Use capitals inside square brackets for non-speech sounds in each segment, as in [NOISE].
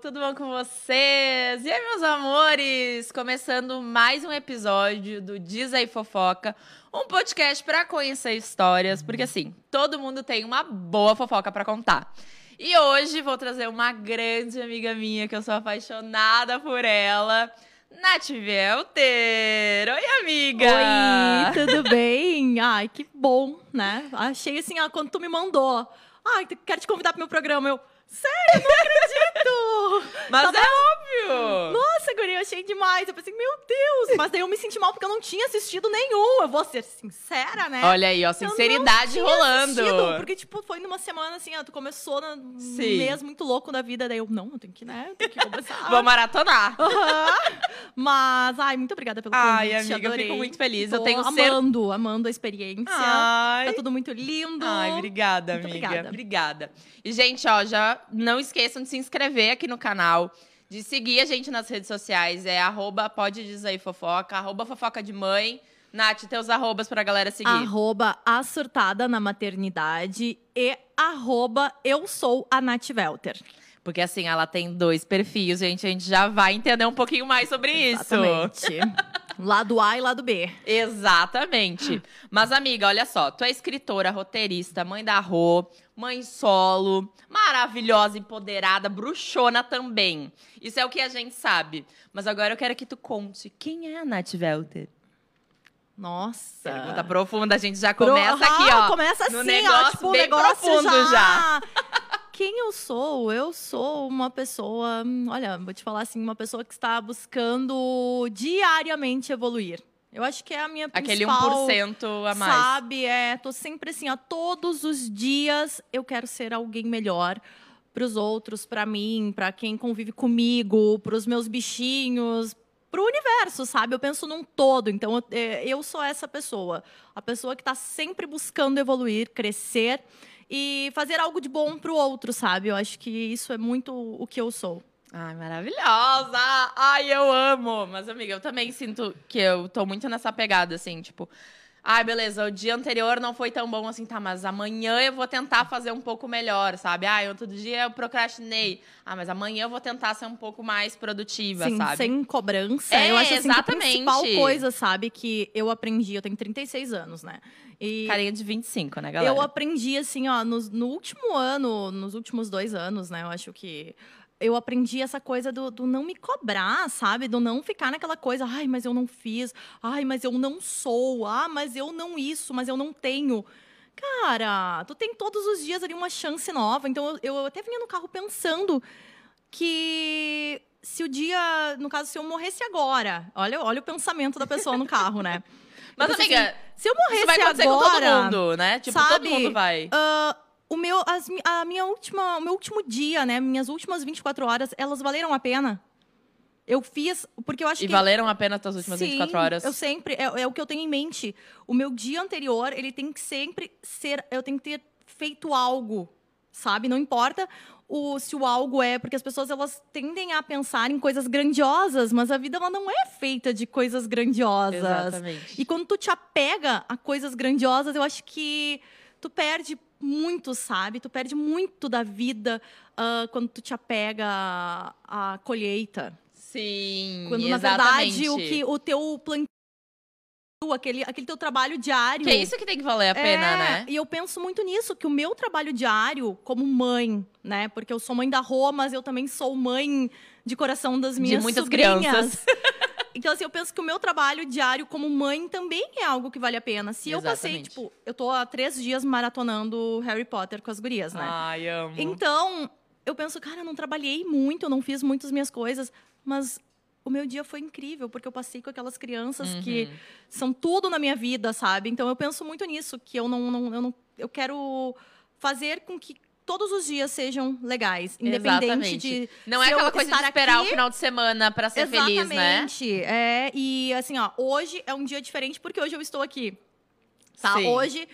Tudo bom com vocês? E aí, meus amores? Começando mais um episódio do Diz aí Fofoca, um podcast para conhecer histórias, porque assim, todo mundo tem uma boa fofoca para contar. E hoje vou trazer uma grande amiga minha que eu sou apaixonada por ela. Nath Velter! Oi, amiga! Oi, tudo bem? Ai, que bom, né? Achei assim, ó, quando tu me mandou. Ai, quero te convidar pro meu programa. Eu, Sério, não acredito! Mas Tava... é óbvio! Nossa, Guri, eu achei demais. Eu pensei, meu Deus! Mas daí eu me senti mal porque eu não tinha assistido nenhum. Eu vou ser sincera, né? Olha aí, ó, sinceridade rolando. Assistido, porque, tipo, foi numa semana assim, ó, tu começou Sim. mês muito louco da vida. Daí eu, não, eu tenho que, né? Eu tenho que começar. [LAUGHS] Vou maratonar. Uhum. Mas, ai, muito obrigada pelo convite. Ai, amiga, adorei. eu fico muito feliz. Tô eu tenho amando, amando a experiência. Ai. Tá tudo muito lindo. Ai, obrigada, muito amiga. Obrigada. obrigada. E, gente, ó, já não esqueçam de se inscrever aqui no canal, de seguir a gente nas redes sociais. É arroba pode dizer fofoca, arroba fofoca de mãe. Nath, teus arrobas pra galera seguir. Arroba a surtada na maternidade e arroba eu sou a Nath Welter. Porque assim, ela tem dois perfis, gente. A gente já vai entender um pouquinho mais sobre Exatamente. isso. [LAUGHS] lado A e lado B. Exatamente. Mas, amiga, olha só. Tu é escritora, roteirista, mãe da Rô, mãe solo, maravilhosa, empoderada, bruxona também. Isso é o que a gente sabe. Mas agora eu quero que tu conte quem é a Nath Welter. Nossa. Pergunta profunda, a gente já começa Pro... aqui, ó. Começa assim, negócio ó, tipo, bem negócio profundo já. já. Quem eu sou? Eu sou uma pessoa, olha, vou te falar assim, uma pessoa que está buscando diariamente evoluir. Eu acho que é a minha principal... Aquele 1% a mais. Sabe, é, tô sempre assim, ó, todos os dias eu quero ser alguém melhor para os outros, para mim, para quem convive comigo, para os meus bichinhos, para o universo, sabe? Eu penso num todo. Então, é, eu sou essa pessoa. A pessoa que está sempre buscando evoluir, crescer e fazer algo de bom para o outro, sabe? Eu acho que isso é muito o que eu sou. Ai, maravilhosa! Ai, eu amo! Mas, amiga, eu também sinto que eu tô muito nessa pegada, assim, tipo. Ai, beleza, o dia anterior não foi tão bom assim, tá, mas amanhã eu vou tentar fazer um pouco melhor, sabe? Ah, outro dia eu procrastinei. Ah, mas amanhã eu vou tentar ser um pouco mais produtiva, Sim, sabe? sem cobrança. É, eu acho assim, exatamente. que a principal coisa, sabe, que eu aprendi, eu tenho 36 anos, né? E Carinha de 25, né, galera? Eu aprendi, assim, ó, no, no último ano, nos últimos dois anos, né? Eu acho que eu aprendi essa coisa do, do, não me cobrar, sabe? Do não ficar naquela coisa, ai, mas eu não fiz, ai, mas eu não sou, ah, mas eu não isso, mas eu não tenho. Cara, tu tem todos os dias ali uma chance nova. Então eu, eu até vinha no carro pensando que se o dia, no caso, se eu morresse agora, olha, olha o pensamento da pessoa no carro, né? [LAUGHS] Mas, tipo amiga, assim, se eu morresse isso vai acontecer agora, com todo mundo, né? Tipo, sabe, todo mundo vai. Uh, o meu, as, a minha última, o meu último dia, né? Minhas últimas 24 horas, elas valeram a pena. Eu fiz, porque eu acho e que... E valeram a pena as tuas últimas Sim, 24 horas? eu sempre, é, é, o que eu tenho em mente. O meu dia anterior, ele tem que sempre ser, eu tenho que ter feito algo, sabe? Não importa o, se o algo é, porque as pessoas elas tendem a pensar em coisas grandiosas, mas a vida ela não é feita de coisas grandiosas. Exatamente. E quando tu te apega a coisas grandiosas, eu acho que tu perde muito, sabe? Tu perde muito da vida uh, quando tu te apega à, à colheita. Sim, Quando, exatamente. na verdade, o, que, o teu plantio, aquele, aquele teu trabalho diário... Que é isso que tem que valer a pena, é, né? E eu penso muito nisso, que o meu trabalho diário, como mãe, né? Porque eu sou mãe da Rô, mas eu também sou mãe de coração das minhas De muitas sobrinhas. crianças. [LAUGHS] Então, assim, eu penso que o meu trabalho diário como mãe também é algo que vale a pena. Se Exatamente. eu passei, tipo, eu tô há três dias maratonando Harry Potter com as gurias, né? Ai, amo. Então, eu penso, cara, eu não trabalhei muito, eu não fiz muitas minhas coisas, mas o meu dia foi incrível, porque eu passei com aquelas crianças Uhum. que são tudo na minha vida, sabe? Então, eu penso muito nisso, que eu não, não, eu não eu quero fazer com que todos os dias sejam legais, independente Exatamente. de Não é aquela coisa de esperar aqui, o final de semana pra ser feliz, né? Exatamente. É, e assim, ó, hoje é um dia diferente porque hoje eu estou aqui. Tá? Sim. Hoje,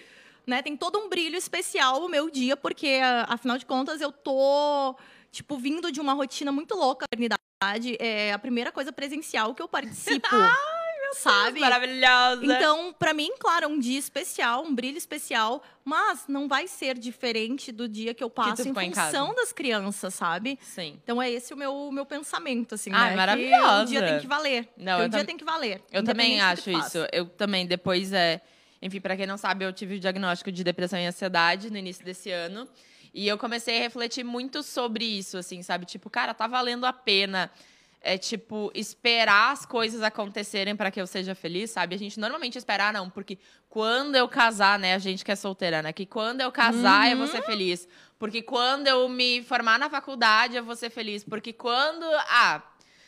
né, tem todo um brilho especial o meu dia, porque afinal de contas eu tô tipo vindo de uma rotina muito louca, a maternidade é a primeira coisa presencial que eu participo. [LAUGHS] sabe? Maravilhosa. Então, pra mim, claro, é um dia especial, um brilho especial, mas não vai ser diferente do dia que eu passo em ficou em função das crianças, sabe? Sim. Então é esse o meu, meu pensamento, assim, Ah, né? maravilhosa. Que o dia tem que valer. Não, eu o dia tam- tem que valer. Eu também acho que isso. Eu também, depois é. Enfim, pra quem não sabe, eu tive o diagnóstico de depressão e ansiedade no início desse ano. E eu comecei a refletir muito sobre isso, assim, sabe? Tipo, cara, tá valendo a pena. É tipo, esperar as coisas acontecerem pra que eu seja feliz, sabe? A gente normalmente espera, ah, não, porque quando eu casar, né? A gente que é solteira, né? Que quando eu casar eu vou ser feliz. Porque quando eu me formar na faculdade eu vou ser feliz. Porque quando. Ah,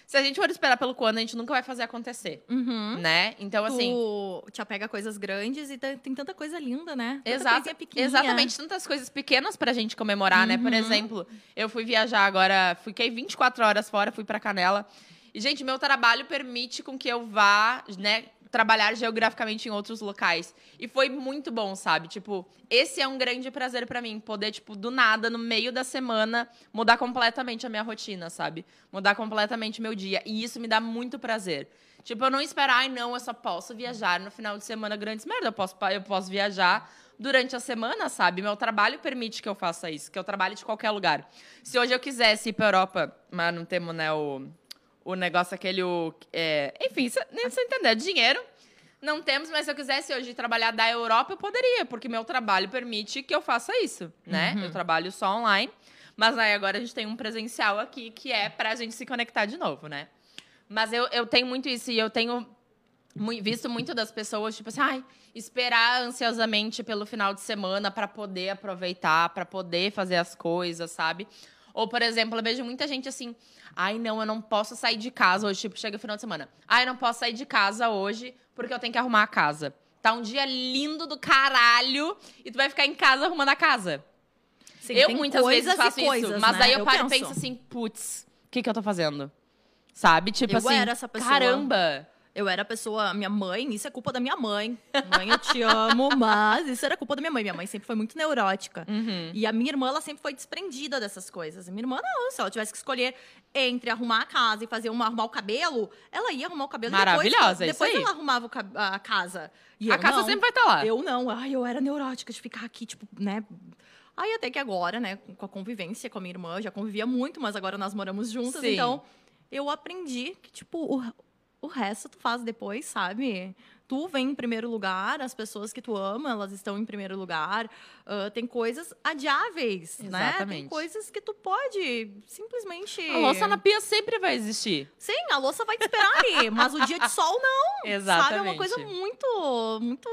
se a gente for esperar pelo quando, a gente nunca vai fazer acontecer Uhum. né? Então, assim. Tu te apega a coisas grandes e tem, tanta coisa linda, né? Tanta Exata, exatamente, tantas coisas pequenas pra gente comemorar, né? Por Uhum. exemplo, eu fui viajar agora, fiquei 24 horas fora, fui pra Canela. E, gente, meu trabalho permite com que eu vá, né, trabalhar geograficamente em outros locais. E foi muito bom, sabe? Tipo, esse é um grande prazer pra mim, poder, tipo, do nada, no meio da semana, mudar completamente a minha rotina, sabe? Mudar completamente meu dia. E isso me dá muito prazer. Tipo, eu não esperar, ai, não, eu só posso viajar no final de semana grandes merda. Eu posso, eu posso viajar durante a semana, sabe? Meu trabalho permite que eu faça isso, que eu trabalhe de qualquer lugar. Se hoje eu quisesse ir pra Europa, mas não temos, né, o, o negócio aquele, o, é, enfim, cê- nem você entender, dinheiro. Não temos, mas se eu quisesse hoje trabalhar da Europa, eu poderia, porque meu trabalho permite que eu faça isso, né? Eu trabalho só online. Mas aí agora a gente tem um presencial aqui que é pra gente se conectar de novo, né? Mas eu, eu tenho muito isso e eu tenho visto muito das pessoas, tipo assim, ai, esperar ansiosamente pelo final de semana pra poder aproveitar, pra poder fazer as coisas, sabe? Ou, por exemplo, eu vejo muita gente assim, ai, não, eu não posso sair de casa hoje, tipo, chega o final de semana. Ai, eu não posso sair de casa hoje porque eu tenho que arrumar a casa. Tá um dia lindo do caralho e tu vai ficar em casa arrumando a casa. Sim, eu muitas vezes faço coisas, isso, mas né? aí eu, paro e penso. penso assim, putz, o que que eu tô fazendo? Sabe? Tipo Eu assim, era essa pessoa. caramba. Eu era a pessoa, minha mãe, isso é culpa da minha mãe. Mãe, eu te amo, [LAUGHS] mas isso era culpa da minha mãe. Minha mãe sempre foi muito neurótica. Uhum. E a minha irmã, ela sempre foi desprendida dessas coisas. A minha irmã, não, se ela tivesse que escolher entre arrumar a casa e fazer uma, arrumar o cabelo, ela ia arrumar o cabelo Maravilhosa, depois, isso depois aí. ela arrumava a casa. E a casa não. sempre vai estar lá. Eu não. Ai, eu era neurótica de ficar aqui, tipo, né? Aí até que agora, né, com a convivência com a minha irmã, eu já convivia muito, mas agora nós moramos juntas, Sim. então eu aprendi que, tipo, o, o resto tu faz depois, sabe? Tu vem em primeiro lugar, as pessoas que tu ama, elas estão em primeiro lugar. Ah, tem coisas adiáveis, né? Tem Exatamente. coisas que tu pode simplesmente... A louça na pia sempre vai existir. Sim, a louça vai te esperar ali, mas o dia de sol não. [LAUGHS] Exatamente. Sabe? É uma coisa muito, muito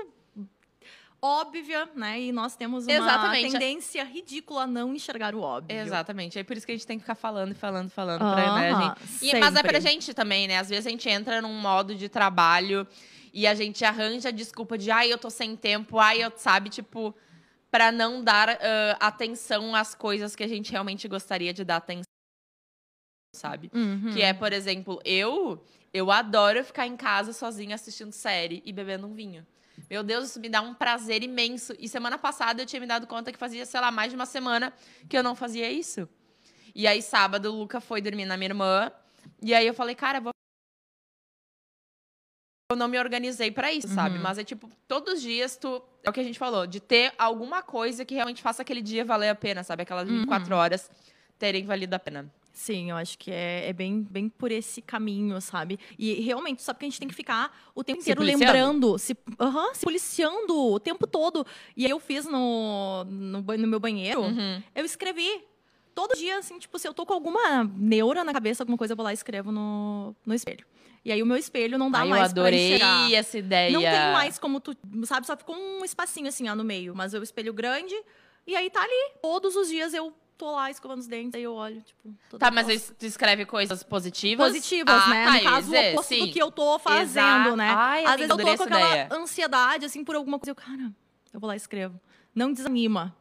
óbvia, né? E nós temos uma Exatamente. tendência ridícula a não enxergar o óbvio. Exatamente. É por isso que a gente tem que ficar falando e falando e falando pra né, Aham, gente. E- mas é pra gente também, né? Às vezes a gente entra num modo de trabalho e a gente arranja a desculpa de ai, eu tô sem tempo, ai, eu sabe, tipo, pra não dar ah, atenção às coisas que a gente realmente gostaria de dar atenção, sabe? Uhum. Que é, por exemplo, eu eu adoro ficar em casa sozinha assistindo série e bebendo um vinho. Meu Deus, isso me dá um prazer imenso. E semana passada eu tinha me dado conta que fazia, sei lá, mais de uma semana que eu não fazia isso. E aí, sábado, o Luca foi dormir na minha irmã. E aí eu falei, cara, eu vou. Eu não me organizei pra isso, sabe? Uhum. Mas é tipo, todos os dias tu. É o que a gente falou, de ter alguma coisa que realmente faça aquele dia valer a pena, sabe? Aquelas Uhum. 24 horas terem valido a pena. Sim, eu acho que é, é bem, bem por esse caminho, sabe? E realmente, sabe que a gente tem que ficar o tempo Se inteiro policiando. lembrando, se, se policiando o tempo todo. E aí eu fiz no, no, no meu banheiro, Uhum. eu escrevi todo dia, assim, tipo, se eu tô com alguma neura na cabeça, alguma coisa, eu vou lá e escrevo no, no espelho. E aí o meu espelho não dá Ai, eu mais pra adorei enxergar. essa ideia. Não tem mais como tu, sabe? Só ficou um espacinho assim, ó, no meio. Mas o espelho grande, e aí tá ali. Todos os dias eu tô lá escovando os dentes, aí eu olho, tipo... toda Tá, mas tu escreve coisas positivas? Positivas, Ah, né? tá, no caso, o oposto sim. do que eu tô fazendo, Exato. né? Ai, Às vezes eu tô com aquela ideia. ansiedade, assim, por alguma coisa. Eu, cara, eu vou lá e escrevo. Não desanima.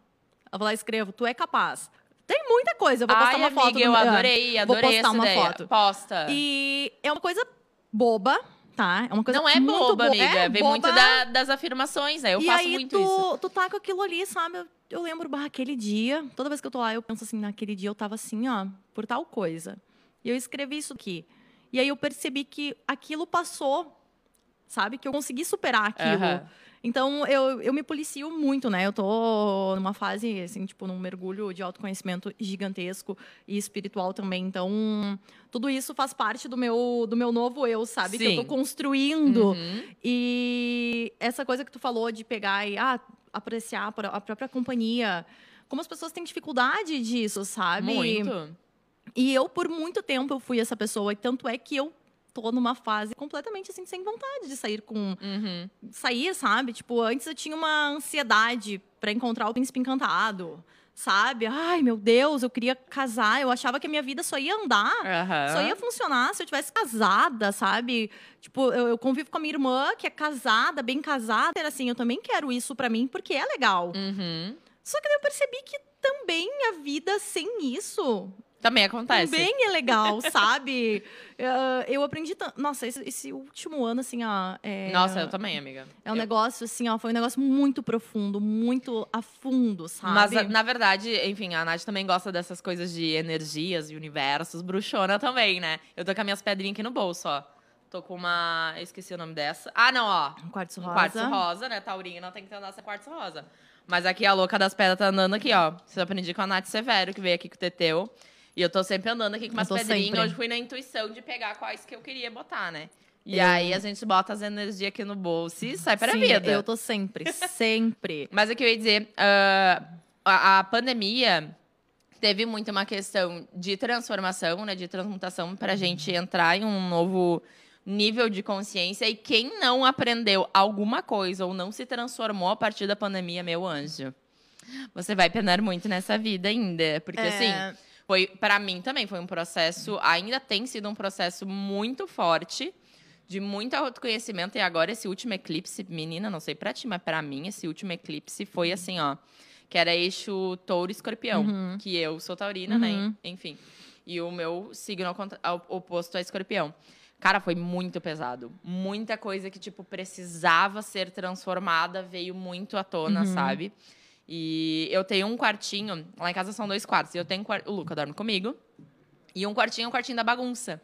Eu vou lá e escrevo. Tu é capaz. Tem muita coisa. Eu vou postar Ai, uma amiga, foto. eu adorei, Vou adorei postar essa uma ideia. foto. Posta. E é uma coisa boba, tá? É uma coisa Não é muito boba, bo- amiga. É Vem boba. muito da- das afirmações, né? Eu e faço aí muito tu, isso. tu tá com aquilo ali, sabe? Eu, eu lembro, bah, aquele dia, toda vez que eu tô lá, eu penso assim, naquele dia eu tava assim, ó, por tal coisa. E eu escrevi isso aqui. E aí eu percebi que aquilo passou, sabe? Que eu consegui superar aquilo. Então, eu, eu me policio muito, né? Eu tô numa fase, assim, tipo, num mergulho de autoconhecimento gigantesco e espiritual também. Então, tudo isso faz parte do meu, do meu novo eu, sabe? Que eu tô Sim. construindo. Uhum. E essa coisa que tu falou de pegar e ah, apreciar a própria companhia. Como as pessoas têm dificuldade disso, sabe? Muito. E eu, por muito tempo, eu fui essa pessoa. E tanto é que eu tô numa fase completamente assim, sem vontade de sair com. Uhum. Sair, sabe? Tipo, antes eu tinha uma ansiedade pra encontrar o príncipe encantado. Sabe? Ai, meu Deus, eu queria casar. Eu achava que a minha vida só ia andar. Aham. Só ia funcionar se eu tivesse casada, sabe? Tipo, eu, eu convivo com a minha irmã, que é casada, bem casada. Era assim, eu também quero isso pra mim, porque é legal. Uhum. Só que daí eu percebi que também a vida sem isso Também acontece. também é legal, sabe? [LAUGHS] Eu aprendi tanto. Nossa, esse, esse último ano, assim, ó. É, Nossa, eu também, amiga. É um Eu- negócio, assim, ó. Foi um negócio muito profundo, muito a fundo, sabe? Mas, na verdade, enfim, a Nath também gosta dessas coisas de energias e universos. Bruxona também, né? Eu tô com as minhas pedrinhas aqui no bolso, ó. Tô com uma... Eu esqueci o nome dessa. Ah, não, ó. Um quartzo Um rosa. quartzo rosa, né? Taurina não tem que ter essa quartzo rosa. Mas aqui a louca das pedras tá andando aqui, ó. Isso eu aprendi com a Nath Severo, que veio aqui com o Teteu. E eu tô sempre andando aqui com umas pedrinhas. sempre. Hoje fui na intuição de pegar quais que eu queria botar, né? E Eu- aí a gente bota as energias aqui no bolso e sai pra Sim, vida. Eu tô sempre, sempre. [LAUGHS] Mas o que eu ia dizer, ah, a, a pandemia teve muito uma questão de transformação, né, de transmutação para a gente entrar em um novo nível de consciência e quem não aprendeu alguma coisa ou não se transformou a partir da pandemia, meu anjo, você vai penar muito nessa vida ainda, porque É, assim, foi para mim também foi um processo, ainda tem sido um processo muito forte de muito autoconhecimento e agora esse último eclipse, menina, não sei pra ti, mas pra mim esse último eclipse foi assim, ó, que era eixo touro escorpião, Uhum. que eu sou taurina, Uhum. né? Enfim. E o meu signo ao- oposto é escorpião. Cara, foi muito pesado. Muita coisa que, tipo, precisava ser transformada veio muito à tona, Uhum. sabe? E eu tenho um quartinho, lá em casa são dois quartos. E eu tenho um o Luca dorme comigo. E um quartinho é o quartinho da bagunça.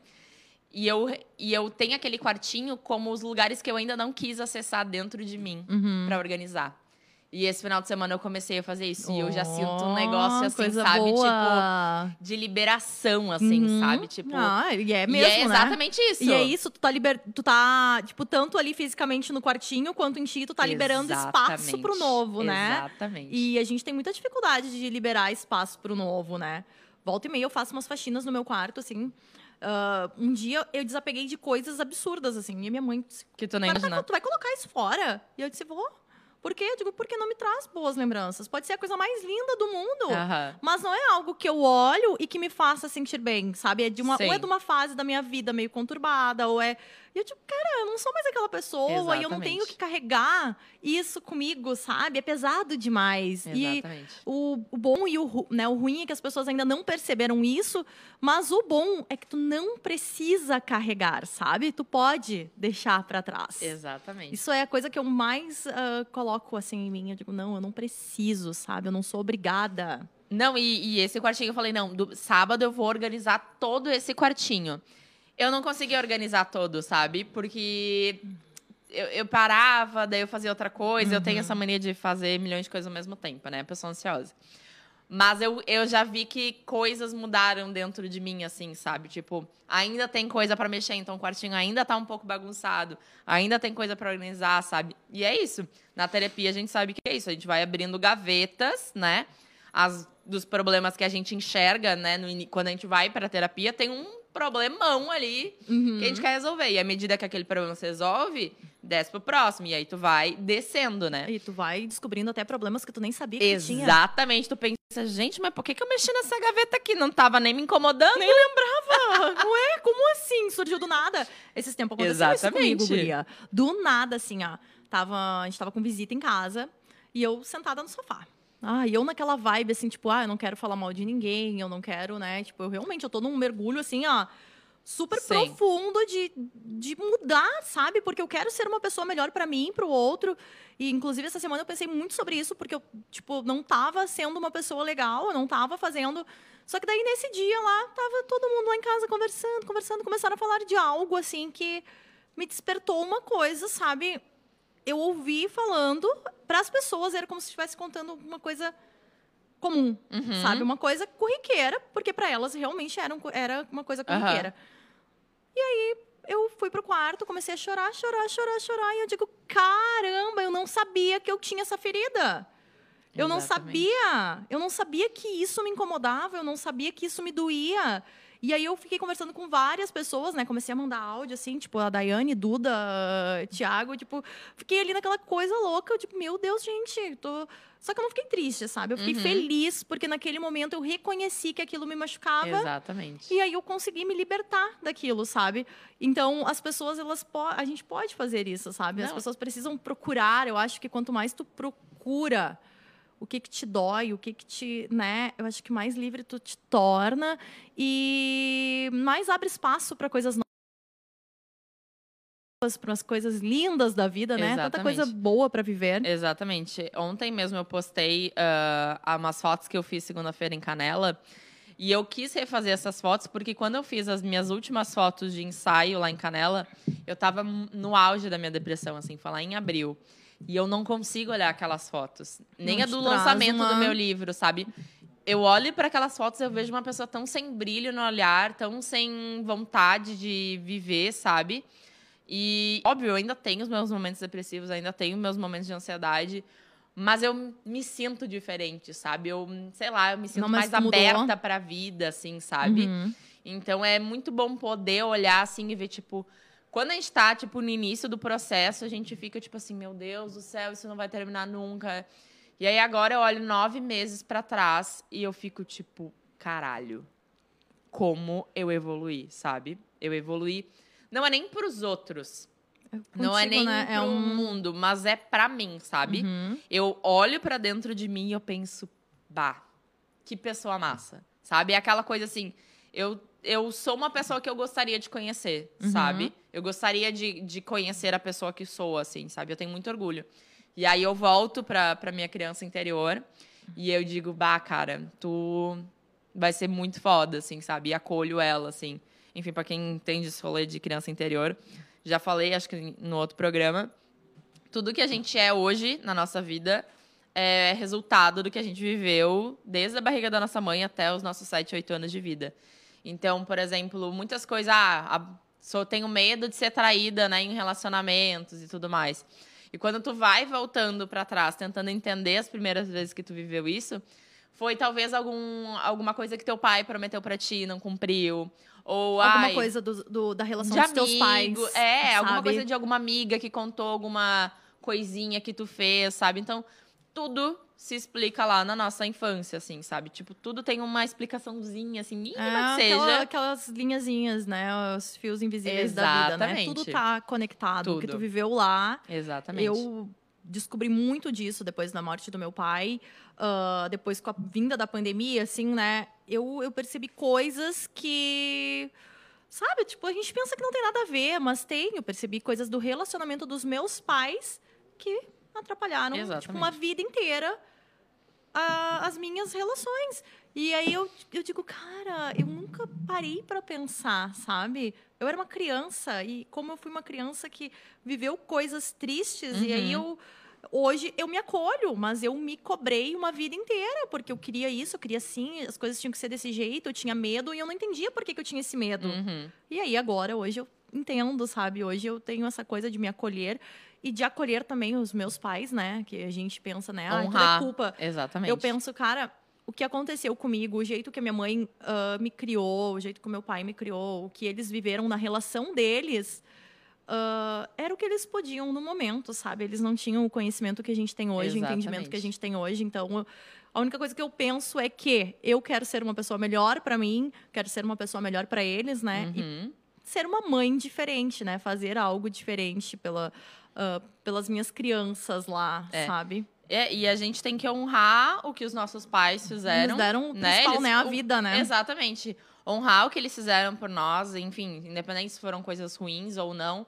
E eu, e eu tenho aquele quartinho como os lugares que eu ainda não quis acessar dentro de mim uhum. pra organizar. E esse final de semana eu comecei a fazer isso. e eu já sinto Oh, um negócio assim, sabe? Tipo, boa. de liberação, assim, Uhum. sabe? Tipo. Ah, e é e mesmo, é né? exatamente isso. E é isso, tu tá liber... tu tá, tipo, tanto ali fisicamente no quartinho, quanto em ti, tu tá liberando espaço pro novo, né? Exatamente. E a gente tem muita dificuldade de liberar espaço pro novo, né? Volta e meia eu faço umas faxinas no meu quarto, assim. Ah, um dia eu desapeguei de coisas absurdas, assim. E minha mãe disse, Que tu nem "Mas imagina. tu vai colocar isso fora? E eu disse, vou. Por quê? Eu digo, porque não me traz boas lembranças. Pode ser a coisa mais linda do mundo. Mas não é algo que eu olho e que me faça sentir bem, sabe? É de uma, ou é de uma fase da minha vida meio conturbada, ou é. E eu, tipo, cara, eu não sou mais aquela pessoa, e eu não tenho Exatamente. que carregar isso comigo, sabe? É pesado demais. E Exatamente. o, o bom e o, né, o ruim é que as pessoas ainda não perceberam isso, mas o bom é que tu não precisa carregar, sabe? Tu pode deixar pra trás. Exatamente. Isso é a coisa que eu mais ah, coloco assim em mim. Eu digo, não, eu não preciso, sabe? Eu não sou obrigada. Não, e, e esse quartinho eu falei, não, do sábado eu vou organizar todo esse quartinho. Eu não consegui organizar todo, sabe? Porque eu, eu parava, daí eu fazia outra coisa. Eu tenho essa mania de fazer milhões de coisas ao mesmo tempo, né? Pessoa ansiosa. Mas eu, eu já vi que coisas mudaram dentro de mim, assim, sabe? Tipo, ainda tem coisa pra mexer, então o quartinho ainda tá um pouco bagunçado. Ainda tem coisa pra organizar, sabe? E é isso. Na terapia a gente sabe que é isso. A gente vai abrindo gavetas, né? As, dos problemas que a gente enxerga, né? no quando a gente vai pra terapia, tem um problemão ali Uhum. que a gente quer resolver. E à medida que aquele problema se resolve, desce pro próximo. E aí tu vai descendo, né? E tu vai descobrindo até problemas que tu nem sabia que tu tinha. Exatamente. Tu pensa, gente, mas por que, que eu mexi nessa gaveta aqui? Não tava nem me incomodando? Nem lembrava. [LAUGHS] Ué, como assim? Surgiu do nada. Esses tempos aconteceu isso comigo, Exatamente. guria. Do nada, assim, ó. Tava, a gente tava com visita em casa e eu sentada no sofá. Ah, e eu naquela vibe, assim, tipo, ah, eu não quero falar mal de ninguém, eu não quero, né? Tipo, eu realmente, eu tô num mergulho, assim, ó, super Sim. profundo de, de mudar, sabe? Porque eu quero ser uma pessoa melhor pra mim, pro outro. E, inclusive, essa semana eu pensei muito sobre isso, porque eu, tipo, não tava sendo uma pessoa legal, eu não tava fazendo. Só que daí, nesse dia lá, tava todo mundo lá em casa conversando, conversando, começaram a falar de algo, assim, que me despertou uma coisa, sabe? Eu ouvi falando para as pessoas, era como se estivesse contando uma coisa comum, Uhum. sabe? Uma coisa corriqueira, porque para elas realmente era, um era uma coisa corriqueira. E aí eu fui pro quarto, comecei a chorar, chorar, chorar, chorar, e eu digo, caramba, eu não sabia que eu tinha essa ferida. Eu não Exatamente. sabia. Eu não sabia que isso me incomodava, eu não sabia que isso me doía. E aí eu fiquei conversando com várias pessoas, né? Comecei a mandar áudio, assim, tipo, a Daiane, Duda, Thiago, tipo, fiquei ali naquela coisa louca, tipo, meu Deus, gente, tô. Só que eu não fiquei triste, sabe? Eu fiquei Uhum. feliz, porque naquele momento eu reconheci que aquilo me machucava. Exatamente. E aí eu consegui me libertar daquilo, sabe? Então, as pessoas, elas po- a gente pode fazer isso, sabe? As Não. pessoas precisam procurar. Eu acho que quanto mais tu procura o que que te dói, o que que te, né? Eu acho que mais livre tu te torna e mais abre espaço para coisas novas, para as coisas lindas da vida, né? Tanta coisa Exatamente. boa para viver. Exatamente. Ontem mesmo eu postei ah, umas fotos que eu fiz segunda-feira em Canela. E eu quis refazer essas fotos porque quando eu fiz as minhas últimas fotos de ensaio lá em Canela, eu tava no auge da minha depressão, assim, lá em abril. E eu não consigo olhar aquelas fotos. Nem Não a do lançamento uma- do meu livro, sabe? Eu olho para aquelas fotos e eu vejo uma pessoa tão sem brilho no olhar, tão sem vontade de viver, sabe? E, óbvio, eu ainda tenho os meus momentos depressivos, ainda tenho meus momentos de ansiedade, mas eu me sinto diferente, sabe? Eu, sei lá, eu me sinto Não, mais mudou. aberta pra vida, assim, sabe? Uhum. Então é muito bom poder olhar assim e ver, tipo, quando a gente tá, tipo, no início do processo, a gente fica, tipo assim, meu Deus do céu, isso não vai terminar nunca. E aí agora eu olho nove meses pra trás e eu fico, tipo, caralho, como eu evoluí, sabe? Eu evoluí. Não é nem pros outros. não é Contigo, nem né? pro É um- mundo, mas é pra mim, sabe? Uhum. Eu olho pra dentro de mim e eu penso, bah, que pessoa massa, sabe? É aquela coisa assim, eu, eu sou uma pessoa que eu gostaria de conhecer, Uhum. sabe? Eu gostaria de, de conhecer a pessoa que sou, assim, sabe? Eu tenho muito orgulho. E aí eu volto pra, pra minha criança interior e eu digo, bah, cara, tu vai ser muito foda, assim, sabe? E acolho ela, assim. Enfim, pra quem entende esse rolê de criança interior, já falei, acho que no outro programa, tudo que a gente é hoje na nossa vida é resultado do que a gente viveu desde a barriga da nossa mãe até os nossos 7, 8 anos de vida. Então, por exemplo, muitas coisas, ah, a- só tenho medo de ser traída, né, em relacionamentos e tudo mais. E quando tu vai voltando pra trás, tentando entender as primeiras vezes que tu viveu isso, foi talvez algum, alguma coisa que teu pai prometeu pra ti e não cumpriu, ou Alguma ai, coisa do, do- da relação de dos teus pais. amigo, É, alguma sabe? coisa de alguma amiga que contou alguma coisinha que tu fez, sabe? Então, tudo se explica lá na nossa infância, assim, sabe? Tipo, tudo tem uma explicaçãozinha, assim, mínima É, que seja. aquela- aquelas linhazinhas, né? Os fios invisíveis da vida, né? Exatamente. Tudo tá conectado. O que Tudo. tu viveu lá. Exatamente. Eu descobri muito disso depois da morte do meu pai. ah, depois com a vinda da pandemia, assim, né? Eu, eu percebi coisas que... Sabe, tipo, a gente pensa que não tem nada a ver, mas tem. Eu percebi coisas do relacionamento dos meus pais que atrapalharam, tipo, uma vida inteira a- as minhas relações. E aí eu, eu digo, cara, eu nunca parei para pensar, sabe? Eu era uma criança e como eu fui uma criança que viveu coisas tristes e aí eu hoje eu me acolho, mas eu me cobrei uma vida inteira porque eu queria isso, eu queria assim, as coisas tinham que ser desse jeito, eu tinha medo e eu não entendia por que, que eu tinha esse medo. Uhum. E aí agora hoje eu entendo, sabe? Hoje eu tenho essa coisa de me acolher e de acolher também os meus pais, né? Que a gente pensa, né? Ah, tudo é Honrar. culpa. Exatamente. Eu penso, cara, o que aconteceu comigo, o jeito que a minha mãe ah, me criou, o jeito que o meu pai me criou, o que eles viveram na relação deles, ah, era o que eles podiam no momento, sabe? Eles não tinham o conhecimento que a gente tem hoje, o entendimento que a Exatamente. gente tem hoje. Então, a única coisa que eu penso é que eu quero ser uma pessoa melhor para mim, quero ser uma pessoa melhor para eles, né? E Uhum. ser uma mãe diferente, né? Fazer algo diferente pela, ah, pelas minhas crianças lá, É. sabe? É, e a gente tem que honrar o que os nossos pais fizeram. Eles deram o né? Eles- né? A vida, né? Exatamente. Honrar o que eles fizeram por nós, enfim, independente se foram coisas ruins ou não.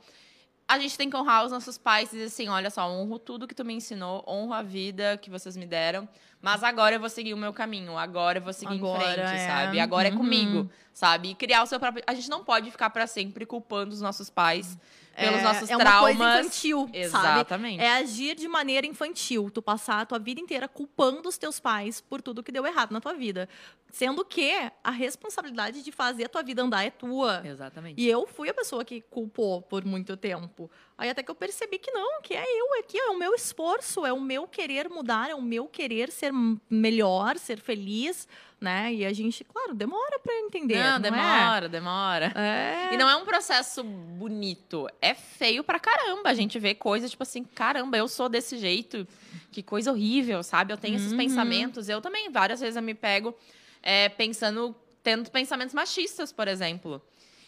A gente tem que honrar os nossos pais e dizer assim: olha só, honro tudo que tu me ensinou, honro a vida que vocês me deram, Mas agora eu vou seguir o meu caminho, agora eu vou seguir Agora, em frente, é. sabe? Agora é Uhum. comigo, sabe? E criar o seu próprio. A gente não pode ficar pra sempre culpando os nossos pais pelos é, nossos é uma traumas. coisa infantil, sabe? Exatamente. É agir de maneira infantil. Tu passar a tua vida inteira culpando os teus pais por tudo que deu errado na tua vida. Sendo que a responsabilidade de fazer a tua vida andar é tua. Exatamente. E eu fui a pessoa que culpou por muito tempo. Aí até que eu percebi que não, que é eu, é que é o meu esforço, é o meu querer mudar, é o meu querer ser melhor, ser feliz, né? E a gente, claro, demora pra entender. Não, Não, demora, demora. É? É. E não é um processo bonito. É feio pra caramba. A gente vê coisas tipo assim, caramba, eu sou desse jeito. Que coisa horrível, sabe? Eu tenho esses Uhum. pensamentos. Eu também, várias vezes eu me pego é, pensando, tendo pensamentos machistas, por exemplo.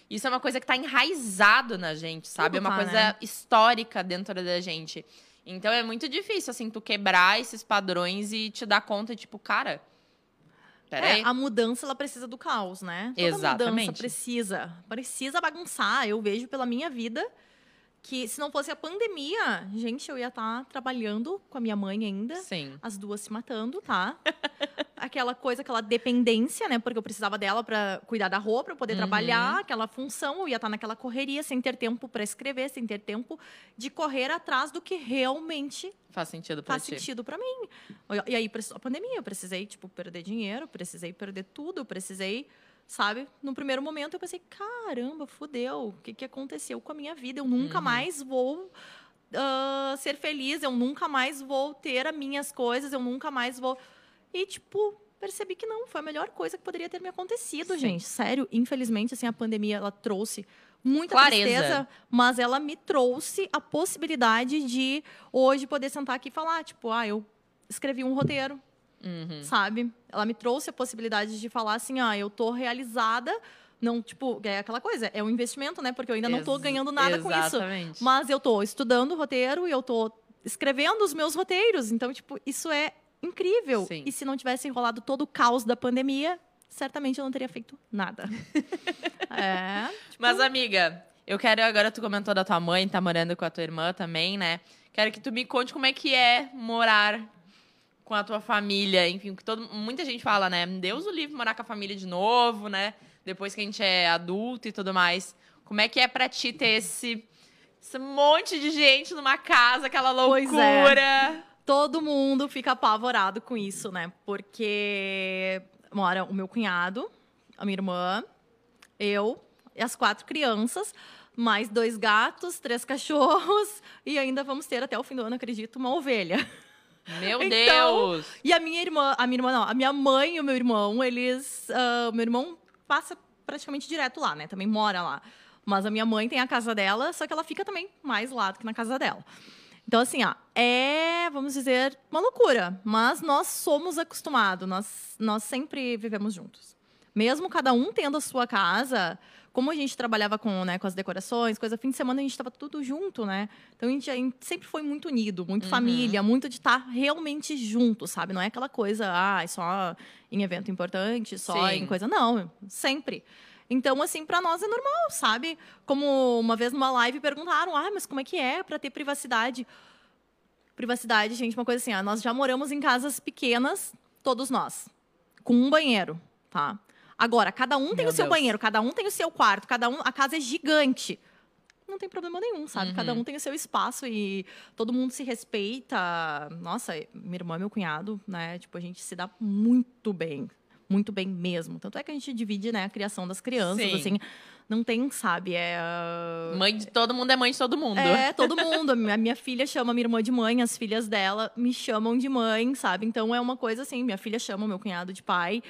Isso é uma coisa que tá enraizado na gente, sabe? é uma tá, coisa né? histórica dentro da gente. Então é muito difícil, assim, tu quebrar esses padrões e te dar conta, tipo, cara. Peraí. É, a mudança ela precisa do caos, né? Toda Exatamente. mudança precisa, precisa bagunçar. Eu vejo pela minha vida que se não fosse a pandemia, gente, eu ia estar trabalhando com a minha mãe ainda, Sim. as duas se matando, tá? [LAUGHS] aquela coisa, aquela dependência, né? Porque eu precisava dela para cuidar da roupa, eu poder Uhum. trabalhar, aquela função, eu ia estar naquela correria sem ter tempo para escrever, sem ter tempo de correr atrás do que realmente Faz sentido pra faz ti. sentido pra mim. E aí, a pandemia, eu precisei, tipo, perder dinheiro, precisei perder tudo, eu precisei, sabe? No primeiro momento eu pensei, caramba, fudeu, o que, que aconteceu com a minha vida? Eu nunca Uhum. mais vou ah, ser feliz, eu nunca mais vou ter as minhas coisas, eu nunca mais vou. E, tipo, percebi que não, foi a melhor coisa que poderia ter me acontecido, Sim. gente. Sério, infelizmente, assim, a pandemia, ela trouxe muita Clareza. tristeza, mas ela me trouxe a possibilidade de hoje poder sentar aqui e falar, tipo, ah, eu escrevi um roteiro, Uhum. sabe? Ela me trouxe a possibilidade de falar assim, ah, eu tô realizada, não, tipo, é aquela coisa, é um investimento, né? Porque eu ainda não tô ganhando nada com isso. Exatamente. Mas eu tô estudando roteiro e eu tô escrevendo os meus roteiros. Então, tipo, isso é incrível. Sim. E se não tivesse enrolado todo o caos da pandemia, certamente eu não teria feito nada. [LAUGHS] é. Mas, amiga, eu quero agora, tu comentou da tua mãe, tá morando com a tua irmã também, né? Quero que tu me conte como é que é morar com a tua família, enfim, que todo, muita gente fala, né? Deus o livre morar com a família de novo, né? Depois que a gente é adulto e tudo mais. Como é que é pra ti ter esse, esse monte de gente numa casa, aquela Pois loucura? Todo mundo fica apavorado com isso, né? Porque mora o meu cunhado, a minha irmã, eu e as quatro crianças, mais dois gatos, três [LAUGHS] cachorros e ainda vamos ter até o fim do ano, acredito, uma ovelha. Meu [LAUGHS] Então, Deus! E a minha irmã, a minha irmã não, a minha mãe e o meu irmão, eles. o meu irmão passa praticamente direto lá, né? Também mora lá. Mas a minha mãe tem a casa dela, só que ela fica também mais lá do que na casa dela. Então, assim, ó, é, vamos dizer, uma loucura. Mas nós somos acostumados, nós, nós sempre vivemos juntos. Mesmo cada um tendo a sua casa, como a gente trabalhava com, né, com as decorações, coisa, fim de semana a gente estava tudo junto, né? Então a gente, a gente sempre foi muito unido, muito Uhum. família, muito de estar realmente junto, sabe? Não é aquela coisa, ah, é só em evento importante, só Sim. em coisa. Não, sempre. Então, assim, pra nós é normal, sabe? Como uma vez numa live perguntaram, ah, mas como é que é pra ter privacidade? Privacidade, gente, uma coisa assim, ah, nós já moramos em casas pequenas, todos nós, com um banheiro, tá? Agora, cada um tem o seu banheiro, cada um tem o seu quarto, cada um, a casa é gigante. Não tem problema nenhum, sabe? Uhum. Cada um tem o seu espaço e todo mundo se respeita. Nossa, minha irmã e meu cunhado, né? Tipo, a gente se dá muito bem. Muito bem mesmo. Tanto é que a gente divide, né, a criação das crianças, Sim. assim. Não tem, sabe? É. ah, Mãe de todo mundo é mãe de todo mundo. é, [LAUGHS] todo mundo. A minha, minha filha chama minha irmã de mãe, as filhas dela me chamam de mãe, sabe? Então é uma coisa assim, minha filha chama o meu cunhado de pai.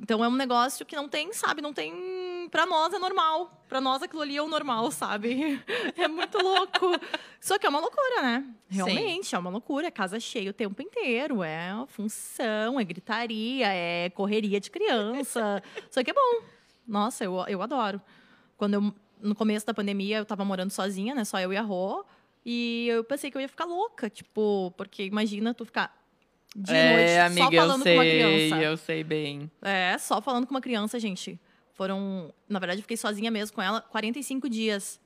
Então é um negócio que não tem, sabe? Não tem. Pra nós é normal. Pra nós aquilo ali é o normal, sabe? [LAUGHS] É muito louco. Só que é uma loucura, né? Realmente, é uma loucura. É casa cheia o tempo inteiro. É função, é gritaria, é correria de criança. [LAUGHS] Só que é bom. Nossa, eu, eu adoro. Quando eu, no começo da pandemia, eu tava morando sozinha, né? Só eu e a Rô. E eu pensei que eu ia ficar louca, tipo, porque imagina tu ficar de noite é, amiga, só falando eu sei, com uma criança. eu sei bem. É, só falando com uma criança, gente. Foram, na verdade, eu fiquei sozinha mesmo com ela 45 dias.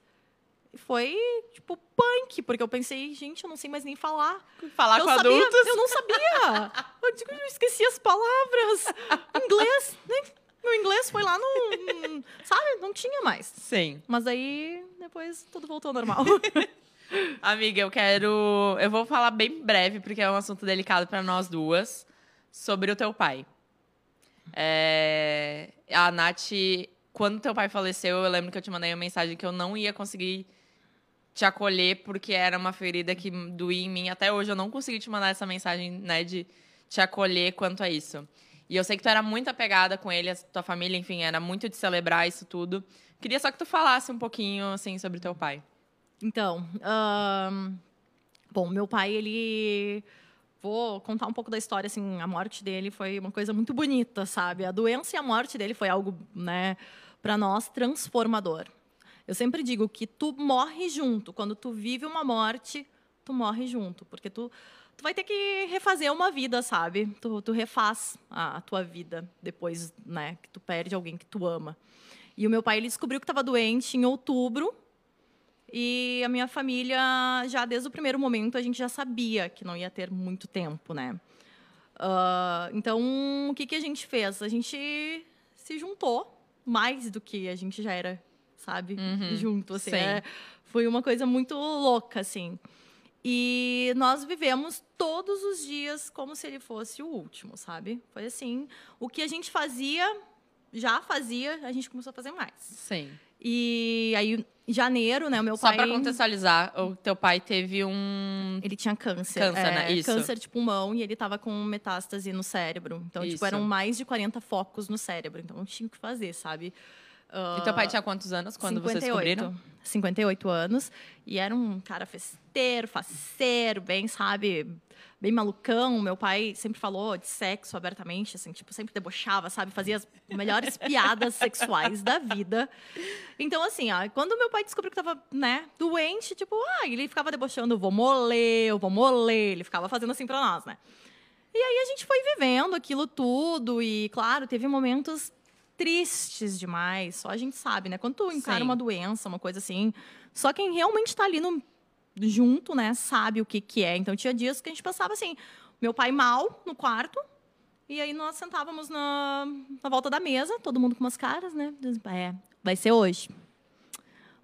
foi, tipo, punk, porque eu pensei, gente, eu não sei mais nem falar. Falar eu com sabia, adultos. Eu não sabia. Eu, digo, eu esqueci as palavras. Inglês, né? Meu inglês foi lá no. Sabe? Não tinha mais. Sim. Mas aí, depois, tudo voltou ao normal. [LAUGHS] Amiga, eu quero. Eu vou falar bem breve, porque é um assunto delicado para nós duas, sobre o teu pai. É... A Nath, quando teu pai faleceu, eu lembro que eu te mandei uma mensagem que eu não ia conseguir te acolher, porque era uma ferida que doía em mim. Até hoje eu não consegui te mandar essa mensagem, né, de te acolher quanto a isso. E eu sei que tu era muito apegada com ele, a tua família, enfim, era muito de celebrar isso tudo. Queria só que tu falasse um pouquinho, assim, sobre teu pai. Então, bom, meu pai, ele. Vou contar um pouco da história, assim, a morte dele foi uma coisa muito bonita, sabe? A doença e a morte dele foi algo, né, para nós transformador. Eu sempre digo que tu morre junto, quando tu vive uma morte, tu morre junto, porque tu tu vai ter que refazer uma vida, sabe? Tu, tu refaz a, a tua vida depois, né, que tu perde alguém que tu ama. E o meu pai ele descobriu que estava doente em outubro e a minha família, já desde o primeiro momento, a gente já sabia que não ia ter muito tempo, né? Ah, então, o que, que a gente fez? A gente se juntou mais do que a gente já era, sabe? Uhum, Junto, assim. sim. é- foi uma coisa muito louca, assim. E nós vivemos todos os dias como se ele fosse o último, sabe? Foi assim. O que a gente fazia, já fazia, a gente começou a fazer mais. Sim. E aí, em janeiro, né, o meu Só pai... pra contextualizar, o teu pai teve um. Ele tinha câncer. Câncer, é, né? Isso. Câncer de pulmão e ele tava com metástase no cérebro. Então, Isso. tipo, eram mais de 40 focos no cérebro. Então, não tinha o que fazer, sabe? E teu pai tinha quantos anos quando vocês 58. descobriram? 58 anos. E era um cara festeiro, faceiro, bem, sabe? Bem malucão. Meu pai sempre falou de sexo abertamente, assim, tipo, sempre debochava, sabe? Fazia as melhores [LAUGHS] piadas sexuais da vida. Então, assim, ó, quando meu pai descobriu que tava, né, doente, tipo, ah, ele ficava debochando, vou moler, eu vou moler. Ele ficava fazendo assim pra nós, né? E aí a gente foi vivendo aquilo tudo e, claro, teve momentos tristes demais. Só a gente sabe, né? Quando tu encara Sim. uma doença, uma coisa assim, só quem realmente tá ali no, junto, né, sabe o que que é. Então tinha dias que a gente pensava assim, meu pai mal no quarto, e aí nós sentávamos na, na volta da mesa, todo mundo com umas caras, né? É, vai ser hoje.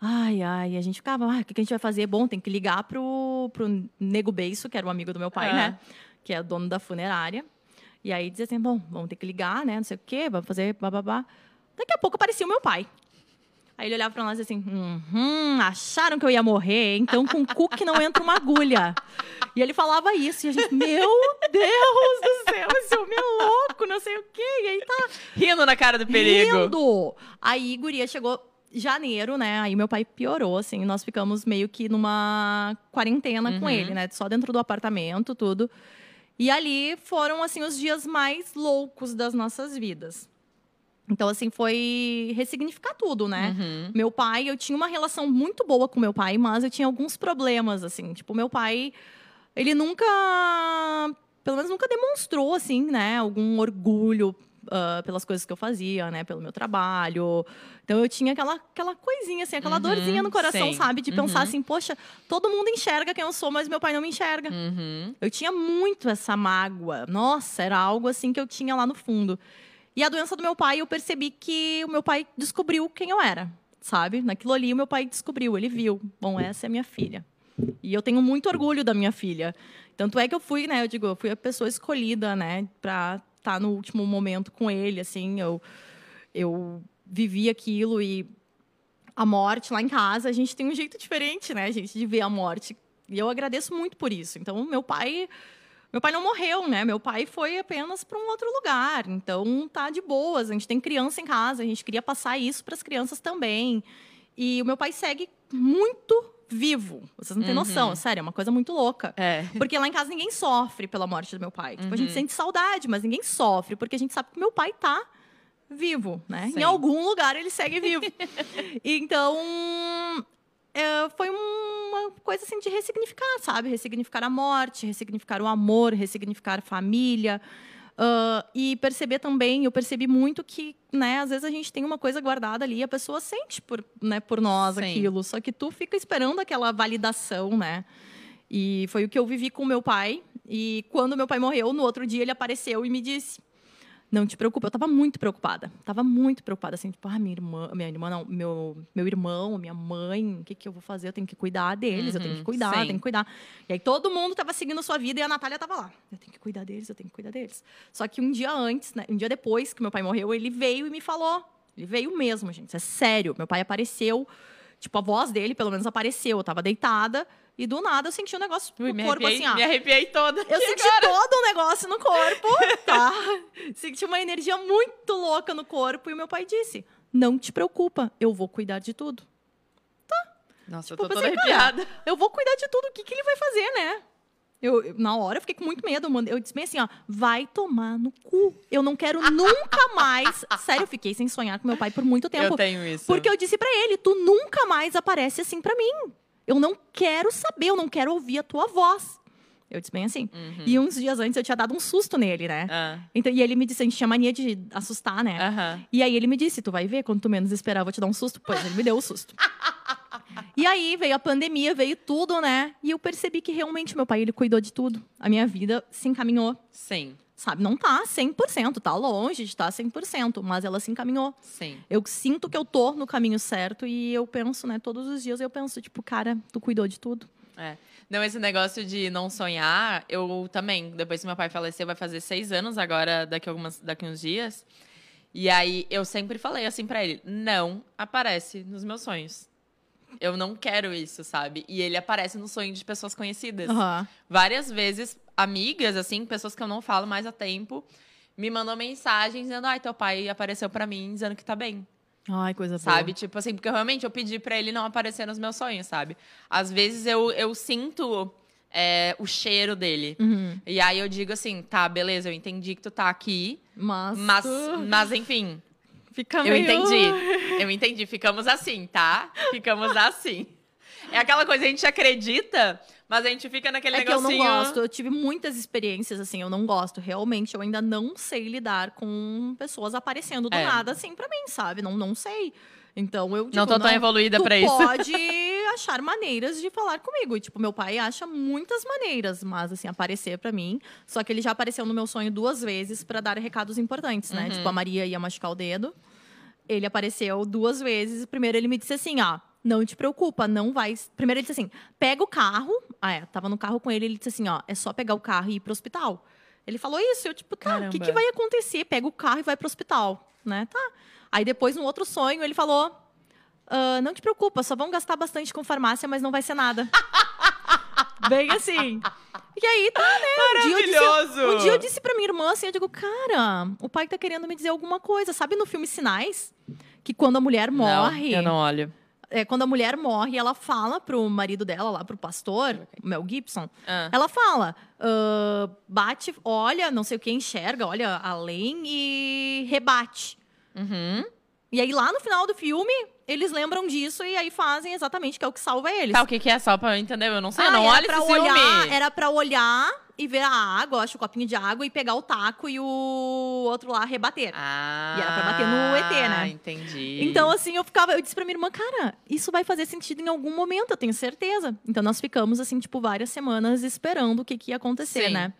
Ai, ai, a gente ficava, ah, o que a gente vai fazer? Bom, tem que ligar pro, pro Nego Beiço, que era um amigo do meu pai, É. né? Que é dono da funerária. E aí dizia assim, bom, vamos ter que ligar, né? Não sei o quê, vamos fazer bababá. Daqui a pouco aparecia o meu pai. Aí ele olhava pra nós e assim, uhum, acharam que eu ia morrer, então com cu que não entra uma agulha. E ele falava isso, e a gente, meu Deus do céu, esse homem é louco, não sei o quê. E aí tá Rindo na cara do perigo. Rindo! Aí, guria, chegou janeiro, né? Aí meu pai piorou, assim. Nós ficamos meio que numa quarentena com Uhum. ele, né? Só dentro do apartamento, tudo. E ali foram, assim, os dias mais loucos das nossas vidas. Então, assim, foi ressignificar tudo, né? Uhum. Meu pai, eu tinha uma relação muito boa com meu pai, mas eu tinha alguns problemas, assim. Tipo, meu pai, ele nunca, pelo menos nunca demonstrou, assim, né, algum orgulho ah, pelas coisas que eu fazia, né, pelo meu trabalho. Então, eu tinha aquela, aquela coisinha, assim, aquela Uhum, dorzinha no coração, sim. sabe? De pensar Uhum. assim, poxa, todo mundo enxerga quem eu sou, mas meu pai não me enxerga. Uhum. Eu tinha muito essa mágoa. Nossa, era algo assim que eu tinha lá no fundo. E a doença do meu pai, eu percebi que o meu pai descobriu quem eu era, sabe? Naquilo ali, o meu pai descobriu, ele viu. Bom, essa é a minha filha. E eu tenho muito orgulho da minha filha. Tanto é que eu fui, né? Eu digo, eu fui a pessoa escolhida, né? Pra estar no último momento com ele, assim. Eu, eu vivi aquilo e a morte lá em casa, a gente tem um jeito diferente, né, gente, de ver a morte. E eu agradeço muito por isso. Então, meu pai, meu pai não morreu, né? Meu pai foi apenas para um outro lugar. Então, tá de boas. A gente tem criança em casa, a gente queria passar isso para as crianças também. E o meu pai segue muito vivo. Vocês não têm Uhum. noção, sério, é uma coisa muito louca. É. Porque lá em casa ninguém sofre pela morte do meu pai. Tipo, a gente Uhum. sente saudade, mas ninguém sofre, porque a gente sabe que meu pai tá vivo, né? Sim. Em algum lugar ele segue vivo. [LAUGHS] então, é, foi uma coisa assim de ressignificar, sabe? Ressignificar a morte, ressignificar o amor, ressignificar a família. Uh, e perceber também, eu percebi muito que, né, às vezes a gente tem uma coisa guardada ali e a pessoa sente por, né, por nós Sim. aquilo. Só que tu fica esperando aquela validação, né? E foi o que eu vivi com meu pai. E quando meu pai morreu, no outro dia ele apareceu e me disse: Não te preocupa. Eu tava muito preocupada. Tava muito preocupada, assim, tipo, ah, minha irmã, minha irmã não, meu, meu irmão, minha mãe, o que, que eu vou fazer? Eu tenho que cuidar deles, eu tenho que Uhum, cuidar, eu sim. tenho que cuidar. E aí todo mundo tava seguindo sua vida e a Natália tava lá. Eu tenho que cuidar deles, eu tenho que cuidar deles. Só que um dia antes, né, um dia depois que meu pai morreu, ele veio e me falou. Ele veio mesmo, gente. É sério. Meu pai apareceu. Tipo, a voz dele, pelo menos, apareceu. Eu tava deitada e do nada eu senti um negócio no me corpo arrepiei, assim, ó. me arrepiei toda. Eu senti todo um negócio no corpo, tá? [LAUGHS] senti uma energia muito louca no corpo. E o meu pai disse: Não te preocupa, eu vou cuidar de tudo. Nossa, eu Tipo, tô eu toda pensei, arrepiada. Eu vou cuidar de tudo. O que, que ele vai fazer, né? Eu, na hora eu fiquei com muito medo. Eu mandei- Eu disse bem assim, ó, vai tomar no cu. Eu não quero nunca mais. [LAUGHS] Sério, eu fiquei sem sonhar com meu pai por muito tempo. Eu tenho isso. Porque eu disse pra ele, tu nunca mais aparece assim pra mim. Eu não quero saber, eu não quero ouvir a tua voz. Eu disse bem assim. Uhum. E uns dias antes eu tinha dado um susto nele, né? Ah, Então, e ele me disse, a gente tinha mania de assustar, né? aham. E aí ele me disse, tu vai ver, quando tu menos esperar, eu vou te dar um susto. Pois, ele me deu o susto. [LAUGHS] e aí veio a pandemia, veio tudo, né? E eu percebi que realmente meu pai, ele cuidou de tudo. A minha vida se encaminhou, Sim, sabe? Não tá 100%, tá longe de estar 100%, mas ela se encaminhou. sim. Eu sinto que eu tô no caminho certo e eu penso, né? Todos os dias eu penso, tipo, cara, tu cuidou de tudo. É. Não, esse negócio de não sonhar, eu também, depois que meu pai faleceu, vai fazer seis anos agora, daqui, algumas, daqui uns dias. E aí eu sempre falei assim pra ele: não aparece nos meus sonhos. Eu não quero isso, sabe? E ele aparece no sonho de pessoas conhecidas. Aham. Várias vezes, amigas, assim, pessoas que eu não falo mais há tempo, me mandam mensagem dizendo: ai, teu pai apareceu pra mim dizendo que tá bem. Ai, coisa boa. Sabe? Tipo assim, porque realmente eu pedi pra ele não aparecer nos meus sonhos, sabe? Às vezes eu, eu sinto é, o cheiro dele. Uhum. E aí eu digo assim, tá, beleza, eu entendi que tu tá aqui, Mas, mas, mas enfim, fica eu meio... entendi. [LAUGHS] Eu entendi. Ficamos assim, tá? Ficamos assim. É aquela coisa, a gente acredita, mas a gente fica naquele É que eu não negocinho. gosto. Eu tive muitas experiências assim, eu não gosto. Realmente, eu ainda não sei lidar com pessoas aparecendo do É. nada assim pra mim, sabe? Não, não sei. Então eu digo, Não tô tão evoluída pra isso. pode [LAUGHS] achar maneiras de falar comigo. E, tipo, meu pai acha muitas maneiras, mas assim, aparecer pra mim. Só que ele já apareceu no meu sonho duas vezes pra dar recados importantes, né? Uhum. Tipo, a Maria ia machucar o dedo. Ele apareceu duas vezes. Primeiro ele me disse assim, ó, não te preocupa, não vai. Primeiro ele disse assim: pega o carro. Ah, é, tava no carro com ele, ele disse assim, ó, é só pegar o carro e ir pro hospital. Ele falou isso, eu, tipo, tá, o que, que vai acontecer? Pega o carro e vai pro hospital, né? Tá. Aí depois, num outro sonho, ele falou: "Ah, não te preocupa, só vão gastar bastante com farmácia, mas não vai ser nada. [LAUGHS] Bem assim. E aí, tá, né? Um dia, eu disse, Maravilhoso! um dia eu disse pra minha irmã assim, eu digo, cara, o pai tá querendo me dizer alguma coisa. Sabe no filme Sinais? Que quando a mulher morre. Não, eu não olho. É, quando a mulher morre, ela fala pro marido dela, lá, pro pastor, o Mel Gibson, Ah. ela fala: ah, bate, olha, não sei o que, enxerga, olha além e rebate. Uhum. E aí, lá no final do filme, eles lembram disso e aí fazem exatamente que é o que salva eles. Tá, o que, que é só pra eu entender? Eu não sei, Ah, não pra esse olhar, filme. Era pra olhar e ver a água, acho, o copinho de água, e pegar o taco e o outro lá rebater. Ah, E era pra bater no ET, né? Entendi. Então, assim, eu ficava, eu disse pra minha irmã, cara, isso vai fazer sentido em algum momento, eu tenho certeza. Então, nós ficamos, assim, tipo, várias semanas esperando o que, que ia acontecer, Sim. né?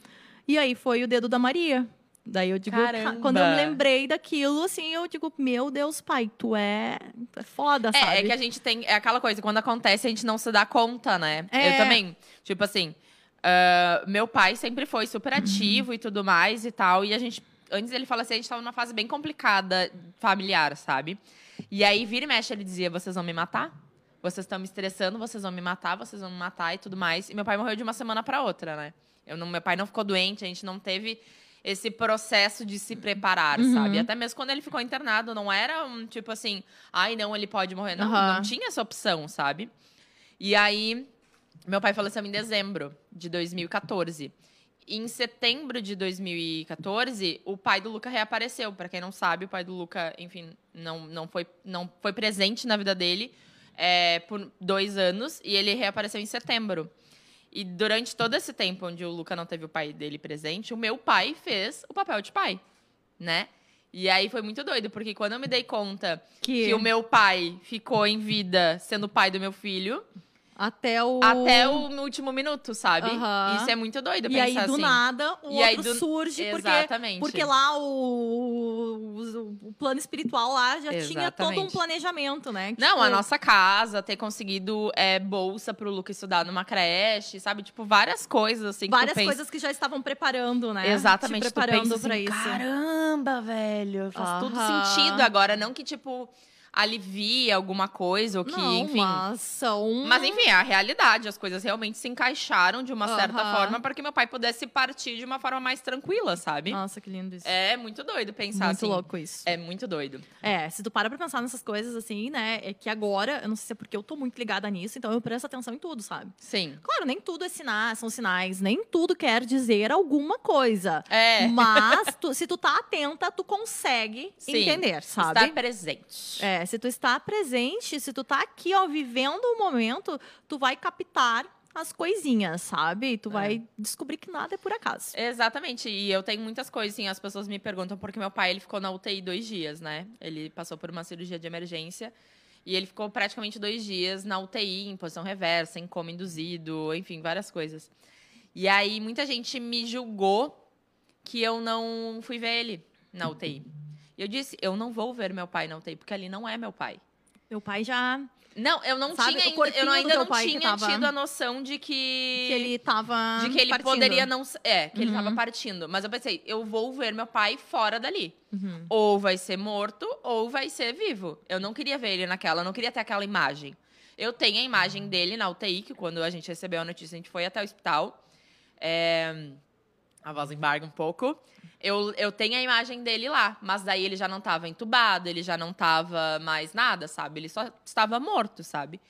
E aí foi o dedo da Maria. Daí eu digo, ca- Caramba. quando eu me lembrei daquilo, assim, eu digo, meu Deus, pai, tu é, é foda, sabe? É, é que a gente tem. É aquela coisa, quando acontece, a gente não se dá conta, né? É. Eu também. Tipo assim, ah, meu pai sempre foi super ativo e tudo mais e tal. E a gente. Antes ele falou assim, a gente tava numa fase bem complicada familiar, sabe? E aí, vira e mexe, ele dizia: vocês vão me matar? Vocês estão me estressando, vocês vão me matar, vocês vão me matar e tudo mais. E meu pai morreu de uma semana pra outra, né? Eu não, meu pai não ficou doente, a gente não teve esse processo de se preparar, Uhum. sabe? Até mesmo quando ele ficou internado, não era um tipo assim, ai, não, ele pode morrer. Não, Aham. não tinha essa opção, sabe? E aí, meu pai faleceu em dezembro de 2014. Em setembro de 2014, o pai do Luca reapareceu. Pra quem não sabe, o pai do Luca, enfim, não, não, foi, não foi presente na vida dele é, por dois anos e ele reapareceu em setembro. E durante todo esse tempo onde o Luca não teve o pai dele presente, o meu pai fez o papel de pai, né? E aí foi muito doido, porque quando eu me dei conta Que, que o meu pai ficou em vida sendo o pai do meu filho, até o. até o último minuto, sabe? Aham. Isso é muito doido E aí, do assim. nada, o E outro do- surge, porque Exatamente. Porque lá o, o, o plano espiritual lá já tinha todo um Exatamente. planejamento, né? Não, Tipo, a nossa casa, ter conseguido é, bolsa pro Luca estudar numa creche, sabe? Tipo, várias coisas assim que Várias pensa- coisas que já estavam preparando, né? Exatamente, Te preparando pensa pra assim, isso. Caramba, velho, faz tudo Aham. sentido agora, não que tipo alivia alguma coisa ou que, Não, enfim. mas são... Mas enfim, é a realidade, as coisas realmente se encaixaram de uma certa forma para que meu pai pudesse partir de uma forma mais tranquila, sabe? Nossa, que lindo isso. É muito doido pensar Muito assim. louco isso. É muito doido. É, se tu para pra pensar nessas coisas assim, né? É que agora, eu não sei se é porque eu tô muito ligada nisso, então eu presto atenção em tudo, sabe? Sim. Claro, nem tudo é sinais, são sinais, nem tudo quer dizer alguma coisa. É. Mas tu- se tu tá atenta, tu consegue Sim, entender, sabe? Estar presente. É, se tu está presente, se tu tá aqui, ó, vivendo o momento, tu vai captar as coisinhas, sabe? Tu É. vai descobrir que nada é por acaso. Exatamente. E eu tenho muitas coisas, assim, as pessoas me perguntam porque meu pai ele ficou na UTI dois dias, né? Ele passou por uma cirurgia de emergência e ele ficou praticamente dois dias na UTI, em posição reversa, em coma induzido, enfim, várias coisas. E aí muita gente me julgou que eu não fui ver ele na UTI. E eu disse, eu não vou ver meu pai na UTI, porque ali não é meu pai. Meu pai já. Não, eu não Sabe, tinha ainda, eu ainda não tinha tava- tido a noção de que Que ele tava. de que ele partindo. poderia não. É, que ele Uhum. tava partindo. Mas eu pensei, eu vou ver meu pai fora dali. Uhum. Ou vai ser morto, ou vai ser vivo. Eu não queria ver ele naquela, eu não queria ter aquela imagem. Eu tenho a imagem dele na UTI, que quando a gente recebeu a notícia, a gente foi até o hospital. É, A voz embarga um pouco. Eu, eu tenho a imagem dele lá, mas daí ele já não tava entubado, ele já não tava mais nada, sabe? Ele só estava morto, sabe?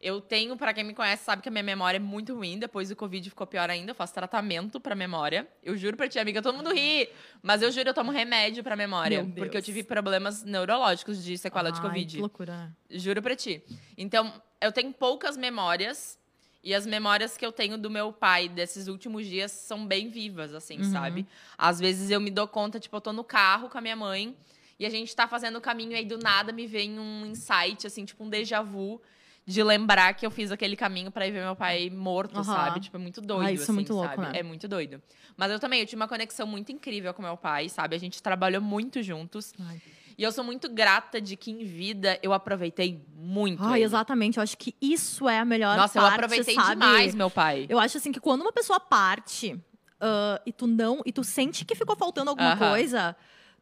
Eu tenho, pra quem me conhece, sabe que a minha memória é muito ruim. Depois do Covid ficou pior ainda. Eu faço tratamento pra memória. Eu juro pra ti, amiga, todo mundo ri. Mas eu juro, eu tomo remédio pra memória. Porque eu tive problemas neurológicos de sequela de Ai, Covid. Que loucura. Juro pra ti. Então, eu tenho poucas memórias. E as memórias que eu tenho do meu pai desses últimos dias são bem vivas, assim, Uhum. sabe? Às vezes eu me dou conta, tipo, eu tô no carro com a minha mãe e a gente tá fazendo o caminho e aí do nada me vem um insight, assim, tipo um déjà vu de lembrar que eu fiz aquele caminho pra ir ver meu pai morto, Aham. sabe? Tipo, é muito doido, Ah, isso é assim, muito louco, sabe? né? É muito doido. Mas eu também, eu tive uma conexão muito incrível com meu pai, sabe? A gente trabalhou muito juntos. Ai. E eu sou muito grata de que em vida eu aproveitei muito. Ai, ele. exatamente. Eu acho que isso é a melhor Nossa, parte, eu aproveitei sabe? demais meu pai. Eu acho assim que quando uma pessoa parte ah, e tu não. E tu sente que ficou faltando alguma Aham. coisa,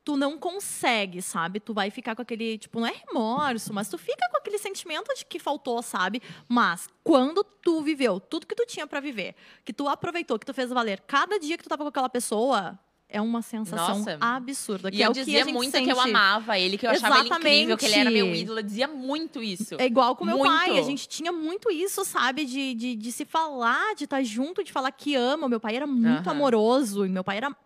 tu não consegue, sabe? Tu vai ficar com aquele, tipo, não é remorso, mas tu fica com aquele sentimento de que faltou, sabe? Mas quando tu viveu tudo que tu tinha pra viver, que tu aproveitou, que tu fez valer cada dia que tu tava com aquela pessoa. É uma sensação Nossa. absurda. Que E é eu dizia muito sente. que eu amava ele, que eu achava ele incrível, que ele era meu Exatamente. ídolo. Eu dizia muito isso. É igual com meu Muito. pai. A gente tinha muito isso, sabe? De, de, de se falar, de estar junto, de falar que ama. Meu pai era muito Aham. amoroso. E meu pai era.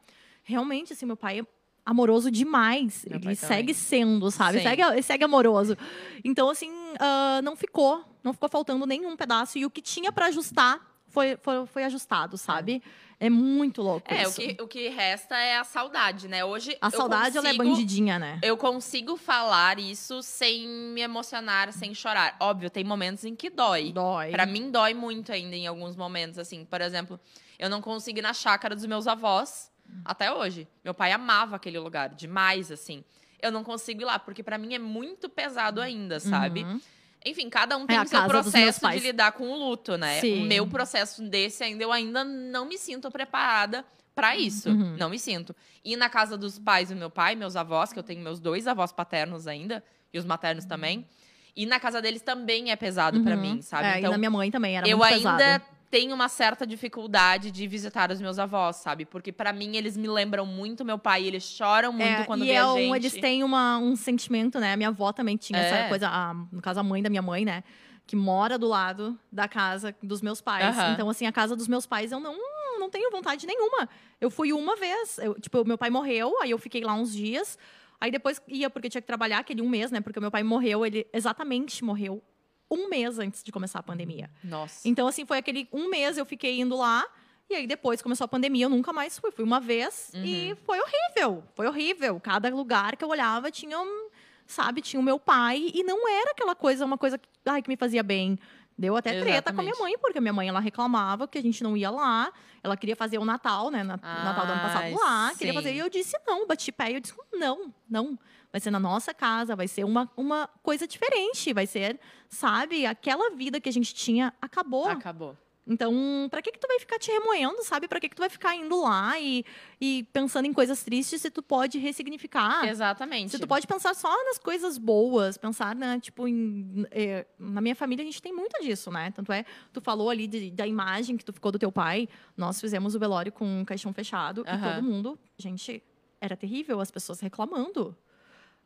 Realmente, assim, meu pai é amoroso demais. Meu Ele segue sendo, sabe? Sim. Segue, segue amoroso. Então, assim, ah, não ficou. Não ficou faltando nenhum pedaço. E o que tinha pra ajustar foi, foi, foi ajustado, sabe? É, muito louco É, o isso. que, o que resta é a saudade, né? Hoje. A saudade, ela é consigo- bandidinha, né? Eu consigo falar isso sem me emocionar, sem chorar. Óbvio, tem momentos em que dói. Dói. Pra mim dói muito ainda em alguns momentos, assim. Por exemplo, eu não consigo ir na chácara dos meus avós até hoje. Meu pai amava aquele lugar demais, assim. Eu não consigo ir lá, porque pra mim é muito pesado ainda, sabe? Uhum. Enfim, cada um tem a o seu processo de lidar com o luto, né? Sim. O meu processo desse ainda, eu ainda não me sinto preparada pra isso. Uhum. Não me sinto. E na casa dos pais do meu pai, meus avós, que eu tenho meus dois avós paternos ainda, e os maternos também. E na casa deles também é pesado pra Uhum. mim, sabe? É, e então, na minha mãe também era eu muito ainda pesado. Tenho uma certa dificuldade de visitar os meus avós, sabe? Porque pra mim eles me lembram muito meu pai, eles choram muito É, quando e é a um, gente. eles têm uma, um sentimento, né? A minha avó também tinha É. essa coisa, a- no caso, a mãe da minha mãe, né? Que mora do lado da casa dos meus pais. Então, assim, a casa dos meus pais eu não, não tenho vontade nenhuma. Eu fui uma vez, eu, tipo, meu pai morreu, aí eu fiquei lá uns dias. Aí depois ia, porque tinha que trabalhar aquele um mês, né? Porque meu pai morreu, ele exatamente morreu um mês antes de começar a pandemia. Nossa. Então, assim, foi aquele um mês eu fiquei indo lá. E aí, depois começou a pandemia, eu nunca mais fui. Fui uma vez e foi horrível. Foi horrível. Cada lugar que eu olhava tinha, um, sabe, tinha o meu pai. E não era aquela coisa, uma coisa que, ai, que me fazia bem. Deu até treta com a minha mãe, porque a minha mãe, ela reclamava que a gente não ia lá. Ela queria fazer o Natal, né? na- Natal do ano passado Ai, lá. Queria fazer. E eu disse não, bati pé. E eu disse, não, não. Vai ser na nossa casa, vai ser uma, uma coisa diferente. Vai ser, sabe, aquela vida que a gente tinha acabou. Acabou. Então, pra que que tu vai ficar te remoendo, sabe? Pra que que tu vai ficar indo lá e, e pensando em coisas tristes se tu pode ressignificar? Exatamente. Se tu pode pensar só nas coisas boas, pensar, né, tipo, em, eh, na minha família a gente tem muito disso, né? Tanto é, tu falou ali de- da imagem que tu ficou do teu pai, nós fizemos o velório com um caixão fechado e todo mundo, gente, era terrível, as pessoas reclamando.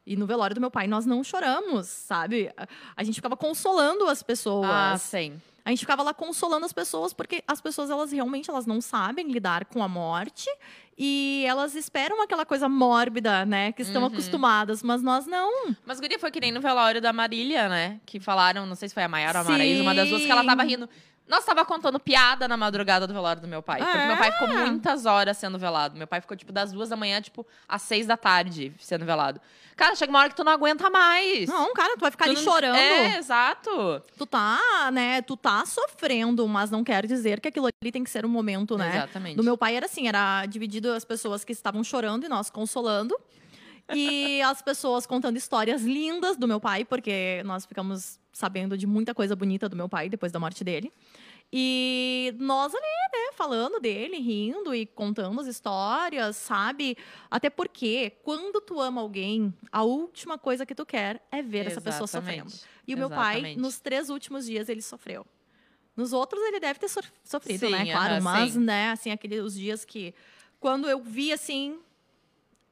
E no velório do meu pai nós não choramos, sabe? A, gente ficava consolando as pessoas. Ah, sim. A gente ficava lá consolando as pessoas, porque as pessoas, elas realmente elas não sabem lidar com a morte e elas esperam aquela coisa mórbida, né? Que estão Uhum. acostumadas, mas nós não. Mas guria foi que nem no velório da Marília, né? Que falaram, não sei se foi a Maiara ou a Maraísa, uma das duas, que ela tava rindo. Nossa, tava contando piada na madrugada do velório do meu pai. Porque meu pai ficou É. muitas horas sendo velado. Meu pai ficou, tipo, das duas da manhã, tipo, às seis da tarde sendo velado. Cara, chega uma hora que tu não aguenta mais. Não, cara, tu vai ficar Tu ali não- chorando. É, exato. Tu tá, né? Tu tá sofrendo, mas não quer dizer que aquilo ali tem que ser um momento, né? Exatamente. Do meu pai era assim, era dividido as pessoas que estavam chorando e nós consolando. E as pessoas contando histórias lindas do meu pai, porque nós ficamos sabendo de muita coisa bonita do meu pai depois da morte dele. E nós ali, né, falando dele, rindo e contando as histórias, sabe? Até porque quando tu ama alguém, a última coisa que tu quer é ver essa pessoa sofrendo. Exatamente. E o meu pai, Exatamente. nos três últimos dias, ele sofreu. Nos outros, ele deve ter so- sofrido, Sim, né? Claro, aham, mas, sim. né, assim, aqueles os dias que. Quando eu vi assim,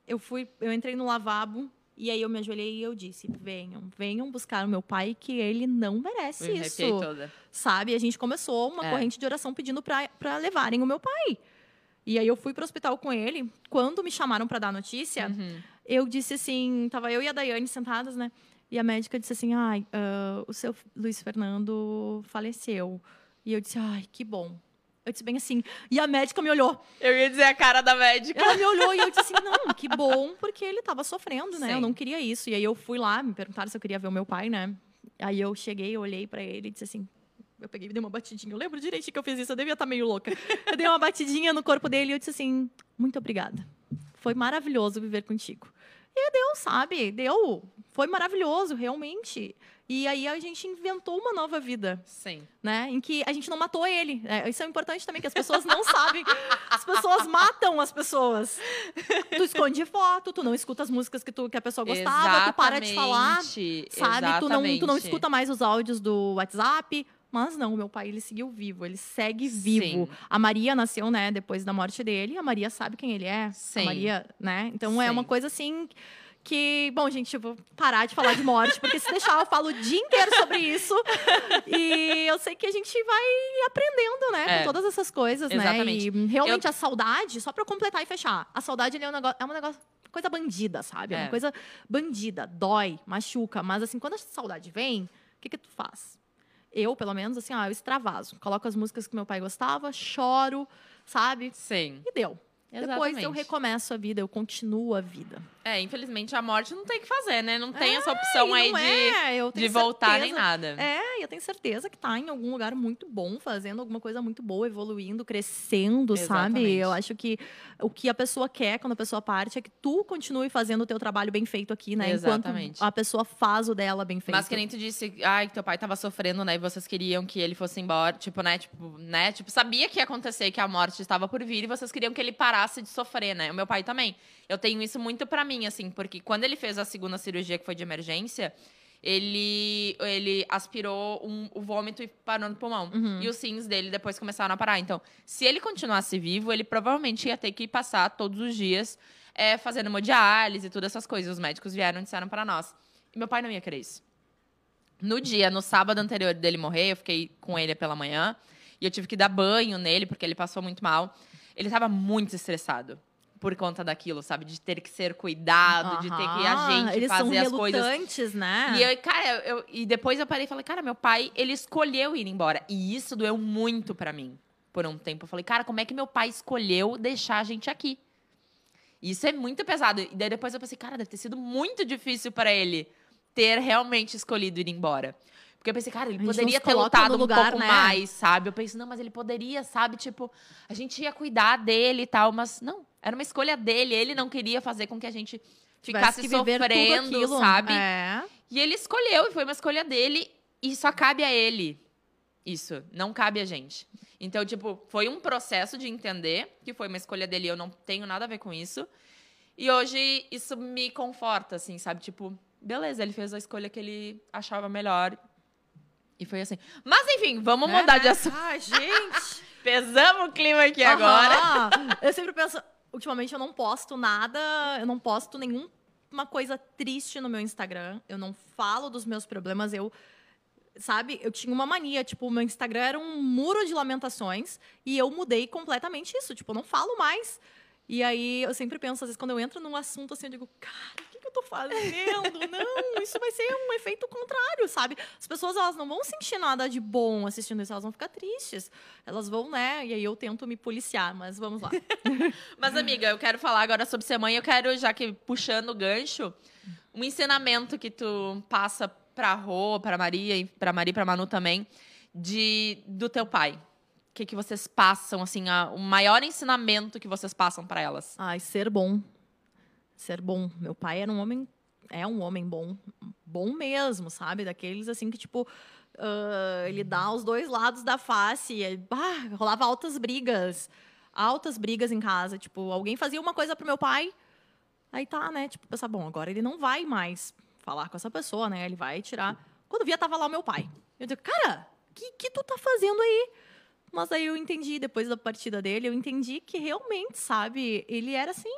eu fui, eu entrei no lavabo e aí eu me ajoelhei e eu disse: venham, venham buscar o meu pai, que ele não merece Me isso. toda. Sabe? A gente começou uma É. corrente de oração pedindo pra pra levarem o meu pai. E aí eu fui pro hospital com ele. Quando me chamaram pra dar a notícia, Uhum. eu disse assim, tava eu e a Daiane sentadas, né? E a médica disse assim, ai, ah, o seu Luiz Fernando faleceu. E eu disse, ai, que bom. Eu disse bem assim. E a médica me olhou. Eu ia dizer a cara da médica. Ela me olhou e eu disse assim, [LAUGHS] não, que bom, porque ele tava sofrendo, né? Sim. Eu não queria isso. E aí eu fui lá, me perguntaram se eu queria ver o meu pai, né? Aí eu cheguei, olhei pra ele e disse assim, eu peguei e dei uma batidinha. Eu lembro direitinho que eu fiz isso, eu devia estar meio louca. Eu dei uma batidinha no corpo dele e eu disse assim, muito obrigada. Foi maravilhoso viver contigo. E deu, sabe? Deu. Foi maravilhoso, realmente. E aí a gente inventou uma nova vida Sim. né? Em que a gente não matou ele. É, isso é importante também, que as pessoas não sabem. As pessoas matam as pessoas. Tu esconde foto, tu não escuta as músicas que, tu, que a pessoa gostava, tu para de falar, Exatamente, sabe? Tu não, tu não exatamente. escuta mais os áudios do WhatsApp. Mas não, meu pai, ele seguiu vivo, ele segue vivo. Sim. A Maria nasceu, né, depois da morte dele. A Maria sabe quem ele é. Sim. A Maria, né? Então é Sim. uma coisa assim que, bom, gente, eu vou parar de falar de morte, porque se deixar eu falo o dia inteiro sobre isso. E eu sei que a gente vai aprendendo, né, É. com todas essas coisas, Exatamente. né? E realmente a saudade, só pra completar e fechar, a saudade é um negócio, é um negócio coisa bandida, sabe? É uma É. coisa bandida, dói, machuca, mas assim, quando a saudade vem, o que que tu faz? Eu, pelo menos, assim, ah, eu extravaso. Coloco as músicas que meu pai gostava, choro, sabe? Sim. E deu. Depois Exatamente. eu recomeço a vida, eu continuo a vida. É, infelizmente a morte não tem o que fazer, né? Não tem essa opção aí de, é, de voltar certeza. nem nada. É, e eu tenho certeza que tá em algum lugar muito bom, fazendo alguma coisa muito boa, evoluindo, crescendo, sabe? Exatamente. Eu acho que o que a pessoa quer quando a pessoa parte é que tu continue fazendo o teu trabalho bem feito aqui, né? Exatamente. Enquanto a pessoa faz o dela bem feito. Mas que nem tu disse, ai, que teu pai tava sofrendo, né? E vocês queriam que ele fosse embora, tipo, né? Tipo, né? Tipo, sabia que ia acontecer, que a morte estava por vir, e vocês queriam que ele parasse de sofrer, né? O meu pai também. Eu tenho isso muito pra mim, assim, porque quando ele fez a segunda cirurgia, que foi de emergência, ele, ele aspirou um- o vômito e parou no pulmão. Uhum. E os rins dele depois começaram a parar. Então, se ele continuasse vivo, ele provavelmente ia ter que passar todos os dias é, fazendo hemodiálise e todas essas coisas. Os médicos vieram e disseram para nós. E meu pai não ia querer isso. No dia, no sábado anterior dele morrer, eu fiquei com ele pela manhã. E eu tive que dar banho nele, porque ele passou muito mal. Ele tava muito estressado. por conta daquilo, sabe? De ter que ser cuidado, de ter que a gente Eles fazer as coisas. né? E, eu, cara, eu, e depois eu parei e falei, cara, meu pai, ele escolheu ir embora. E isso doeu muito pra mim por um tempo. Eu falei, cara, como é que meu pai escolheu deixar a gente aqui? Isso é muito pesado. E daí depois eu pensei, cara, deve ter sido muito difícil pra ele ter realmente escolhido ir embora. Porque eu pensei, cara, ele poderia ter lutado no um lugar, pouco né? mais, sabe? Eu pensei, não, mas ele poderia, sabe? Tipo, a gente ia cuidar dele e tal, mas não, era uma escolha dele. Ele não queria fazer com que a gente ficasse sofrendo, sabe? É. E ele escolheu, e foi uma escolha dele, e só cabe a ele. Isso, não cabe a gente. Então, tipo, foi um processo de entender que foi uma escolha dele, e eu não tenho nada a ver com isso. E hoje isso me conforta, assim, sabe? Tipo, beleza, ele fez a escolha que ele achava melhor. E foi assim. Mas enfim, vamos Né, mudar né? de assunto. Ai, gente. [LAUGHS] Pesamos o clima aqui agora. Eu sempre penso, ultimamente eu não posto nada, eu não posto nenhuma coisa triste no meu Instagram. Eu não falo dos meus problemas, eu sabe, eu tinha uma mania, tipo, o meu Instagram era um muro de lamentações e eu mudei completamente isso, tipo, eu não falo mais. E aí eu sempre penso, às vezes, quando eu entro num assunto assim, eu digo, cara, o que, que eu tô fazendo? [LAUGHS] Não, isso vai ser um efeito contrário, sabe? As pessoas, elas não vão sentir nada de bom assistindo isso, elas vão ficar tristes. Elas vão, né? E aí eu tento me policiar, mas vamos lá. [LAUGHS] Mas, amiga, eu quero falar agora sobre ser mãe. Eu quero, já que puxando o gancho, um ensinamento que tu passa pra Rô, pra Maria, e pra Maria e pra Manu também, de, do teu pai. Que, que vocês passam, assim, a- o maior ensinamento que vocês passam pra elas? Ai, ser bom. Ser bom. Meu pai era um homem, é um homem bom, bom mesmo, sabe? Daqueles assim que tipo ah, ele dá os dois lados da face, e, bah, rolava altas brigas, altas brigas em casa, tipo, alguém fazia uma coisa pro meu pai, aí tá, né? Tipo, pensar, bom, agora ele não vai mais falar com essa pessoa, né? Ele vai tirar. Quando via tava lá o meu pai. Eu digo, cara, o que que tu tá fazendo aí? Mas aí eu entendi, depois da partida dele, eu entendi que realmente, sabe, ele era assim.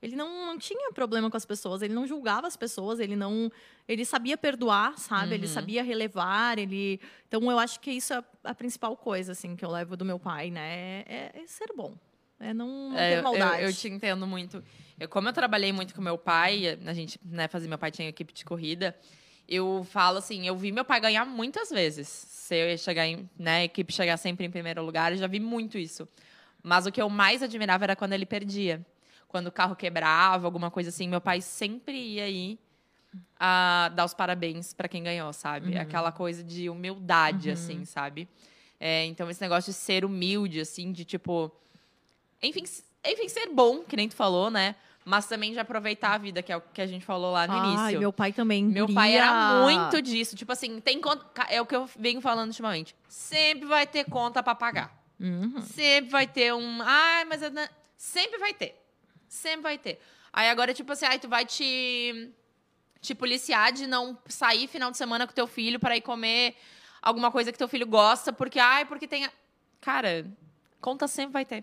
Ele não, não tinha problema com as pessoas, ele não julgava as pessoas, ele não. Ele sabia perdoar, sabe? Ele Uhum. sabia relevar, ele. Então eu acho que isso é a principal coisa, assim, que eu levo do meu pai, né? É, é ser bom. É não, não É, ter maldade. Eu, eu te entendo muito. Eu, como eu trabalhei muito com meu pai, a gente, né, fazia meu pai tinha equipe de corrida. Eu falo assim, eu vi meu pai ganhar muitas vezes. Se eu ia chegar em, né, a equipe chegar sempre em primeiro lugar, eu já vi muito isso. Mas o que eu mais admirava era quando ele perdia. Quando o carro quebrava, alguma coisa assim, meu pai sempre ia aí a dar os parabéns pra quem ganhou, sabe? Aquela coisa de humildade, assim, sabe? É, então, esse negócio de ser humilde, assim, de tipo. Enfim, enfim, ser bom, que nem tu falou, né? Mas também de aproveitar a vida, que é o que a gente falou lá no Ai, início. meu pai também. Meu pai era muito disso. Tipo assim, tem conta. É o que eu venho falando ultimamente. Sempre vai ter conta pra pagar. Uhum. Sempre vai ter um. Ai, mas. eu não-" Sempre vai ter. Sempre vai ter. Aí agora, tipo assim, aí tu vai te. Te policiar de não sair final de semana com teu filho para ir comer alguma coisa que teu filho gosta, porque, ai, porque tem. a-" Cara, conta sempre vai ter.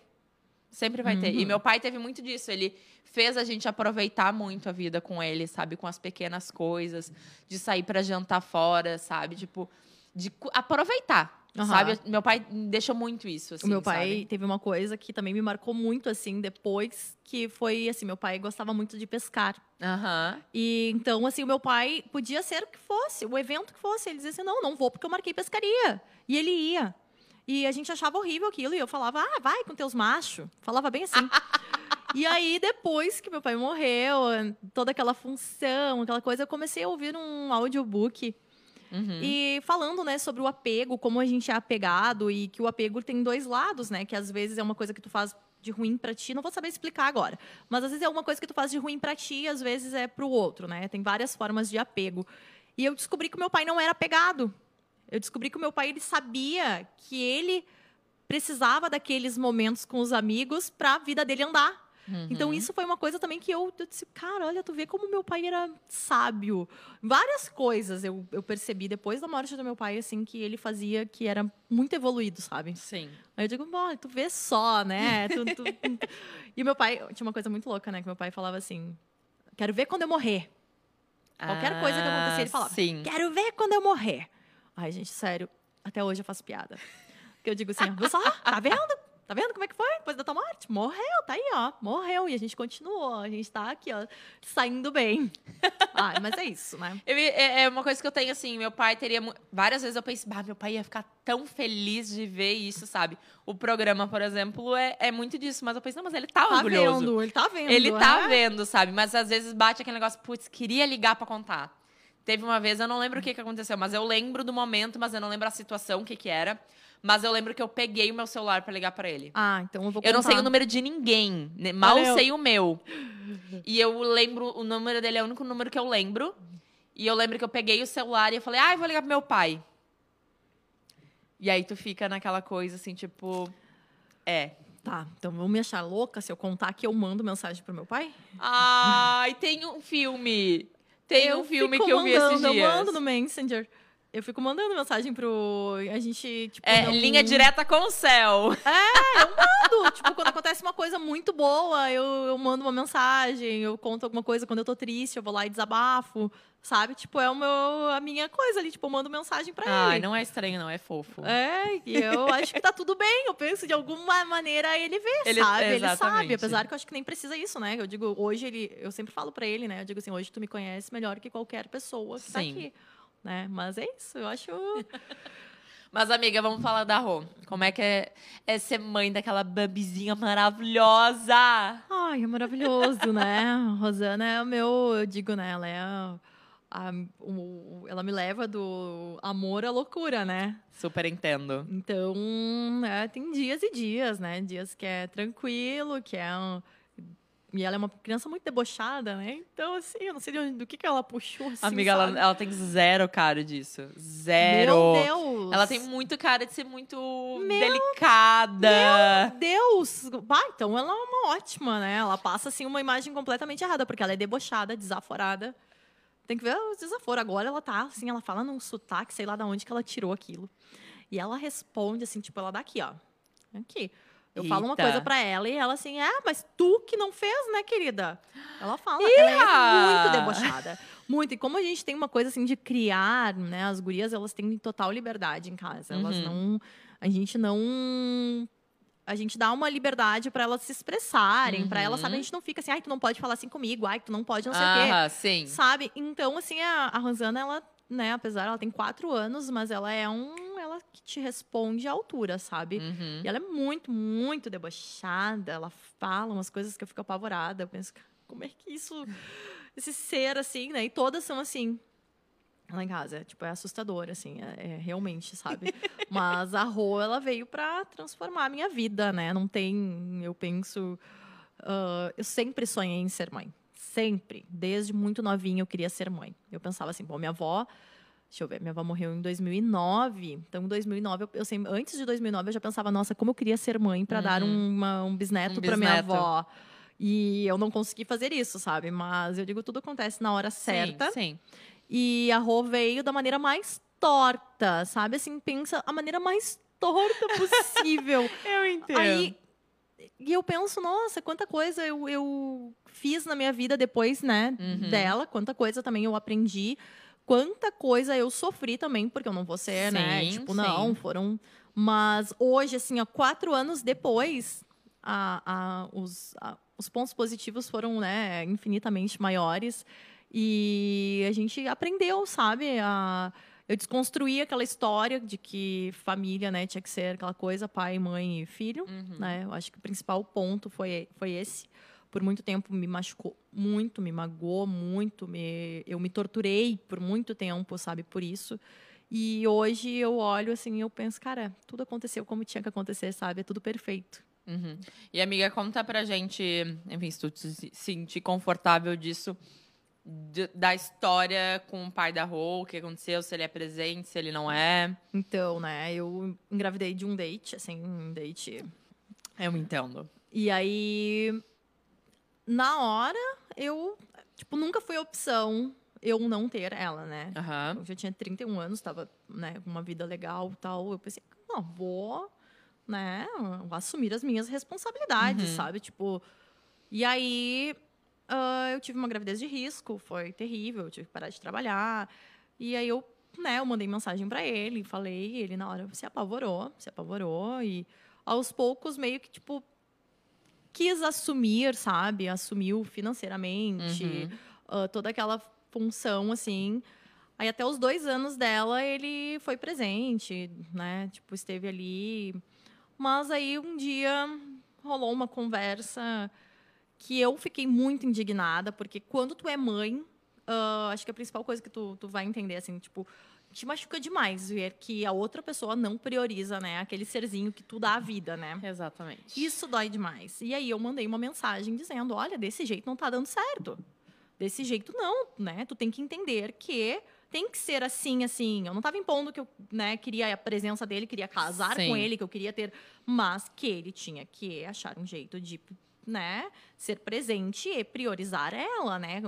Sempre vai ter. E meu pai teve muito disso. Ele fez a gente aproveitar muito a vida com ele, sabe? Com as pequenas coisas, de sair para jantar fora, sabe? Tipo, de aproveitar. Aham. Sabe? Meu pai deixou muito isso. Assim, o meu pai sabe? teve uma coisa que também me marcou muito, assim, depois, que foi assim, meu pai gostava muito de pescar. Aham. E então, assim, o meu pai podia ser o que fosse, o evento que fosse. Ele dizia assim: não, não vou porque eu marquei pescaria. E ele ia. E a gente achava horrível aquilo. E eu falava: ah, vai com teus machos. Falava bem assim. [LAUGHS] e aí, depois que meu pai morreu, toda aquela função, aquela coisa, eu comecei a ouvir um audiobook. Uhum. E falando, né, sobre o apego, como a gente é apegado e que o apego tem dois lados, né? Que às vezes é uma coisa que tu faz de ruim pra ti, não vou saber explicar agora. Mas às vezes é uma coisa que tu faz de ruim pra ti, e às vezes é pro outro, né? Tem várias formas de apego. E eu descobri que o meu pai não era apegado. Eu descobri que o meu pai ele sabia que ele precisava daqueles momentos com os amigos para a vida dele andar. Uhum. Então, isso foi uma coisa também que eu, eu disse, cara, olha, tu vê como meu pai era sábio. Várias coisas eu, eu percebi depois da morte do meu pai, assim, que ele fazia que era muito evoluído, sabe? Sim. Aí eu digo, bom, tu vê só, né? Tu- tu- tu- [LAUGHS] e meu pai, tinha uma coisa muito louca, né? Que meu pai falava assim, quero ver quando eu morrer. Qualquer coisa que acontecer, ele falava, Ah, Sim. Quero ver quando eu morrer. Ai, gente, sério, até hoje eu faço piada. Porque eu digo assim, viu só? Tá vendo? Tá vendo como é que foi depois da tua morte? Morreu, tá aí, ó. Morreu. E a gente continuou. A gente tá aqui, ó, saindo bem. [LAUGHS] ah, mas é isso, né? Eu, é, é, uma coisa que eu tenho, assim, meu pai teria. Várias vezes eu pensei, bah, meu pai ia ficar tão feliz de ver isso, sabe? O programa, por exemplo, é, é muito disso. Mas eu pensei, não, mas ele tá, tá orgulhoso. Vendo, ele tá vendo. Ele tá é? vendo, sabe? Mas às vezes bate aquele negócio, putz, queria ligar pra contar. Teve uma vez, eu não lembro o que, que aconteceu, mas eu lembro do momento, mas eu não lembro a situação, o que, que era. Mas eu lembro que eu peguei o meu celular para ligar para ele. Ah, então eu vou contar. Eu não sei o número de ninguém. Né? Mal Valeu. sei o meu. E eu lembro, o número dele é o único número que eu lembro. E eu lembro que eu peguei o celular e eu falei, ah, eu vou ligar pro meu pai. E aí tu fica naquela coisa assim, tipo. É. Tá, então vão me achar louca se eu contar que eu mando mensagem pro meu pai? Ai, tem um filme. Tem eu um filme que eu vi esses dias. Eu mando no Messenger. Eu fico mandando mensagem pro. A gente, tipo. É, não... linha direta com o céu. É, eu mando. [LAUGHS] tipo, quando acontece uma coisa muito boa, eu, eu mando uma mensagem, eu conto alguma coisa. Quando eu tô triste, eu vou lá e desabafo. Sabe? Tipo, é o meu, a minha coisa ali. Tipo, eu mando mensagem pra Ai, ele. não é estranho, não, é fofo. É, e eu acho que tá tudo bem. Eu penso de alguma maneira ele vê, ele, sabe? Exatamente. Ele sabe. Apesar que eu acho que nem precisa isso, né? Eu digo, hoje ele. Eu sempre falo pra ele, né? Eu digo assim, hoje tu me conhece melhor que qualquer pessoa que tá Sim. tá aqui né? Mas é isso, eu acho. [LAUGHS] Mas, amiga, vamos falar da Rô. Como é que é, é ser mãe daquela babizinha maravilhosa? Ai, é maravilhoso, né? [LAUGHS] Rosana é o meu, eu digo, né? Ela é a, a, o, ela me leva do amor à loucura, né? Super entendo. Então, é, tem dias e dias, né? Dias que é tranquilo, que é um, e ela é uma criança muito debochada, né? Então, assim, eu não sei onde, do que, que ela puxou. Assim, Amiga, ela, ela, tem zero cara disso. Zero. Meu Deus! Ela tem muito cara de ser muito meu, delicada. Meu Deus! Bah, então ela é uma ótima, né? Ela passa, assim, uma imagem completamente errada, porque ela é debochada, desaforada. Tem que ver os desaforos. Agora ela tá, assim, ela fala num sotaque, sei lá de onde que ela tirou aquilo. E ela responde, assim, tipo, ela daqui, ó. Aqui. Eu Eita. falo uma coisa para ela e ela assim, ah, mas tu que não fez, né, querida? Ela fala, Ia! ela é muito debochada. Muito. E como a gente tem uma coisa assim de criar, né? As gurias, elas têm total liberdade em casa. Elas uhum. não. A gente não. A gente dá uma liberdade para elas se expressarem, uhum. para elas, sabe? A gente não fica assim, ai, tu não pode falar assim comigo, ai, tu não pode não sei ah, o quê. sim. Sabe? Então, assim, a, a Rosana, ela, né, apesar, ela tem quatro anos, mas ela é um ela que te responde à altura, sabe? Uhum. E ela é muito, muito debochada. Ela fala umas coisas que eu fico apavorada. Eu penso, como é que isso. [LAUGHS] Esse ser assim, né? E todas são assim. Lá em casa, é, tipo, é assustador, assim, é, é realmente, sabe? [LAUGHS] Mas a Rô, ela veio para transformar a minha vida, né? Não tem, eu penso, uh, eu sempre sonhei em ser mãe, sempre, desde muito novinha eu queria ser mãe. Eu pensava assim, bom, minha avó Deixa eu ver, minha avó morreu em 2009. Então, em 2009, eu, eu sempre, antes de 2009, eu já pensava, nossa, como eu queria ser mãe para uhum. dar uma, um bisneto um para minha avó. E eu não consegui fazer isso, sabe? Mas eu digo, tudo acontece na hora certa. Sim, sim. E a Rô veio da maneira mais torta, sabe? Assim, pensa a maneira mais torta possível. [LAUGHS] eu entendo. Aí, e eu penso, nossa, quanta coisa eu, eu fiz na minha vida depois, né, uhum. dela, quanta coisa também eu aprendi quanta coisa eu sofri também, porque eu não vou ser, né, sim, né? Tipo, sim. não, foram. Mas hoje, assim, ó, quatro anos depois, a, a, os, a, os pontos positivos foram, né, infinitamente maiores. E a gente aprendeu, sabe? A, eu desconstruí aquela história de que família, né, tinha que ser aquela coisa, pai, mãe e filho, uhum. né? Eu acho que o principal ponto foi, foi esse por muito tempo me machucou muito, me magoou muito, me, eu me torturei por muito tempo, sabe, por isso. E hoje eu olho assim e eu penso, cara, tudo aconteceu como tinha que acontecer, sabe? É tudo perfeito. Uhum. E amiga, conta pra gente, enfim, se tu se sentir confortável disso, da história com o pai da Rô, o que aconteceu, se ele é presente, se ele não é. Então, né, eu engravidei de um date, assim, um date. Eu entendo. E aí na hora, eu, tipo, nunca foi opção eu não ter ela, né? Uhum. Eu já tinha 31 anos, tava, né, com uma vida legal tal. Eu pensei, não, vou, né, vou assumir as minhas responsabilidades, uhum. sabe? Tipo, e aí uh, eu tive uma gravidez de risco, foi terrível, eu tive que parar de trabalhar. E aí eu, né, eu mandei mensagem para ele, falei, ele na hora se apavorou, se apavorou e aos poucos, meio que, tipo, quis assumir, sabe? Assumiu financeiramente, Uhum. ah, toda aquela função, assim. Aí até os dois anos dela, ele foi presente, né? Tipo, esteve ali. Mas aí um dia rolou uma conversa que eu fiquei muito indignada, porque quando tu é mãe, ah, acho que a principal coisa que tu, tu vai entender, assim, tipo, te machuca demais ver que a outra pessoa não prioriza, né? Aquele serzinho que tu dá a vida, né? Exatamente. Isso dói demais. E aí eu mandei uma mensagem dizendo: olha, desse jeito não tá dando certo. Desse jeito não, né? Tu tem que entender que tem que ser assim, assim. Eu não tava impondo que eu né, queria a presença dele, queria casar Sim. com ele, que eu queria ter. Mas que ele tinha que achar um jeito de, né, ser presente e priorizar ela, né?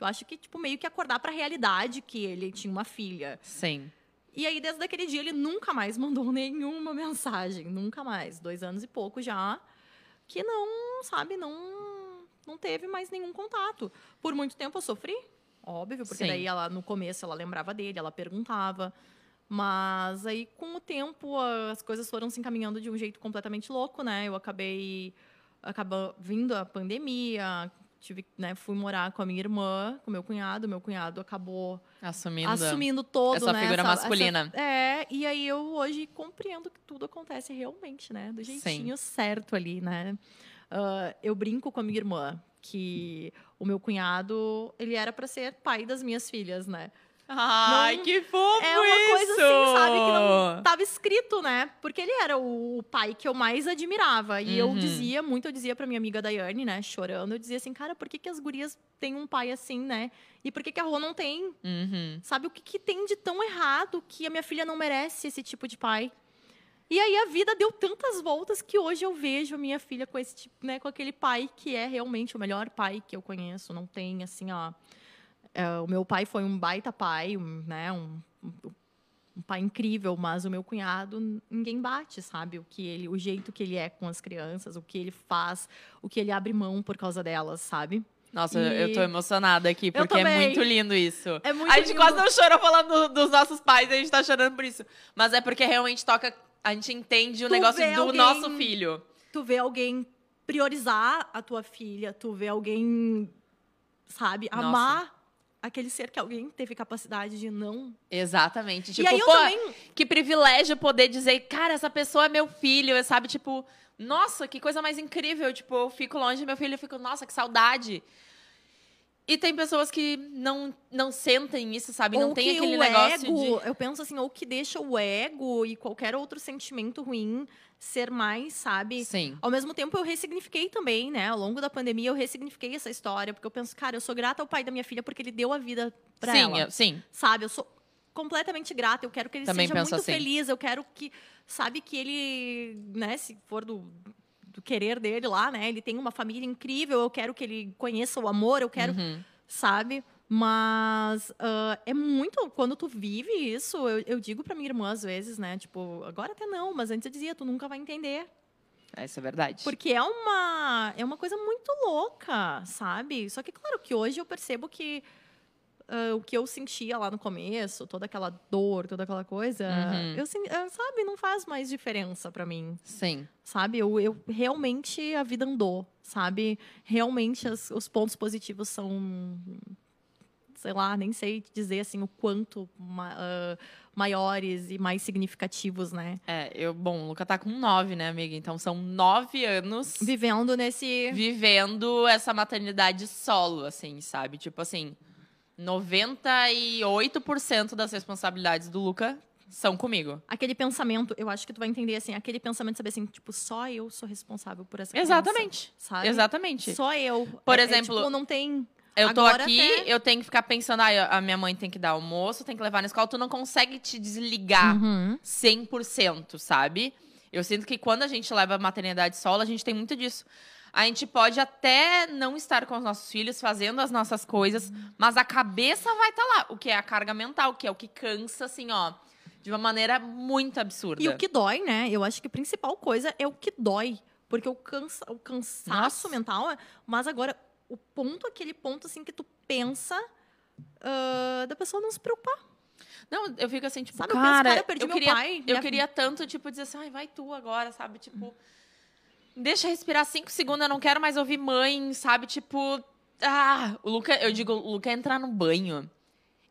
Eu acho que, tipo, meio que acordar pra realidade que ele tinha uma filha. Sim. E aí, desde aquele dia, ele nunca mais mandou [LAUGHS] nenhuma mensagem. Nunca mais. Dois anos e pouco já. Que não, sabe, não, não teve mais nenhum contato. Por muito tempo eu sofri, óbvio, porque Sim. daí ela, no começo, ela lembrava dele, ela perguntava. Mas aí, com o tempo, as coisas foram se encaminhando de um jeito completamente louco, né? Eu acabei acabou vindo a pandemia, tive, né, fui morar com a minha irmã, com meu cunhado, meu cunhado acabou Assumindo. assumindo todo, essa né, figura masculina. é, e aí eu hoje compreendo que tudo acontece realmente, né? Do jeitinho certo ali, né? Ah, eu brinco com a minha irmã que o meu cunhado, ele era para ser pai das minhas filhas, né? Ai, Não- que fofo É uma coisa isso! assim, sabe, que não tava escrito, né? Porque ele era o pai que eu mais admirava. E eu Uhum. dizia, muito eu dizia pra minha amiga Daiane, né, chorando, eu dizia assim, cara, por que, que as gurias têm um pai assim, né? E por que, que a Rô não tem? Uhum. Sabe o que, que tem de tão errado que a minha filha não merece esse tipo de pai? E aí a vida deu tantas voltas que hoje eu vejo a minha filha com esse tipo, né, com aquele pai que é realmente o melhor pai que eu conheço. Não tem assim, ó. É, o meu pai foi um baita pai, um, né, um, um- pai incrível, mas o meu cunhado ninguém bate, sabe? O que ele, o jeito que ele é com as crianças, o que ele faz, o que ele abre mão por causa delas, sabe? Nossa, E- eu tô emocionada aqui, porque é muito lindo isso. É muito a gente lindo. quase não chorou falando do- dos nossos pais, a gente tá chorando por isso. Mas é porque realmente toca. A gente entende o Tu negócio do alguém- nosso filho. tu vê alguém priorizar a tua filha, tu vê alguém, sabe, Nossa. amar aquele ser que alguém teve capacidade de não. Exatamente. Tipo, e aí eu pô, também. que privilégio poder dizer, cara, essa pessoa é meu filho, sabe? Tipo, nossa, que coisa mais incrível. Tipo, eu fico longe do meu filho e fico, nossa, que saudade. E tem pessoas que não, não sentem isso, sabe? não ou tem que aquele negócio ego, de. eu penso assim, ou que deixa o ego e qualquer outro sentimento ruim ser mais, sabe? Sim. Ao mesmo tempo, eu ressignifiquei também, né? Ao longo da pandemia, eu ressignifiquei essa história, porque eu penso, cara, eu sou grata ao pai da minha filha porque ele deu a vida pra sim, ela. eu- sim. sabe? Eu sou completamente grata. Eu quero que ele Também seja muito assim. feliz. Eu quero que, sabe, que ele, né, se for do, do querer dele lá, né, ele tem uma família incrível. Eu quero que ele conheça o amor. Eu quero, Uhum. sabe? Mas ah, é muito quando tu vive isso. Eu, eu digo pra minha irmã às vezes, né, tipo, agora até não, mas antes eu dizia, tu nunca vai entender. É, Isso é verdade. Porque é uma, é uma coisa muito louca, sabe? Só que, claro, que hoje eu percebo que ah, o que eu sentia lá no começo, toda aquela dor, toda aquela coisa, Uhum. eu, ah, sabe, não faz mais diferença pra mim, Sim. sabe? Eu, eu realmente a vida andou, sabe? Realmente as- os pontos positivos são, sei lá, nem sei dizer assim o quanto ma- ah, maiores e mais significativos, né? É, eu, bom, o Luca tá com nove, né, amiga? Então são nove anos Vivendo nesse vivendo essa maternidade solo, assim, sabe? Tipo assim, 98% das responsabilidades do Luca são comigo. aquele pensamento, eu acho que tu vai entender assim, aquele pensamento de saber assim, tipo, só eu sou responsável por essa criança, Exatamente. sabe? Exatamente. Só eu. Por É- é, exemplo, tipo, não tem Eu tô Agora aqui, até- eu tenho que ficar pensando, ah, a minha mãe tem que dar almoço, tem que levar na escola. Tu não consegue te desligar Uhum. 100%, sabe? Eu sinto que quando a gente leva a maternidade solo, a gente tem muito disso. A gente pode até não estar com os nossos filhos, fazendo as nossas coisas, mas a cabeça vai estar lá. O que é a carga mental, que é o que cansa, assim, ó, de uma maneira muito absurda. E o que dói, né? Eu acho que a principal coisa é o que dói. Porque o, cansa, o cansaço Nossa. mental, é- mas agora, o ponto, aquele ponto assim que tu pensa ah, da pessoa não se preocupar. Não, eu fico assim, tipo, Sabe, eu penso, cara, cara, eu perdi meu queria, pai, eu queria tanto, tipo, dizer assim, ai, vai tu agora, sabe? Tipo, deixa respirar cinco segundos, eu não quero mais ouvir mãe, sabe? Tipo, ah, o Luca, eu digo, o Luca entrar no banho.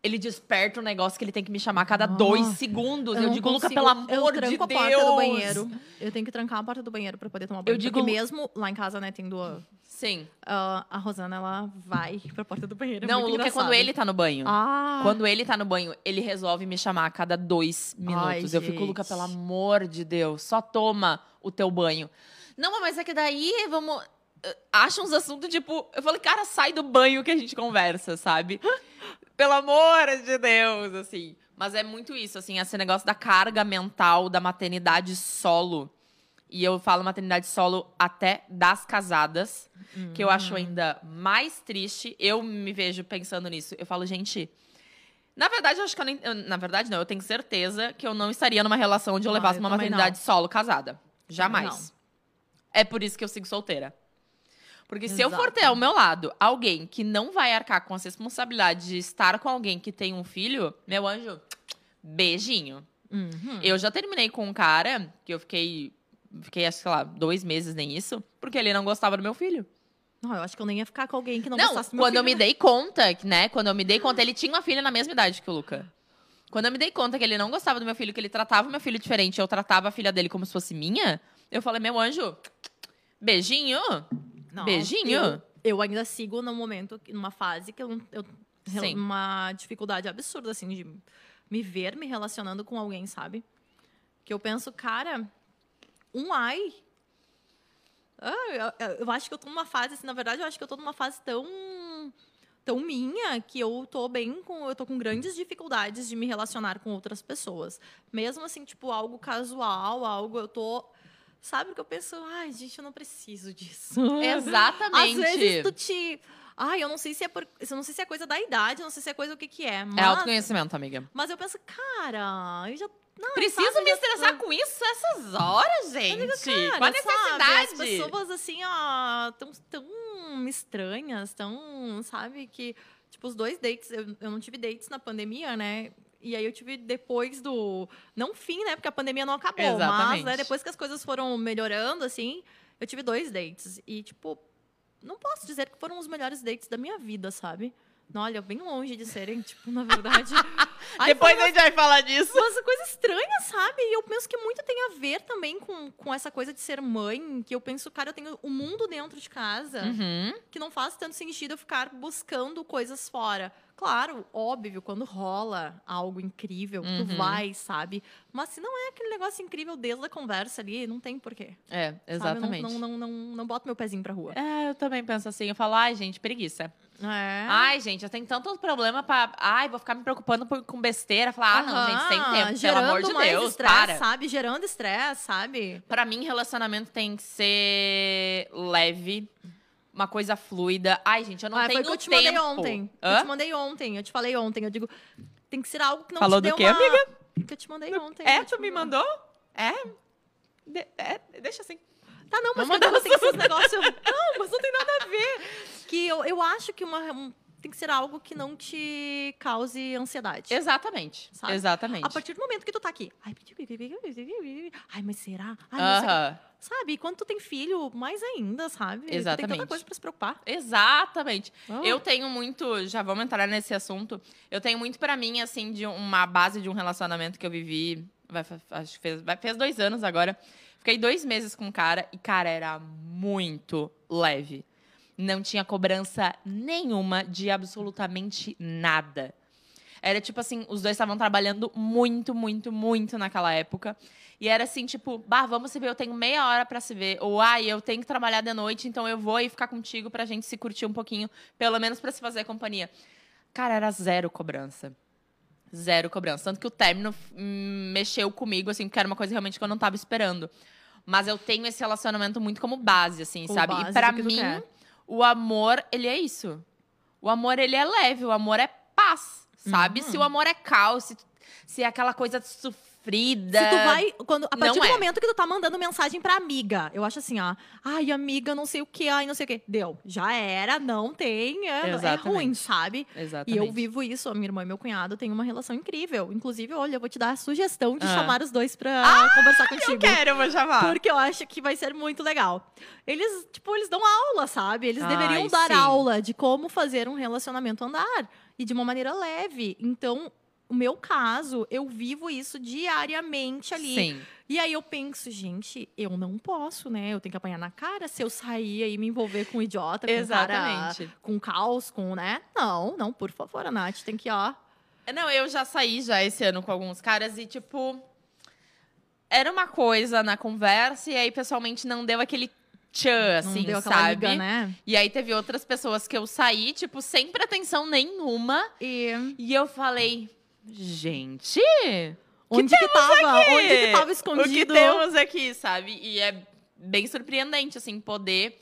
Ele desperta um negócio que ele tem que me chamar a cada dois segundos. Eu, não digo, Luca, pelo amor eu de tranco Deus. a porta do banheiro. Eu tenho que trancar a porta do banheiro pra poder tomar banho. digo- Porque mesmo lá em casa, né, tendo a, Sim. a- a Rosana, ela vai pra porta do banheiro. é não, o muito Luca é quando engraçado. ele tá no banho. Ah, Quando ele tá no banho, ele resolve me chamar a cada dois minutos. Ai, eu fico, Luca, gente. pelo amor de Deus, só toma o teu banho. Não, mas é que daí vamos. Acha uns assuntos, tipo. Eu falei, cara, sai do banho que a gente conversa, sabe? [LAUGHS] pelo amor de Deus, assim. Mas é muito isso, assim, esse negócio da carga mental da maternidade solo. E eu falo maternidade solo até das casadas, que eu acho ainda mais triste. Eu me vejo pensando nisso. Eu falo, gente. Na verdade, eu acho que eu nem. eu- na verdade, não, eu tenho certeza que eu não estaria numa relação onde eu Ah, levasse eu uma maternidade solo casada. Jamais. não. É por isso que eu sigo solteira. Porque se eu for Exato. ter ao meu lado alguém que não vai arcar com as responsabilidades de estar com alguém que tem um filho, meu anjo, beijinho. Uhum. Eu já terminei com um cara que eu fiquei, fiquei, acho que, sei lá, dois meses nem isso, porque ele não gostava do meu filho. Não, eu acho que eu nem ia ficar com alguém que não, Não, gostasse do meu quando eu filho, me né? dei conta, né? Quando eu me dei conta, ele tinha uma filha na mesma idade que o Luca. Quando eu me dei conta que ele não gostava do meu filho, que ele tratava o meu filho diferente, eu tratava a filha dele como se fosse minha, eu falei, meu anjo, beijinho. Não, beijinho. Eu, eu ainda sigo num momento, numa fase que eu, eu Sim. uma dificuldade absurda, assim, de me ver me relacionando com alguém, sabe? Que eu penso, cara, um ai. Ah, eu, eu acho que eu tô numa fase, assim, na verdade, eu acho que eu tô numa fase tão tão minha que eu tô bem com eu tô com grandes dificuldades de me relacionar com outras pessoas. Mesmo assim, tipo, algo casual, algo eu tô Sabe o que eu penso? Ai, gente, eu não preciso disso. Exatamente. Às vezes tu te. Ai, eu não sei se é por. Eu não sei se é coisa da idade, eu não sei se é coisa o que, que é. Mas, É autoconhecimento, amiga. mas eu penso, cara, eu já. Não, Preciso sabe, me estressar com isso essas horas, gente. Cara, Qual a sabe, as necessidade? pessoas, assim, ó, tão, tão estranhas, tão, sabe, que, tipo, os dois dates, eu, eu não tive dates na pandemia, né? E aí eu tive depois do. Não fim, né? Porque a pandemia não acabou. Mas, Exatamente. né, depois que as coisas foram melhorando, assim, eu tive dois dates. E, tipo, não posso dizer que foram os melhores dates da minha vida, sabe? Não, Olha, bem longe de serem, [LAUGHS] tipo, na verdade. [LAUGHS] Ai, Depois a gente vai falar disso. umas coisas estranhas, sabe? E eu penso que muito tem a ver também com, com essa coisa de ser mãe, que eu penso, cara, eu tenho o mundo dentro de casa, Uhum. que não faz tanto sentido eu ficar buscando coisas fora. Claro, óbvio, quando rola algo incrível, Uhum. tu vai, sabe? Mas se não é aquele negócio incrível desde a conversa ali, não tem porquê. É, exatamente. Não, não, não, não, não boto meu pezinho pra rua. É, eu também penso assim. Eu falo, ai, gente, preguiça. É. Ai, gente, eu tenho tanto problema pra. Ai, vou ficar me preocupando por- com besteira. Falar, ah, não, gente, sem tempo, pelo gerando amor de mais Deus, estresse, para. sabe? Gerando estresse, sabe? Pra mim, relacionamento tem que ser leve, uma coisa fluida. Ai, gente, eu não Ah, tenho foi o que eu te tempo. mandei ontem. Eu Hã? te mandei ontem, eu te falei ontem. Eu digo, tem que ser algo que não Falou te dê do quê, uma... amiga? Que eu te mandei ontem. É, eu tu me mandou? É? De- é, deixa assim. Tá, não, mas que eu tem que ser um [LAUGHS] negócio... Não, mas não tem nada a ver. Que eu, eu acho que uma, um- tem que ser algo que não te cause ansiedade. Exatamente. Sabe? Exatamente. A partir do momento que tu tá aqui... Ai, ai mas será? Ai, o quê. Aham. Sabe? E quando tu tem filho, mais ainda, sabe? Tu Tem Exatamente. tanta coisa pra se preocupar. Exatamente. Ah. Eu tenho muito, já vamos entrar nesse assunto. Eu tenho muito pra mim assim de uma base de um relacionamento que eu vivi, vai, acho que fez, vai, fez dois anos agora. Fiquei dois meses com um cara e cara era muito leve. Não tinha cobrança nenhuma de absolutamente nada. Era tipo assim, os dois estavam trabalhando muito, muito, muito naquela época. E era assim, tipo, bah, vamos se ver, eu tenho meia hora pra se ver. Ou, ai, eu tenho que trabalhar de noite, então eu vou aí ficar contigo pra gente se curtir um pouquinho, pelo menos pra se fazer companhia. Cara, era zero cobrança. Zero cobrança. Tanto que o término hum, mexeu comigo, assim, porque era uma coisa realmente que eu não tava esperando. Mas eu tenho esse relacionamento muito como base, assim, sabe? base e pra mim. O amor, ele é isso. O amor, ele é leve, o amor é paz, sabe? Uhum. Se o amor é caos, se, se é aquela coisa sofrida. Se tu vai. Quando, a partir Não do é. momento que tu tá mandando mensagem pra amiga, eu acho assim, ó. Ai, amiga, não sei o que, ai, não sei o que. Deu. Já era, não tem. É, é ruim, sabe? E Exatamente. eu vivo isso. A minha irmã e meu cunhado têm uma relação incrível. Inclusive, olha, eu vou te dar a sugestão de Ah. chamar os dois pra conversar contigo. Eu quero, eu vou chamar. Porque eu acho que vai ser muito legal. Eles, tipo, eles dão aula, sabe? Eles Ai, deveriam dar sim. aula de como fazer um relacionamento andar. E de uma maneira leve. Então, o meu caso, eu vivo isso diariamente ali. Sim. E aí eu penso, gente, eu não posso, né? Eu tenho que apanhar na cara se eu sair e me envolver com um idiota, com um cara, Exatamente. com caos, com, né? Não, não, por favor, a Nath tem que, ó. Não, eu já saí já esse ano com alguns caras e, tipo. Era uma coisa na conversa e aí, pessoalmente, não deu aquele tchan, Não assim, sabe? liga, né? E aí teve outras pessoas que eu saí, tipo, sem pretensão nenhuma. E E eu falei, gente, onde que tava? aqui? Onde que tava o que escondido? temos aqui, sabe? E é bem surpreendente, assim, poder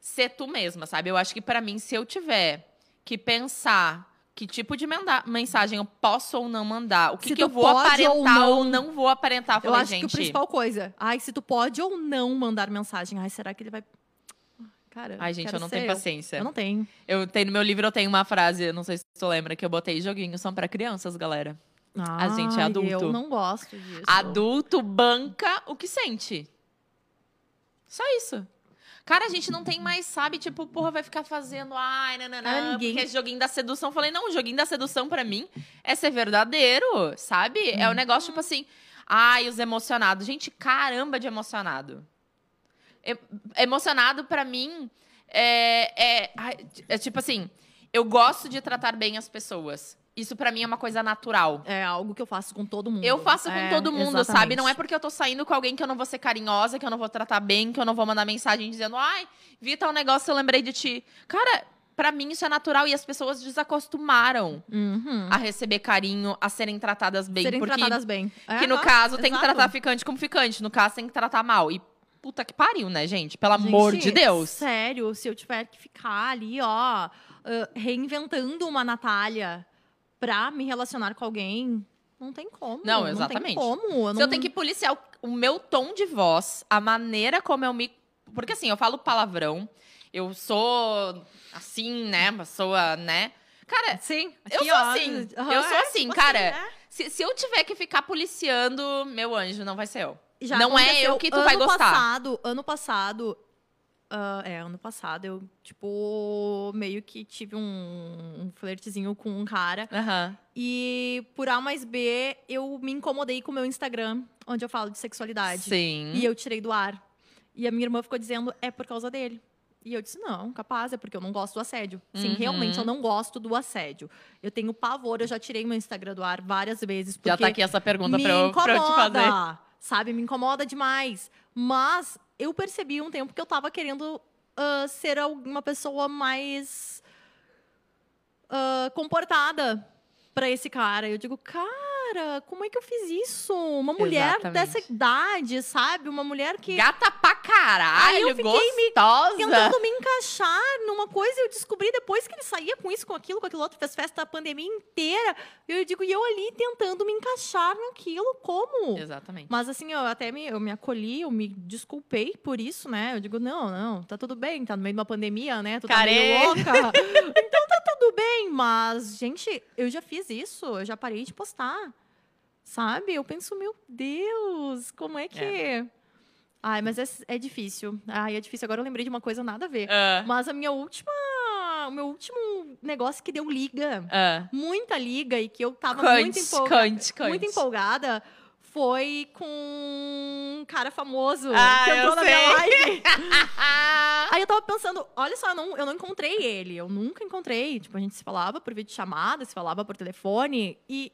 ser tu mesma, sabe? Eu acho que pra mim, se eu tiver que pensar que tipo de mensagem eu posso ou não mandar, o que, que eu vou aparentar ou ou não. não, vou aparentar, eu Eu falei, acho gente. que a principal coisa. Ai, se tu pode ou não mandar mensagem. Ai, será que ele vai. Cara. Ai, gente, eu não tenho paciência. Eu não tenho. Eu tenho no meu livro eu tenho uma frase, não sei se tu lembra, que eu botei joguinhos são pra crianças, galera. A gente é adulto. Eu não gosto disso. Adulto banca o que sente. Só isso. Cara, a gente não tem mais, sabe? Tipo, porra, vai ficar fazendo, ai, Ah, nananã, ninguém- porque é joguinho da sedução. Falei, não, o joguinho da sedução pra mim é ser verdadeiro, sabe? É um Uhum. negócio, tipo assim, ai, os emocionados. Gente, caramba de emocionado. E- emocionado pra mim é, é, é tipo assim, eu gosto de tratar bem as pessoas. Isso pra mim é uma coisa natural. É algo que eu faço com todo mundo. Eu faço com É, todo mundo, sabe? exatamente. Não é porque eu tô saindo com alguém que eu não vou ser carinhosa, que eu não vou tratar bem, que eu não vou mandar mensagem dizendo, ai, vi tal negócio, eu lembrei de ti. Cara, pra mim isso é natural e as pessoas desacostumaram Uhum. a receber carinho, a serem tratadas bem. Serem porque tratadas bem. É, que no caso tem que tratar ficante como ficante, no caso tem que tratar mal. E puta que pariu, né, gente? Pelo amor Gente, de Deus. Sério, se eu tiver que ficar ali, ó, ah, reinventando uma Natália pra me relacionar com alguém, não tem como. Não, exatamente. Não tem como. Eu Se não... eu tenho que policiar o, o meu tom de voz, a maneira como eu me. Porque assim, eu falo palavrão, eu sou assim, né? Uma pessoa, né? Cara, Sim. eu sou assim. Eu sou é, assim, tipo cara. né? se, se eu tiver que ficar policiando, meu anjo, não vai ser eu. Já Não é eu que tu vai gostar. Passado, ano passado. ah, é, ano passado eu, tipo, meio que tive um, um flertezinho com um cara. Aham. E por A mais B, eu me incomodei com o meu Instagram, onde eu falo de sexualidade. Sim. E eu tirei do ar. E a minha irmã ficou dizendo, é por causa dele. E eu disse, não, capaz, é porque eu não gosto do assédio. Sim, Uhum. realmente eu não gosto do assédio. Eu tenho pavor, eu já tirei meu Instagram do ar várias vezes. Porque Já tá aqui essa pergunta pra eu, pra eu te fazer. Sabe? Me incomoda demais. Mas eu percebi um tempo que eu tava querendo ah, ser uma pessoa mais ah, comportada pra esse cara. Eu digo, cara, como é que eu fiz isso? Uma mulher Exatamente. dessa idade, sabe? Uma mulher que Gata pra Aí caralho, eu fiquei me gostosa. tentando me encaixar numa coisa, eu descobri depois que ele saía com isso, com aquilo, com aquilo outro, fez festa a pandemia inteira. Eu digo, e eu ali tentando me encaixar naquilo, como? Exatamente. Mas assim, eu até me, eu me acolhi, eu me desculpei por isso, né? Eu digo, não, não, tá tudo bem, tá no meio de uma pandemia, né? Tu tá meio louca. [LAUGHS] então tá tudo bem, mas, gente, eu já fiz isso, eu já parei de postar. Sabe? Eu penso, meu Deus, como é que. Ai, mas é, é difícil. Ai, é difícil. Agora eu lembrei de uma coisa nada a ver. Ah, Mas a minha última. O meu último negócio que deu liga, ah. muita liga, e que eu tava muito empolgada conte, conte. muito empolgada foi com um cara famoso Ah, que entrou na sei. minha live. [LAUGHS] Aí eu tava pensando, olha só, eu não, eu não encontrei ele. Eu nunca encontrei. Tipo, a gente se falava por videochamada, se falava por telefone. E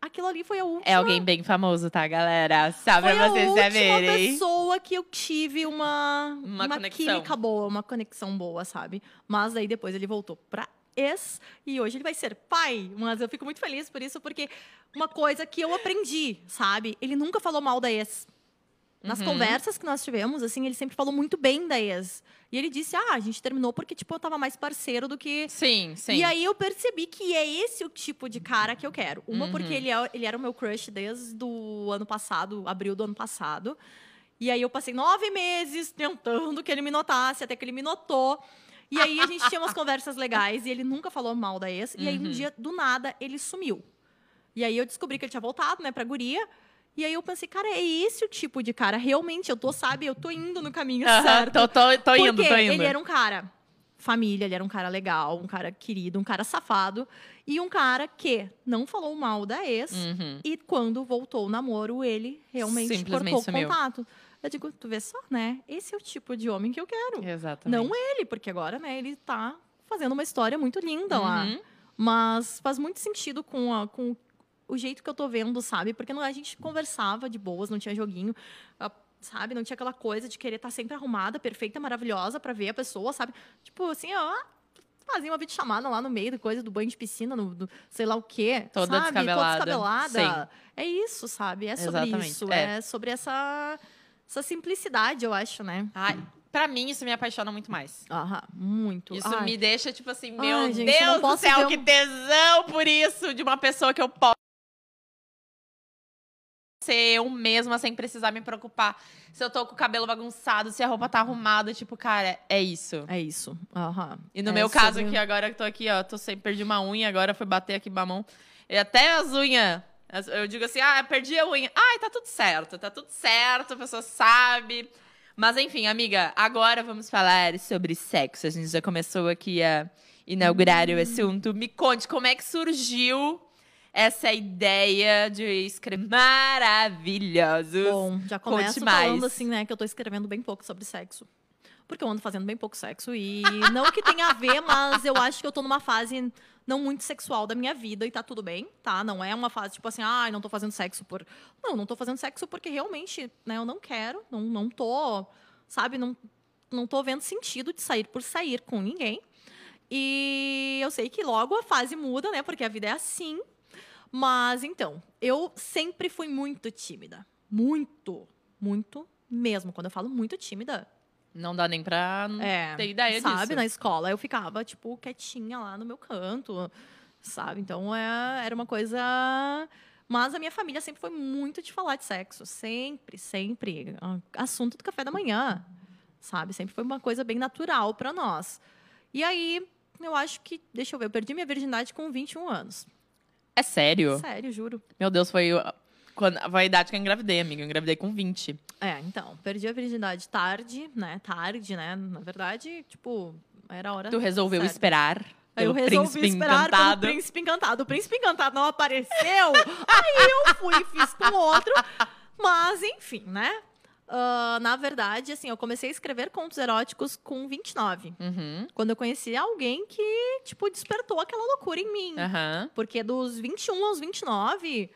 aquilo ali foi a última. É alguém bem famoso, tá, galera? Foi pra a vocês última saberem. pessoa que eu tive uma, Uma conexão. química boa, uma conexão boa, sabe? Mas aí depois ele voltou pra ex e hoje ele vai ser pai. Mas eu fico muito feliz por isso, porque uma coisa que eu aprendi, sabe? Ele nunca falou mal da ex. Nas Uhum. conversas que nós tivemos, assim, ele sempre falou muito bem da ex. E ele disse: Ah, a gente terminou porque, tipo, eu tava mais parceiro do que. Sim, sim. E aí eu percebi que é esse o tipo de cara que eu quero. Uma, Uhum. porque ele, é- ele era o meu crush desde o ano passado, abril do ano passado. E aí eu passei nove meses tentando que ele me notasse, até que ele me notou. E aí a gente tinha umas [LAUGHS] conversas legais e ele nunca falou mal da ex. E aí um Uhum. dia, do nada, ele sumiu. E aí eu descobri que ele tinha voltado, né, pra guria. E aí eu pensei, cara, é esse o tipo de cara. Realmente, eu tô, sabe, eu tô indo no caminho Aham, certo. tô, tô, tô indo, Porque tô indo. ele era um cara família, ele era um cara legal, um cara querido, um cara safado. E um cara que não falou mal da ex. Uhum. E quando voltou o namoro, ele realmente cortou sumiu. o contato. Eu digo, tu vê só, né? Esse é o tipo de homem que eu quero. Exatamente. Não ele, porque agora, né, ele tá fazendo uma história muito linda lá. Uhum. Mas faz muito sentido com, a- com o jeito que eu tô vendo, sabe? Porque não, a gente conversava de boas, não tinha joguinho, ah, sabe? Não tinha aquela coisa de querer estar sempre arrumada, perfeita, maravilhosa pra ver a pessoa, sabe? Tipo assim, ó. Fazia uma videochamada lá no meio da coisa do banho de piscina, no, do sei lá o quê. Toda sabe? descabelada. Toda descabelada. É isso, sabe? É sobre Exatamente, isso. é. É. sobre essa, essa simplicidade, eu acho, né? Ai, pra mim, isso me apaixona muito mais. Aham, muito. Isso Ai. me deixa, tipo assim, Ai, meu gente, eu não Deus do céu, que tesão por isso de uma pessoa que eu posso ser eu mesma sem precisar me preocupar se eu tô com o cabelo bagunçado, se a roupa tá arrumada, tipo, cara, é isso. É isso. Aham. E no É meu caso, sobre- que agora que tô aqui, ó, tô sem, perdi uma unha, agora fui bater aqui com a mão. E até as unhas, as- eu digo assim, ah, perdi a unha. Ai, tá tudo certo, tá tudo certo, a pessoa sabe. Mas enfim, amiga, agora vamos falar sobre sexo. A gente já começou aqui a inaugurar o assunto. Me conte como é que surgiu essa ideia de escrever maravilhosos. Bom, já começo mais. falando assim, né, que eu tô escrevendo bem pouco sobre sexo. Porque eu ando fazendo bem pouco sexo e não que tenha a ver, mas eu acho que eu tô numa fase não muito sexual da minha vida e tá tudo bem, tá? Não é uma fase tipo assim, ai, não tô fazendo sexo por. Não, não tô fazendo sexo porque realmente, né, eu não quero, não, não tô, sabe, não, não tô vendo sentido de sair por sair com ninguém. E eu sei que logo a fase muda, né? Porque a vida é assim. Mas então, eu sempre fui muito tímida. Muito, muito mesmo. Quando eu falo muito tímida, Não dá nem pra é, ter ideia sabe, disso. na escola eu ficava tipo quietinha lá no meu canto, sabe? Então é, era uma coisa mas a minha família sempre foi muito de falar de sexo, sempre, sempre, assunto do café da manhã, sabe? Sempre foi uma coisa bem natural para nós. E aí, eu acho que, deixa eu ver, eu perdi minha virgindade com 21 anos. É sério? Sério, juro. Meu Deus, foi quando, a idade que eu engravidei, amiga. Eu engravidei com 20. É, então, perdi a virgindade tarde, né? Tarde, né? Na verdade, tipo, era a hora. Tu resolveu certa. esperar Aí eu resolvi príncipe esperar encantado. pelo príncipe encantado. O príncipe encantado não apareceu. aí eu fui e fiz com outro. Mas, enfim, né? Ah, na verdade, assim, eu comecei a escrever contos eróticos com 29. Uhum, Quando eu conheci alguém que, tipo, despertou aquela loucura em mim. aham. Porque dos 21 aos 29,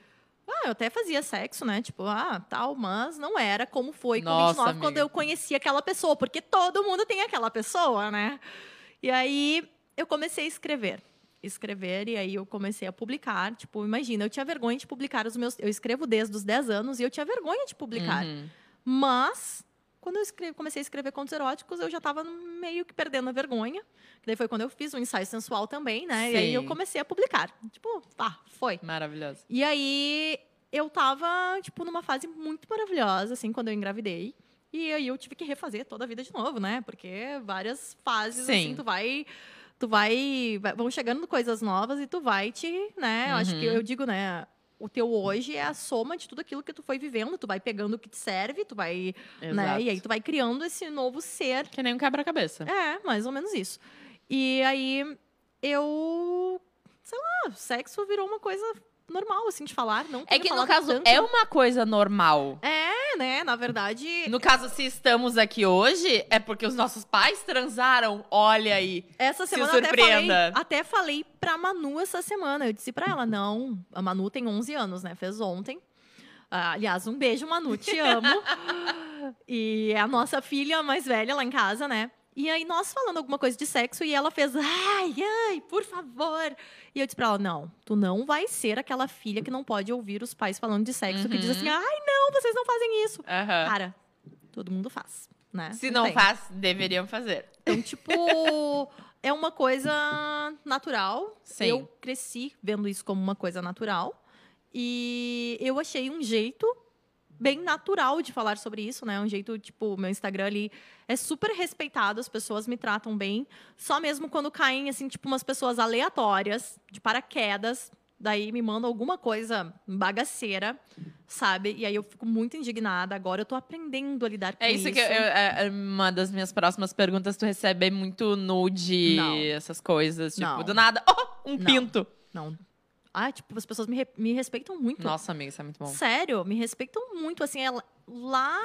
ah, eu até fazia sexo, né? Tipo, ah, tal, mas não era como foi com Nossa, 29 quando amiga. eu conheci aquela pessoa, porque todo mundo tem aquela pessoa, né? E aí eu comecei a escrever. Escrever, e aí eu comecei a publicar. Tipo, imagina, eu tinha vergonha de publicar os meus. Eu escrevo desde os 10 anos e eu tinha vergonha de publicar. Uhum. Mas, quando eu escre- comecei a escrever contos eróticos, eu já estava meio que perdendo a vergonha. Daí foi quando eu fiz o ensaio sensual também, né? E aí eu Sim. comecei a publicar. Tipo, tá, foi. Maravilhoso. E aí eu tava, tipo, numa fase muito maravilhosa, assim, quando eu engravidei. E aí eu tive que refazer toda a vida de novo, né? Porque várias fases, Sim. assim, tu vai. Tu vai, vai- Vão chegando coisas novas e tu vai te, né? Eu acho que Uhum. eu digo, né? O teu hoje é a soma de tudo aquilo que tu foi vivendo. Tu vai pegando o que te serve, tu vai. Né? Exato. E aí tu vai criando esse novo ser Que nem um quebra-cabeça. é, mais ou menos isso. E aí eu. Sei lá, sexo virou uma coisa normal, assim, de falar. Não É que, no caso, tanto. é uma coisa normal. É, né? Na verdade. No caso, se estamos aqui hoje, é porque os nossos pais transaram. Olha aí. Essa se semana eu até falei, surpreenda. até falei pra Manu essa semana. Eu disse pra ela: não, a Manu tem 11 anos, né? Fez ontem. Ah, aliás, um beijo, Manu, te amo. [LAUGHS] e é a nossa filha mais velha lá em casa, né? E aí, nós falando alguma coisa de sexo, e ela fez, ai, ai, por favor. E eu disse pra ela, não, tu não vai ser aquela filha que não pode ouvir os pais falando de sexo, que diz Uhum. assim, ai, não, não, vocês não fazem isso. Aham. Cara, todo mundo faz, né? Se não tem. faz, deveriam fazer. Então, tipo, é uma coisa natural. Sim. Eu cresci vendo isso como uma coisa natural. E eu achei um jeito bem natural de falar sobre isso, né? Um jeito, tipo, meu Instagram ali é super respeitado, as pessoas me tratam bem. Só mesmo quando caem, assim, tipo, umas pessoas aleatórias, de paraquedas, daí me mandam alguma coisa bagaceira, sabe? E aí eu fico muito indignada. Agora eu tô aprendendo a lidar com É isso. isso que eu- é é uma das minhas próximas perguntas. Tu recebe muito nude, Não. essas coisas. Tipo, Não. do nada, oh, um Não. pinto. Não. Ah, tipo, as pessoas me, re- me respeitam muito. Nossa, amiga, isso é muito bom. Sério, me respeitam muito. Assim, ela- lá.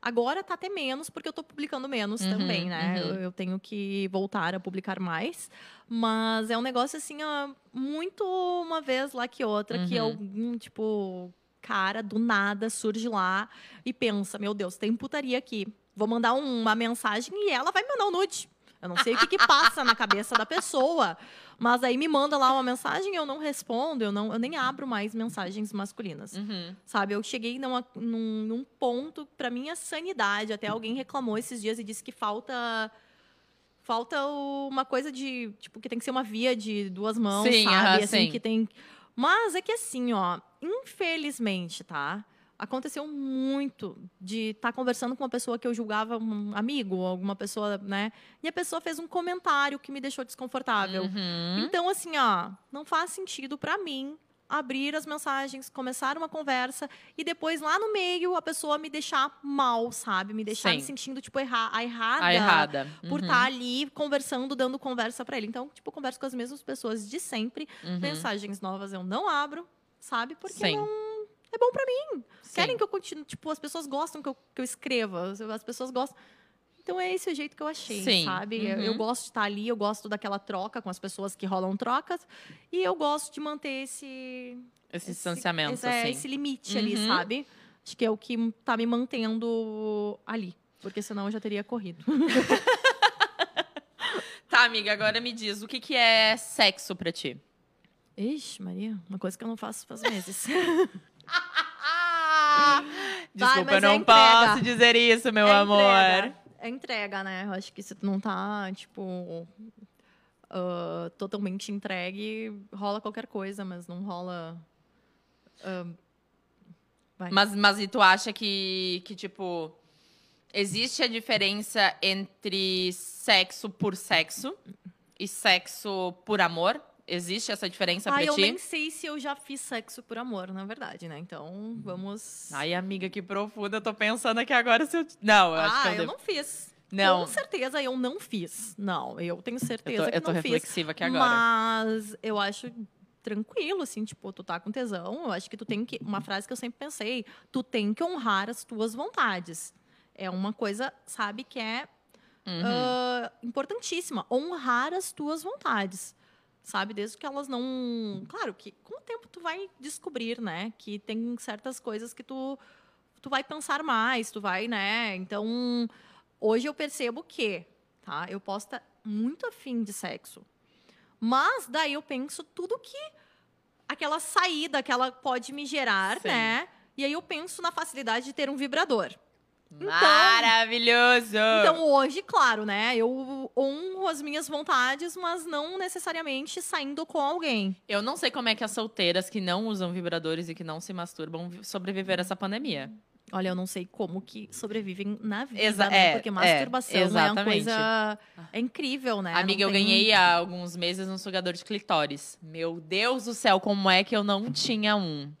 Agora tá até menos, porque eu tô publicando menos Uhum, também, né? uhum. Eu, eu tenho que voltar a publicar mais. Mas é um negócio, assim, ó, muito uma vez lá que outra, que Uhum. algum, tipo, cara do nada surge lá e pensa: meu Deus, tem putaria aqui. Vou mandar um- uma mensagem e ela vai me mandar um nude. Eu não sei o que, que passa na cabeça da pessoa. Mas aí me manda lá uma mensagem, eu não respondo, eu, não, eu nem abro mais mensagens masculinas. Uhum. Sabe, eu cheguei numa- num, num ponto, pra minha sanidade, até alguém reclamou esses dias e disse que falta falta uma coisa de, tipo, que tem que ser uma via de duas mãos, Sim, sabe? aham, assim, sim. que tem Mas é que assim, ó, infelizmente, tá? Aconteceu muito de estar conversando com uma pessoa que eu julgava um amigo, alguma pessoa, né? E a pessoa fez um comentário que me deixou desconfortável. Uhum. Então, assim, ó, não faz sentido pra mim abrir as mensagens, começar uma conversa e depois lá no meio a pessoa me deixar mal, sabe? Me deixar Sim. me sentindo, tipo, erra a errada. A errada. Por Uhum. estar ali conversando, dando conversa pra ele. Então, tipo, converso com as mesmas pessoas de sempre. Uhum. Mensagens novas eu não abro, sabe? Porque Sim. não é bom pra mim. Sim. Querem que eu continue. Tipo, as pessoas gostam que eu, que eu escreva. As pessoas gostam. Então é esse o jeito que eu achei, Sim. sabe? Eu- Uhum. Eu gosto de estar ali, eu gosto daquela troca com as pessoas que rolam trocas. E eu gosto de manter esse. Esse distanciamento, esse, é, assim. esse limite ali, Uhum. sabe? Acho que é o que tá me mantendo ali. Porque senão eu já teria corrido. [LAUGHS] Tá, amiga, agora me diz, o que, que é sexo pra ti? Ixi, Maria, uma coisa que eu não faço faz meses. [LAUGHS] [LAUGHS] Desculpa, mas eu é não entrega. posso dizer isso, meu é amor. Entrega. É entrega, né? Eu acho que se tu não tá, tipo, ah, totalmente entregue, rola qualquer coisa, mas não rola. vai. Mas, mas e tu acha que, que, tipo, existe a diferença entre sexo por sexo e sexo por amor? Existe essa diferença Ah, pra eu ti? nem sei se eu já fiz sexo por amor, na verdade, né? Então, vamos. Ai, amiga, que profunda. Eu tô pensando aqui agora se eu. Não, eu acho ah, que eu, eu devo. não fiz. Não. Com certeza eu não fiz. Não, eu tenho Eu certeza tô, que eu tô não fiz. reflexiva aqui agora. Mas eu acho tranquilo, assim, tipo, tu tá com tesão, eu acho que tu tem que. Uma frase que eu sempre pensei, tu tem que honrar as tuas vontades. É uma coisa, sabe, que é Uhum. ah, importantíssima. Honrar as tuas vontades. Sabe, desde que elas não. Claro que com o tempo tu vai descobrir, né? Que tem certas coisas que tu, tu vai pensar mais, tu vai, né? Então, hoje eu percebo que, tá? Eu posso estar muito afim de sexo. Mas daí eu penso tudo que aquela saída que ela pode me gerar, Sim. né? E aí eu penso na facilidade de ter um vibrador. Maravilhoso! Então, hoje, claro, né? Eu honro as minhas vontades, mas não necessariamente saindo com alguém. eu não sei como é que as solteiras que não usam vibradores e que não se masturbam vi- sobreviveram essa pandemia. Olha, eu não sei como que sobrevivem na vida, Exa- né? é, Porque é, masturbação é, uma exatamente. coisa... É incrível, né? Amiga, Não eu tem- ganhei há alguns meses um sugador de clitóris. Meu Deus do céu, como é que eu não tinha um?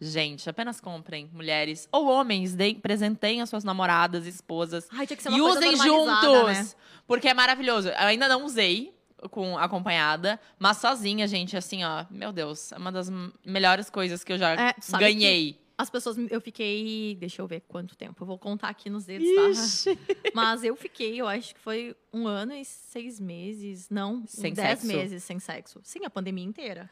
Gente, apenas comprem, mulheres ou homens, deem, presentem as suas namoradas, esposas. Ai, tinha que ser uma e coisa usem juntos! né? Porque é maravilhoso. Eu ainda não usei com acompanhada, mas sozinha, gente, assim, ó, meu Deus, é uma das melhores coisas que eu já É, ganhei. As pessoas... Eu fiquei... Deixa eu ver quanto tempo. Eu vou contar aqui nos dedos, tá? Ixi. [LAUGHS] Mas eu fiquei, eu acho que foi um ano e seis meses. Não, Sem dez sexo? meses sem sexo. Sim, a pandemia inteira.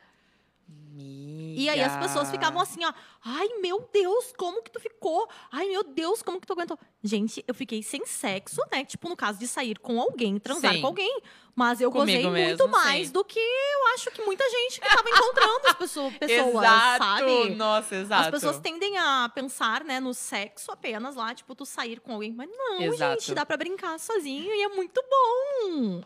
Amiga. E aí as pessoas ficavam assim, ó. Ai, meu Deus, como que tu ficou? Ai, meu Deus, como que tu aguentou? Gente, eu fiquei sem sexo, né? Tipo, no caso de sair com alguém, transar Sim. com alguém. Mas eu gozei Comigo muito mesmo, mais sim. do que eu acho que muita gente que tava encontrando as pessoas, [LAUGHS] pessoas exato, sabe? nossa, exato. As pessoas tendem a pensar, né, no sexo apenas lá, tipo, tu sair com alguém. Mas não, Exato. gente, dá pra brincar sozinho e é muito bom.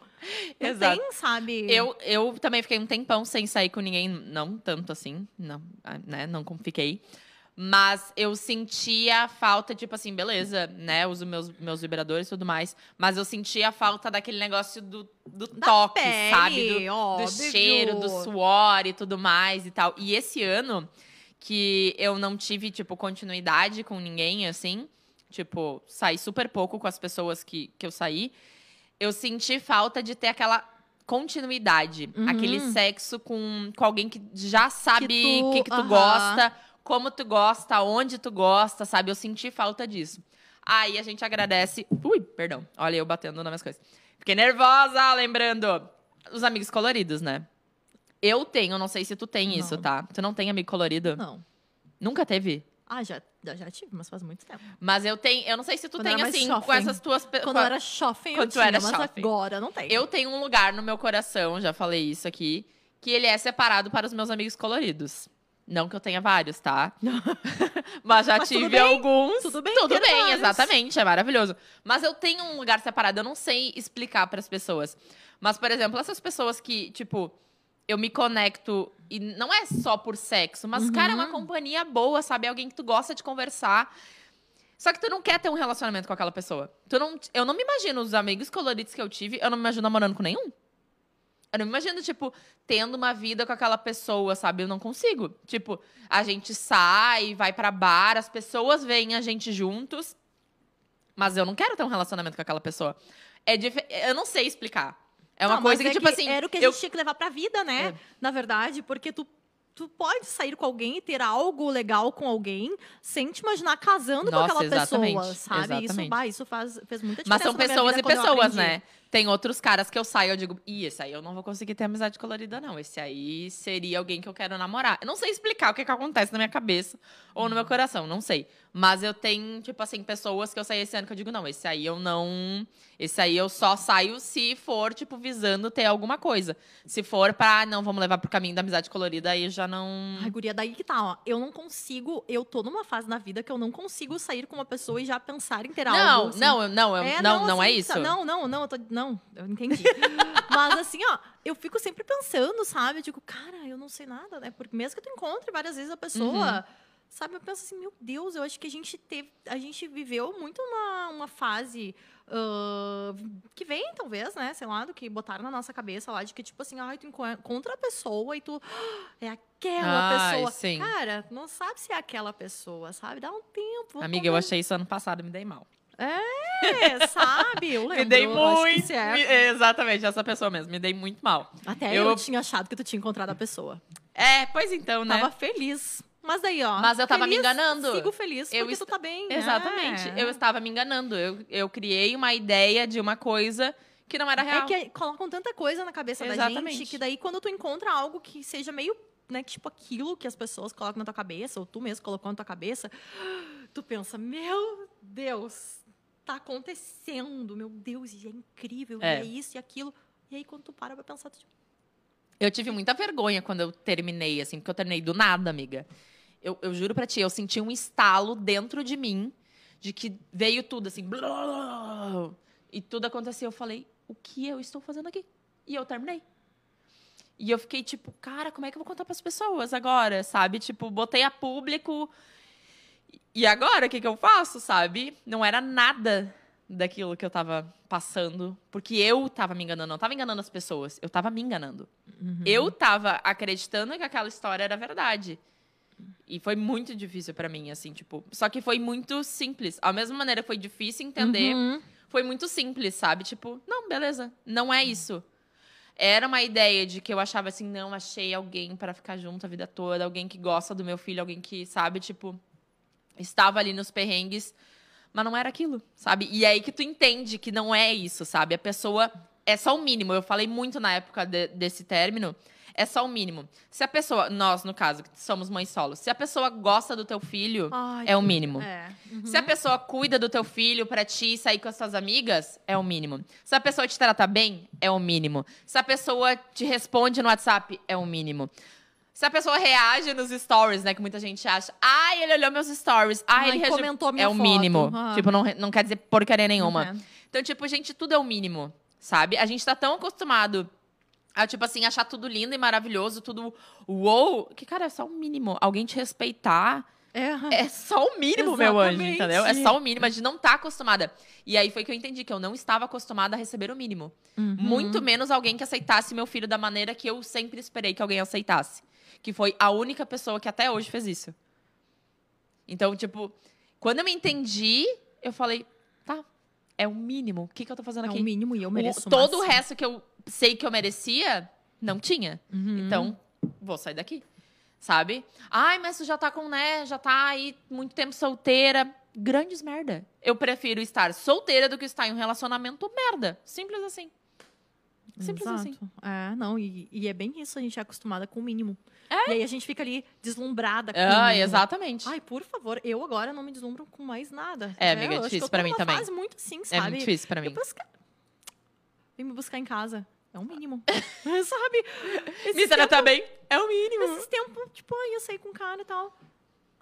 Não Exato. tem, sabe? Eu, eu também fiquei um tempão sem sair com ninguém, não tanto assim, não, ah, né, não como fiquei. Mas eu sentia a falta, tipo assim, beleza, né? Uso meus, meus vibradores e tudo mais. Mas eu sentia a falta daquele negócio do, do Da toque, pele, sabe? Do, do cheiro, do suor e tudo mais e tal. E esse ano, que eu não tive, tipo, continuidade com ninguém, assim, tipo, saí super pouco com as pessoas que, que eu saí, eu senti falta de ter aquela continuidade. Uhum. Aquele sexo com, com alguém que já sabe o Que tu- que, que tu aham. gosta, como tu gosta, onde tu gosta, sabe? Eu senti falta disso. Aí a gente agradece. Ui, perdão. Olha eu batendo nas minhas coisas. Fiquei nervosa, lembrando. Os amigos coloridos, né? Eu tenho, não sei se tu tem isso, Não. tá? Tu não tem amigo colorido? Não. Nunca teve? Ah, já, já, tive, mas faz muito tempo. Mas eu tenho, eu não sei se tu Quando tem assim, jovem. com essas tuas Quando com eu era shopping, eu Quando tu tinha, era mas shopping. agora não tem. Eu tenho um lugar no meu coração, já falei isso aqui, que ele é separado para os meus amigos coloridos. Não que eu tenha vários, tá? [LAUGHS] [LAUGHS] Mas já Mas tudo tive bem, alguns. tudo bem Tudo bem, vários. exatamente, é maravilhoso. Mas eu tenho um lugar separado, eu não sei explicar para as pessoas. Mas, por exemplo, essas pessoas que, tipo, eu me conecto e não é só por sexo, mas, cara, é uma Uhum. companhia boa, sabe? Alguém que tu gosta de conversar. Só que tu não quer ter um relacionamento com aquela pessoa. Tu não, eu não me imagino os amigos coloridos que eu tive, eu não me imagino namorando com nenhum. Eu não me imagino, tipo, tendo uma vida com aquela pessoa, sabe? Eu não consigo. Tipo, a gente sai, vai pra bar, as pessoas veem a gente juntos, mas eu não quero ter um relacionamento com aquela pessoa. É dif... Eu não sei explicar. É uma Não, coisa que, é tipo assim. Era o que a eu- gente tinha que levar pra vida, né? É. Na verdade, porque tu. Tu pode sair com alguém e ter algo legal com alguém sem te imaginar casando Nossa, com aquela exatamente, sabe? Isso, exatamente. bah, isso faz, fez muita diferença. Mas são pessoas e eu pessoas, né? Tem outros caras que eu saio, eu digo, ih, esse aí eu não vou conseguir ter amizade colorida, não. Esse aí seria alguém que eu quero namorar. Eu não sei explicar o que, que acontece na minha cabeça ou no meu coração, não sei. Mas eu tenho, tipo assim, pessoas que eu saí esse ano que eu digo, não, esse aí eu não. Esse aí eu só saio se for, tipo, visando ter alguma coisa. Se for pra, ah, não, vamos levar pro caminho da amizade colorida, aí já não. Ai, guria, daí que tá, ó. Eu não consigo, eu tô numa fase na vida que eu não consigo sair com uma pessoa e já pensar em ter Não, algo. assim. não, não, eu- não, não, é assim, isso. Não, não, não, eu tô, não, eu entendi. [LAUGHS] Mas assim, ó, eu fico sempre pensando, sabe? Eu digo, cara, eu não sei nada, né? Porque mesmo que tu encontre várias vezes a pessoa, Uhum. sabe? Eu penso assim, meu Deus, eu acho que a gente teve, a gente viveu muito uma, uma fase ah, que vem, talvez, né? Sei lá, do que botaram na nossa cabeça lá, de que, tipo assim, ai, tu enco- encontra a pessoa e tu. "Ah, É aquela Ai, pessoa. sim. Cara, não sabe se é aquela pessoa, sabe? Dá um tempo. Amiga, eu achei isso ano passado me dei mal. É, sabe? Eu [LAUGHS] lembro. Me dei muito. é. me- exatamente, essa pessoa mesmo. Me dei muito mal. Até Eu- eu... tinha achado que tu tinha encontrado a pessoa. É, pois então, né? Tava feliz. Mas daí, ó. Mas eu tava me feliz, enganando. Sigo feliz Eu porque tu est- tá bem. né? Exatamente. Eu estava me enganando. Eu, eu criei uma ideia de uma coisa que não era real. É que colocam tanta coisa na cabeça da Exatamente. gente que daí quando tu encontra algo que seja meio, né, tipo aquilo que as pessoas colocam na tua cabeça, ou tu mesmo colocou na tua cabeça, tu pensa, meu Deus, tá acontecendo, meu Deus, e é incrível, É. e é isso e aquilo. E aí quando tu para pra pensar, tu tipo, Eu tive muita vergonha quando eu terminei, assim, porque eu terminei do nada, amiga. Eu, eu juro pra ti, eu senti um estalo dentro de mim de que veio tudo assim. blá, e tudo aconteceu. Eu falei, o que eu estou fazendo aqui? E eu terminei. E eu fiquei tipo, cara, como é que eu vou contar pras pessoas agora, sabe? Tipo, botei a público. E agora, o que, que eu faço, sabe? Não era nada daquilo que eu tava passando. Porque eu tava me enganando. Não tava enganando as pessoas. Eu tava me enganando. Eu tava acreditando que aquela história era verdade. E foi muito difícil pra mim, assim, tipo. Só que foi muito simples. A mesma maneira foi difícil entender, Uhum. foi muito simples, sabe? Tipo, não, beleza, não é isso. Era uma ideia de que eu achava assim, não, achei alguém para ficar junto a vida toda, alguém que gosta do meu filho, alguém que, sabe, tipo, estava ali nos perrengues, mas não era aquilo, sabe? E é aí que tu entende que não é isso, sabe? A pessoa é só o mínimo. Eu falei muito na época de- desse término. É só o mínimo. Se a pessoa, nós no caso, que somos mães solos, se a pessoa gosta do teu filho, Ai, é o mínimo. É. Uhum. Se a pessoa cuida do teu filho pra ti sair com as suas amigas, é o mínimo. Se a pessoa te trata bem, é o mínimo. Se a pessoa te responde no WhatsApp, é o mínimo. Se a pessoa reage nos stories, né? Que muita gente acha. Ai, ele olhou meus stories. Ai, Ai, ele reagiu. comentou minha É o foto. mínimo. Ah. Tipo, não, não quer dizer porcaria nenhuma. É. Então, tipo, gente, tudo é o mínimo, sabe? A gente tá tão acostumado a, tipo assim, achar tudo lindo e maravilhoso, tudo uou, que, cara, é só o mínimo. Alguém te respeitar É. é só o mínimo, meu anjo, Exatamente. entendeu? É só o mínimo, a gente não tá acostumada. E aí foi que eu entendi que eu não estava acostumada a receber o mínimo. Uhum. Muito menos alguém que aceitasse meu filho da maneira que eu sempre esperei que alguém aceitasse. Que foi a única pessoa que até hoje fez isso. Então, tipo, quando eu me entendi, eu falei, tá, é o mínimo. O que, que eu tô fazendo É aqui? o mínimo e eu O- mereço todo o resto que eu sei que eu merecia, não tinha. Uhum. Então, vou sair daqui. Sabe? Ai, mas tu já tá com, né? Já tá aí muito tempo solteira. Grandes merda. Eu prefiro estar solteira do que estar em um relacionamento merda. Simples assim. Simples Exato. assim. É, não, e, e é bem isso, a gente é acostumada com o mínimo. E aí a gente fica ali deslumbrada com o Ah, mínimo. exatamente. Ai, por favor, eu agora não me deslumbro com mais nada. É, né? amiga, é difícil pra mim também. muito assim, é sabe? muito difícil pra mim. vem me buscar em casa. É o mínimo. [LAUGHS] [LAUGHS] sabe? Me trata bem. É o mínimo. Esses tempos, tipo, aí eu saí com um cara e tal.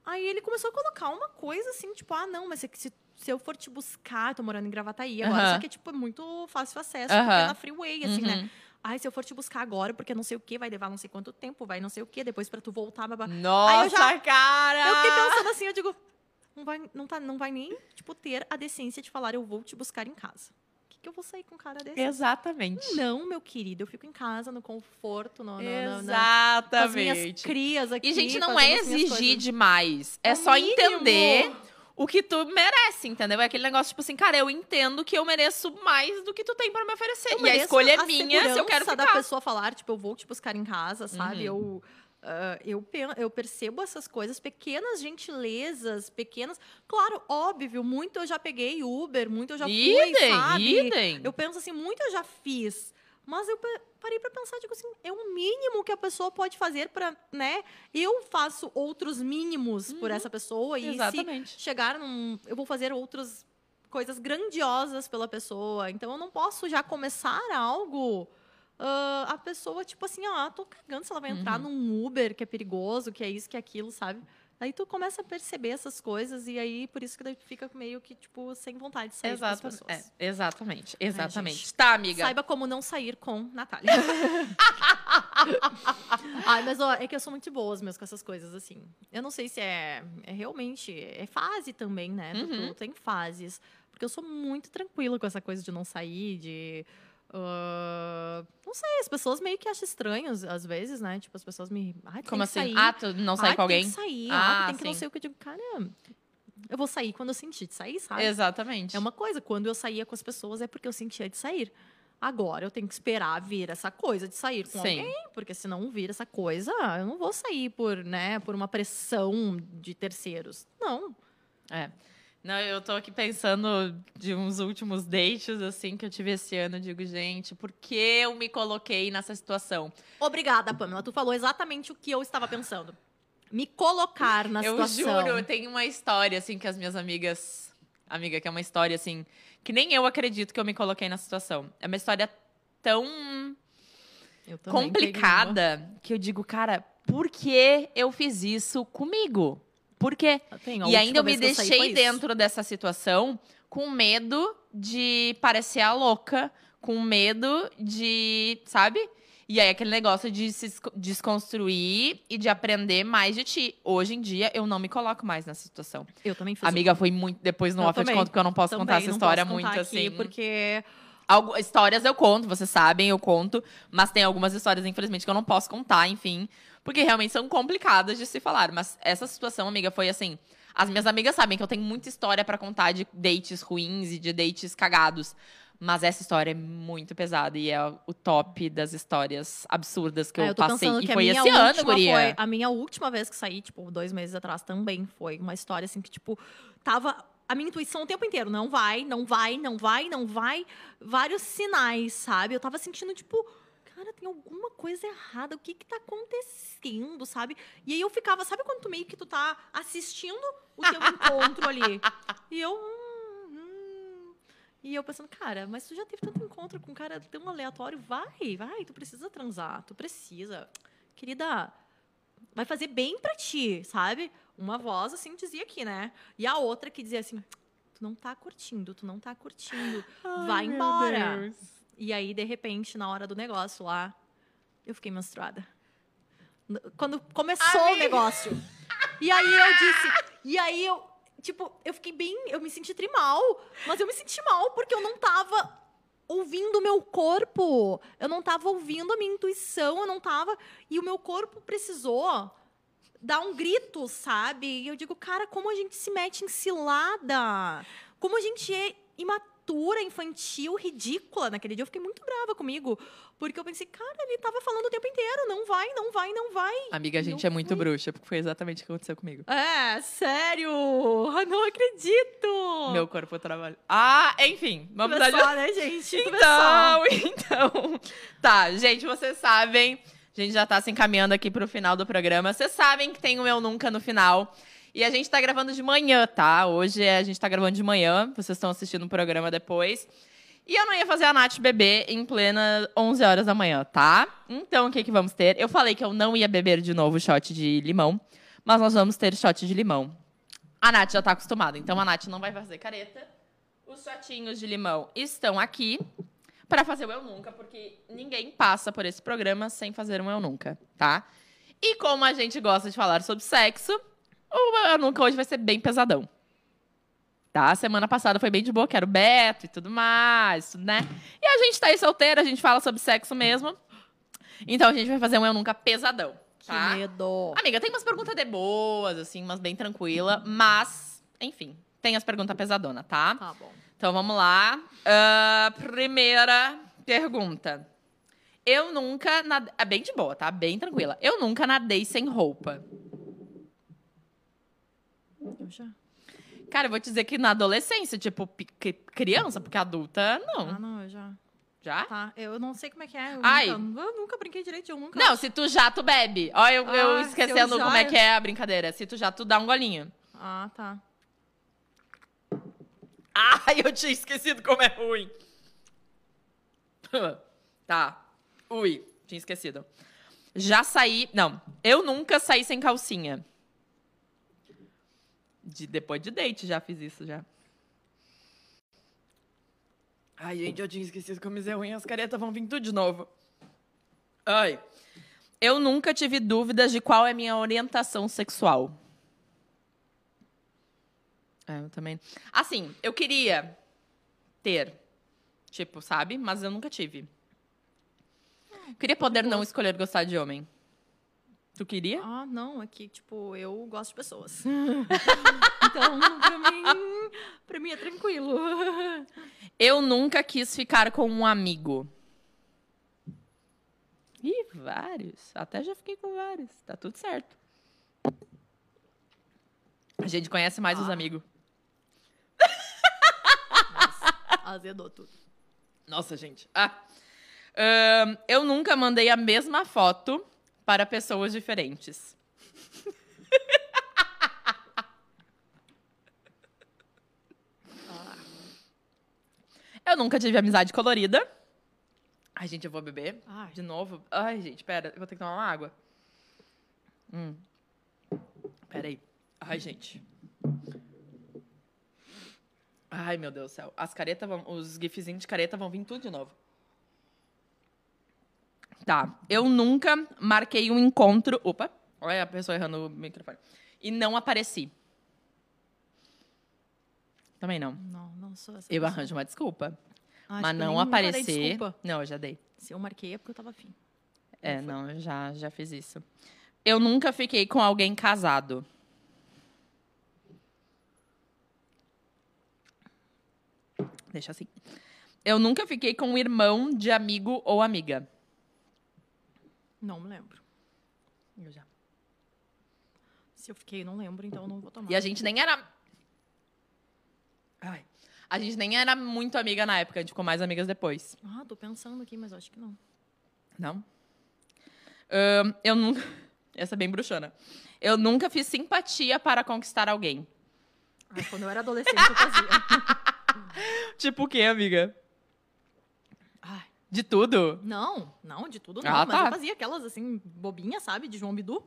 Aí ele começou a colocar uma coisa assim, tipo, ah, não, mas é que se, se eu for te buscar, eu tô morando em Gravataí agora, Aham. só que é, tipo, é muito fácil acesso, porque Aham. é na freeway, assim, né? Uhum. Ai, se eu for te buscar agora, porque não sei o que, vai levar não sei quanto tempo, vai não sei o que, depois pra tu voltar, babá. Nossa, já- cara! Eu fiquei pensando assim, eu digo, não vai, não, tá, não vai nem, tipo, ter a decência de falar, eu vou te buscar em casa. O que, que eu vou sair com um cara desse? Exatamente. Não, meu querido, eu fico em casa, no conforto, no, no, no, na- com as minhas Exatamente. crias aqui. E, gente, não é exigir demais. É o só mínimo. entender o que tu merece, entendeu? É aquele negócio, tipo assim, cara, eu entendo que eu mereço mais do que tu tem pra me oferecer. Eu e a escolha é minha se eu quero ficar. da pessoa falar, tipo, eu vou te buscar em casa, sabe? Uhum. Eu, ah, eu, eu percebo essas coisas, pequenas gentilezas, pequenas. Claro, óbvio, muito eu já peguei Uber, muito eu já fui, idem, sabe? idem. Eu penso assim, muito eu já fiz. Mas eu parei pra pensar, digo assim, é o mínimo que a pessoa pode fazer pra, né? Eu faço outros mínimos por essa pessoa e se Exatamente. chegar num. Eu vou fazer outras coisas grandiosas pela pessoa. Então eu não posso já começar algo. ah, a pessoa, tipo assim, ah, tô cagando se ela vai entrar Uhum. num Uber que é perigoso, que é isso, que é aquilo, sabe? Aí tu começa a perceber essas coisas e aí por isso que daí tu fica meio que, tipo, sem vontade de sair com as Exata- pessoas. é, exatamente, exatamente. gente. tá, amiga. Saiba como não sair com Natália. [LAUGHS] Ai, mas ó, é que eu sou muito boas mesmo com essas coisas, assim. Eu não sei se é, é realmente. É fase também, né? Tu- Uhum. Tu tem fases. Porque eu sou muito tranquila com essa coisa de não sair, de. Ah, não sei, as pessoas meio que acham estranhos, às vezes, né? Tipo, as pessoas me. Ai, tu Como assim? sair. Ah, tu não sai Ai, com tu Tem alguém? que sair, Ah, ah, tem que não sim. sei o que eu digo, cara. Eu vou sair quando eu sentir de sair, sabe? Exatamente. É uma coisa, quando eu saía com as pessoas é porque eu sentia de sair. Agora eu tenho que esperar vir essa coisa de sair com Sim. alguém, porque se não vir essa coisa, eu não vou sair por, né, por uma pressão de terceiros. Não. É. Não, eu tô aqui pensando de uns últimos dates, assim, que eu tive esse ano. Eu digo, gente, por que eu me coloquei nessa situação? Obrigada, Pamela. Tu falou exatamente o que eu estava pensando. Me colocar na eu situação. juro, tem uma história, assim, que as minhas amigas. Amiga, que é uma história, assim, que nem eu acredito que eu me coloquei na situação. É uma história tão Eu complicada que eu digo, cara, por que eu fiz isso comigo? Por quê? tenho- tenho. A E ainda eu me deixei isso. dentro dessa situação com medo de parecer a louca, com medo de, sabe? E aí aquele negócio de se esco- desconstruir e de aprender mais de ti. Hoje em dia eu não me coloco mais nessa situação. Eu também fiz. Amiga, foi muito depois no Eu off eu te também. conto porque eu não posso Também, contar essa história muito assim. Porque Algu- histórias eu conto, vocês sabem, eu conto, mas tem algumas histórias, infelizmente, que eu não posso contar, enfim, porque realmente são complicadas de se falar. Mas essa situação, amiga, foi assim. As minhas amigas sabem que eu tenho muita história pra contar de dates ruins e de dates cagados. Mas essa história é muito pesada e é o top das histórias absurdas que É, eu, eu passei. E foi a minha esse ano, última guria. foi a minha última vez que saí, tipo, dois meses atrás também foi uma história assim que tipo tava a minha intuição o tempo inteiro não vai, não vai, não vai, não vai, vários sinais, sabe? Eu tava sentindo tipo cara, tem alguma coisa errada, o que que tá acontecendo, sabe? E aí eu ficava, sabe quando tu meio que tu tá assistindo o teu [LAUGHS] encontro ali? E eu. hum, hum. E eu pensando, cara, mas tu já teve tanto encontro com um cara tão aleatório, vai, vai, tu precisa transar, tu precisa. Querida, vai fazer bem pra ti, sabe? Uma voz assim dizia aqui, né? E a outra que dizia assim: tu não tá curtindo, tu não tá curtindo, vai embora. E aí, de repente, na hora do negócio lá, eu fiquei menstruada. Quando começou o Amiga. negócio. E aí eu disse. E aí eu, tipo, eu fiquei bem. Eu me senti trimal. Mas eu me senti mal porque eu não tava ouvindo o meu corpo. Eu não tava ouvindo a minha intuição. Eu não tava. E o meu corpo precisou dar um grito, sabe? E eu digo, cara, como a gente se mete em cilada? Como a gente é imatura, infantil, ridícula. Naquele dia eu fiquei muito brava comigo. Porque eu pensei, cara, ele tava falando o tempo inteiro. Não vai, não vai, não vai. Amiga, a gente Não é muito bruxa, porque foi exatamente o que aconteceu comigo. É, sério? Ah, [LAUGHS] Não acredito. Meu corpo trabalha. Ah, enfim, vamos dar Começou, né, gente? [LAUGHS] Então, [LAUGHS] então. Tá, gente, vocês sabem. A gente já tá se encaminhando aqui pro final do programa. Vocês sabem que tem o Eu Nunca no final. E a gente tá gravando de manhã, tá? Hoje a gente tá gravando de manhã. Vocês estão assistindo o programa depois. E eu não ia fazer a Nath beber em plena 11 horas da manhã, tá? Então, o que que vamos ter? Eu falei que eu não ia beber de novo shot de limão. Mas nós vamos ter shot de limão. A Nath já tá acostumada, então a Nath não vai fazer careta. Os shotinhos de limão estão aqui para fazer o Eu Nunca, porque ninguém passa por esse programa sem fazer um Eu Nunca, tá? E como a gente gosta de falar sobre sexo, o Eu Nunca hoje vai ser bem pesadão. Tá? Semana passada foi bem de boa, que era o Beto e tudo mais, né? E a gente tá aí solteira, a gente fala sobre sexo mesmo. Então a gente vai fazer um Eu Nunca pesadão, tá? Que medo. Amiga, tem umas perguntas de boas, assim, umas bem tranquila, mas, enfim, tem as perguntas pesadona, tá? Tá bom. Então vamos lá. Ah, primeira pergunta. Eu nunca nadei. É bem de boa, tá? Bem tranquila. Eu nunca nadei sem roupa. Eu já. Cara, eu vou te dizer que na adolescência, tipo, criança, porque adulta, não. Ah, não, eu já. Já? Tá, eu não sei como é que é. Eu, Ai. nunca, eu nunca brinquei direito, eu nunca. Não, se tu já, tu bebe. Ó, eu, eu Ah, se esquecendo eu já, como é eu- que é a brincadeira. Se tu já, tu dá um golinho. Ah, tá. Ai, eu tinha esquecido como é ruim. [LAUGHS] tá. Ui, tinha esquecido. Já saí. Não, eu nunca saí sem calcinha. De, depois de date já fiz isso já. Ai, gente, eu tinha esquecido como é ruim. As caretas vão vir tudo de novo. Ai. Eu nunca tive dúvidas de qual é a minha orientação sexual. É, eu também. Assim, eu queria ter, tipo, sabe? Mas eu nunca tive. Queria poder não escolher gostar de homem. Tu queria? Ah, não, é que, tipo, eu gosto de pessoas. [LAUGHS] então, pra mim, pra mim é tranquilo. Eu nunca quis ficar com um amigo. Ih, vários. Até já fiquei com vários. Tá tudo certo. A gente conhece mais os Ah. amigos. Azedou tudo. Nossa, gente. Ah. Eu nunca mandei a mesma foto para pessoas diferentes. [LAUGHS] Eu nunca tive amizade colorida. Ai, gente, eu vou beber. Ai. De novo. Ai, gente, pera. Eu vou ter que tomar uma água. Hum. Pera aí. Ai, gente. Ai, meu Deus do céu. As caretas vão. Os gifzinhos de careta vão vir tudo de novo. Tá. Eu nunca marquei um encontro. Opa! Olha a pessoa errando o microfone. E não apareci. Também não. Não, não sou essa Eu pessoa. arranjo uma desculpa. Ah, mas não aparecer. desculpa. Não, eu já dei. Se eu marquei é porque eu tava afim. É, foi. não, eu já, já fiz isso. Eu nunca fiquei com alguém casado. Deixa assim. Eu nunca fiquei com um irmão de amigo ou amiga. Não me lembro. Eu já. Se eu fiquei, não lembro, então não vou tomar. E a gente nem era. Ai. A gente nem era muito amiga na época, a gente ficou mais amigas depois. Ah, tô pensando aqui, mas acho que não. Não? Ahn, eu nunca. [LAUGHS] Essa é bem bruxona. Eu nunca fiz simpatia para conquistar alguém. Ai, quando eu era adolescente, eu fazia. [LAUGHS] [LAUGHS] Tipo o quê, amiga? Ai, De tudo? não, não, de tudo não. Ah, mas tá. eu fazia aquelas, assim, bobinhas, sabe? De João Bidu.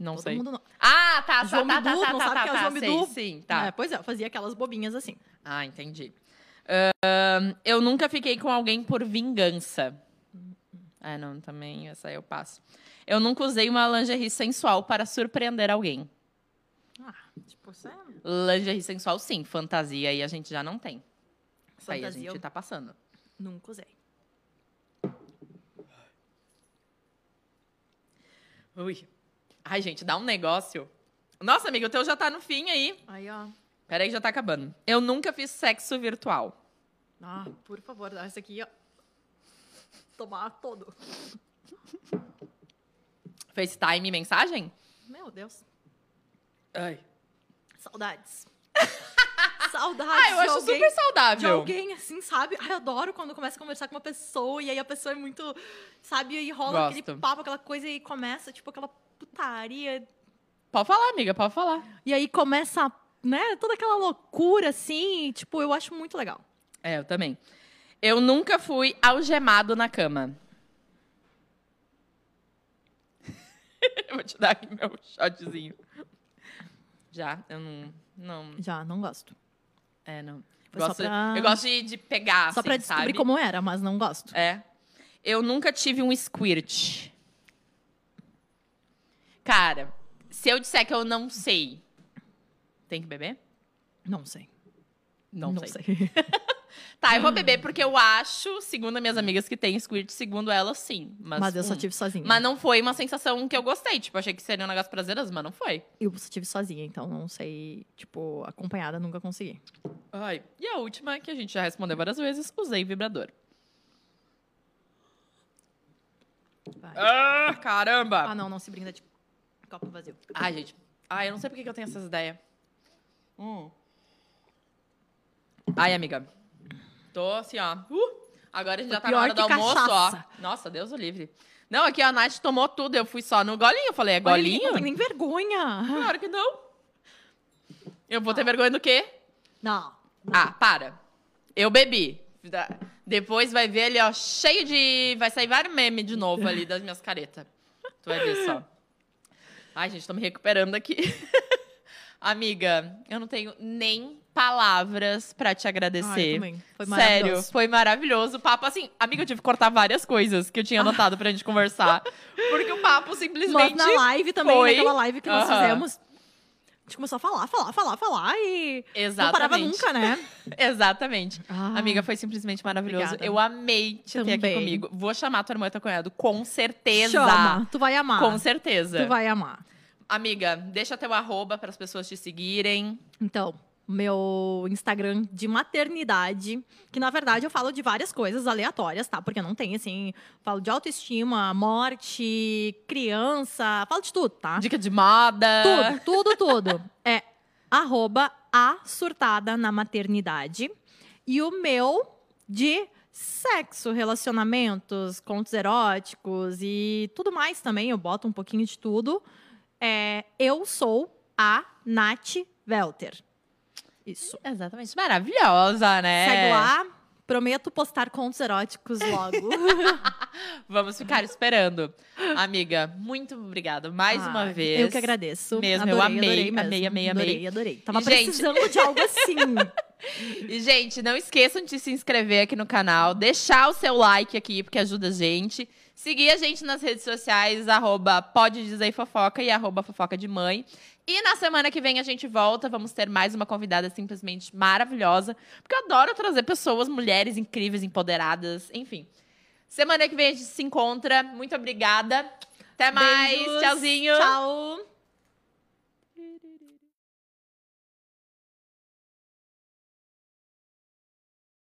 Não Todo sei. mundo não. Ah, tá, tá, João tá, Bidu, tá, tá, não tá, sabe tá, que é o tá, João sei, Bidu? Sim, tá. É, pois é, eu fazia aquelas bobinhas assim. Ah, entendi. Ahn, eu nunca fiquei com alguém por vingança. Ah, não, também essa aí eu passo. Eu nunca usei uma lingerie sensual para surpreender alguém. Ah, tipo, Lingerie sensual, sim. Fantasia aí a gente já não tem. Isso aí a fantasia. gente Eu tá passando. nunca usei. Ui. Ai, gente, dá um negócio. Nossa, amiga, o teu já tá no fim aí. Aí, ó. Peraí, já tá acabando. Eu nunca fiz sexo virtual. Ah, por favor, essa aqui, ó. Tomar todo. FaceTime mensagem? Meu Deus. Ai. Saudades. [LAUGHS] Saudades Ah, eu de acho alguém, super de saudável. alguém, assim, sabe? Ai, eu adoro quando começa a conversar com uma pessoa e aí a pessoa é muito, sabe? E rola Gosto. aquele papo, aquela coisa e começa, tipo, aquela putaria. Pode falar, amiga, pode falar. E aí começa, né, toda aquela loucura, assim, e, tipo, eu acho muito legal. É, eu também. Eu nunca fui algemado na cama. [LAUGHS] eu vou te dar aqui meu shotzinho. Já, eu não. Não. Já, não gosto. É, não. Gosto- pra- Eu gosto de, de pegar, Só assim, pra descobrir sabe? como era, mas não gosto. É. Eu nunca tive um squirt. Cara, se eu disser que eu não sei, tem que beber? Não sei. Não, sei. [LAUGHS] Tá, eu vou beber porque eu acho, segundo as minhas amigas que tem squirt, segundo elas, sim. Mas, Mas, eu só hum. tive sozinha. Mas não foi uma sensação que eu gostei. Tipo, achei que seria um negócio prazeroso, mas não foi. Eu só tive sozinha, então não sei, tipo, acompanhada nunca consegui. Ai. E a última, que a gente já respondeu várias vezes, usei vibrador. Vai. Ah, caramba! Ah, não, não se brinda de copo vazio. Ai, gente. Ai, eu não sei por que que eu tenho essas ideias. Hum. Ai, amiga. Tô assim, ó. Uh, agora a gente Tô já tá na hora do almoço, cachaça. ó. Nossa, Deus o livre. Não, aqui a Nath tomou tudo. Eu fui só no golinho. Eu falei, é Olha, golinho? Não tem nem vergonha. Claro que não. Eu vou ter vergonha do quê? Não. Ah, para. Eu bebi. Depois vai ver ali, ó, cheio de. Vai sair vários memes de novo ali das minhas caretas. Tu vai ver só. Ai, gente, tô me recuperando aqui. [LAUGHS] Amiga, eu não tenho nem palavras pra te Ai, agradecer. também. Foi Sério, foi maravilhoso. O papo, assim, amiga, eu tive que cortar várias coisas que eu tinha anotado pra gente conversar. [LAUGHS] Porque o papo Mas simplesmente. na live também, foi. naquela live que nós Aham. fizemos, a gente começou a falar, falar, falar, falar e Exatamente. não parava nunca, né? [LAUGHS] Exatamente. Ah, Amiga, foi simplesmente maravilhoso. Obrigada. Eu amei te ter aqui Também. comigo. Vou chamar tua irmã e teu cunhado, com certeza. Chama, tu vai amar. Com certeza. Tu vai amar. Amiga, deixa teu arroba para as pessoas te seguirem. Então, meu Instagram de maternidade, que na verdade eu falo de várias coisas aleatórias, tá? Porque não tem, assim, falo de autoestima, morte, criança, falo de tudo, tá? Dica de moda. Tudo, tudo, tudo. [LAUGHS] É arroba a surtada na maternidade. E o meu de sexo, relacionamentos, contos eróticos e tudo mais também. Eu boto um pouquinho de tudo. É, eu sou a Nath Welter. Isso. Exatamente. Maravilhosa, né? Segue lá. Prometo postar contos eróticos logo. [LAUGHS] Vamos ficar esperando. Amiga, muito obrigada mais Ah, uma vez. Eu que agradeço. Mesmo, eu Adorei, amei, adorei mesmo. amei, amei, amei. Adorei, adorei. Tava E, gente- precisando de algo assim. [LAUGHS] E, gente, não esqueçam de se inscrever aqui no canal, deixar o seu like aqui, porque ajuda a gente. Seguir a gente nas redes sociais, arroba pode dizer fofoca e arroba fofoca de mãe. E na semana que vem a gente volta, vamos ter mais uma convidada simplesmente maravilhosa. Porque eu adoro trazer pessoas, mulheres incríveis, empoderadas, enfim. Semana que vem a gente se encontra. Muito obrigada. Até mais. Beijos. Tchauzinho. Tchau.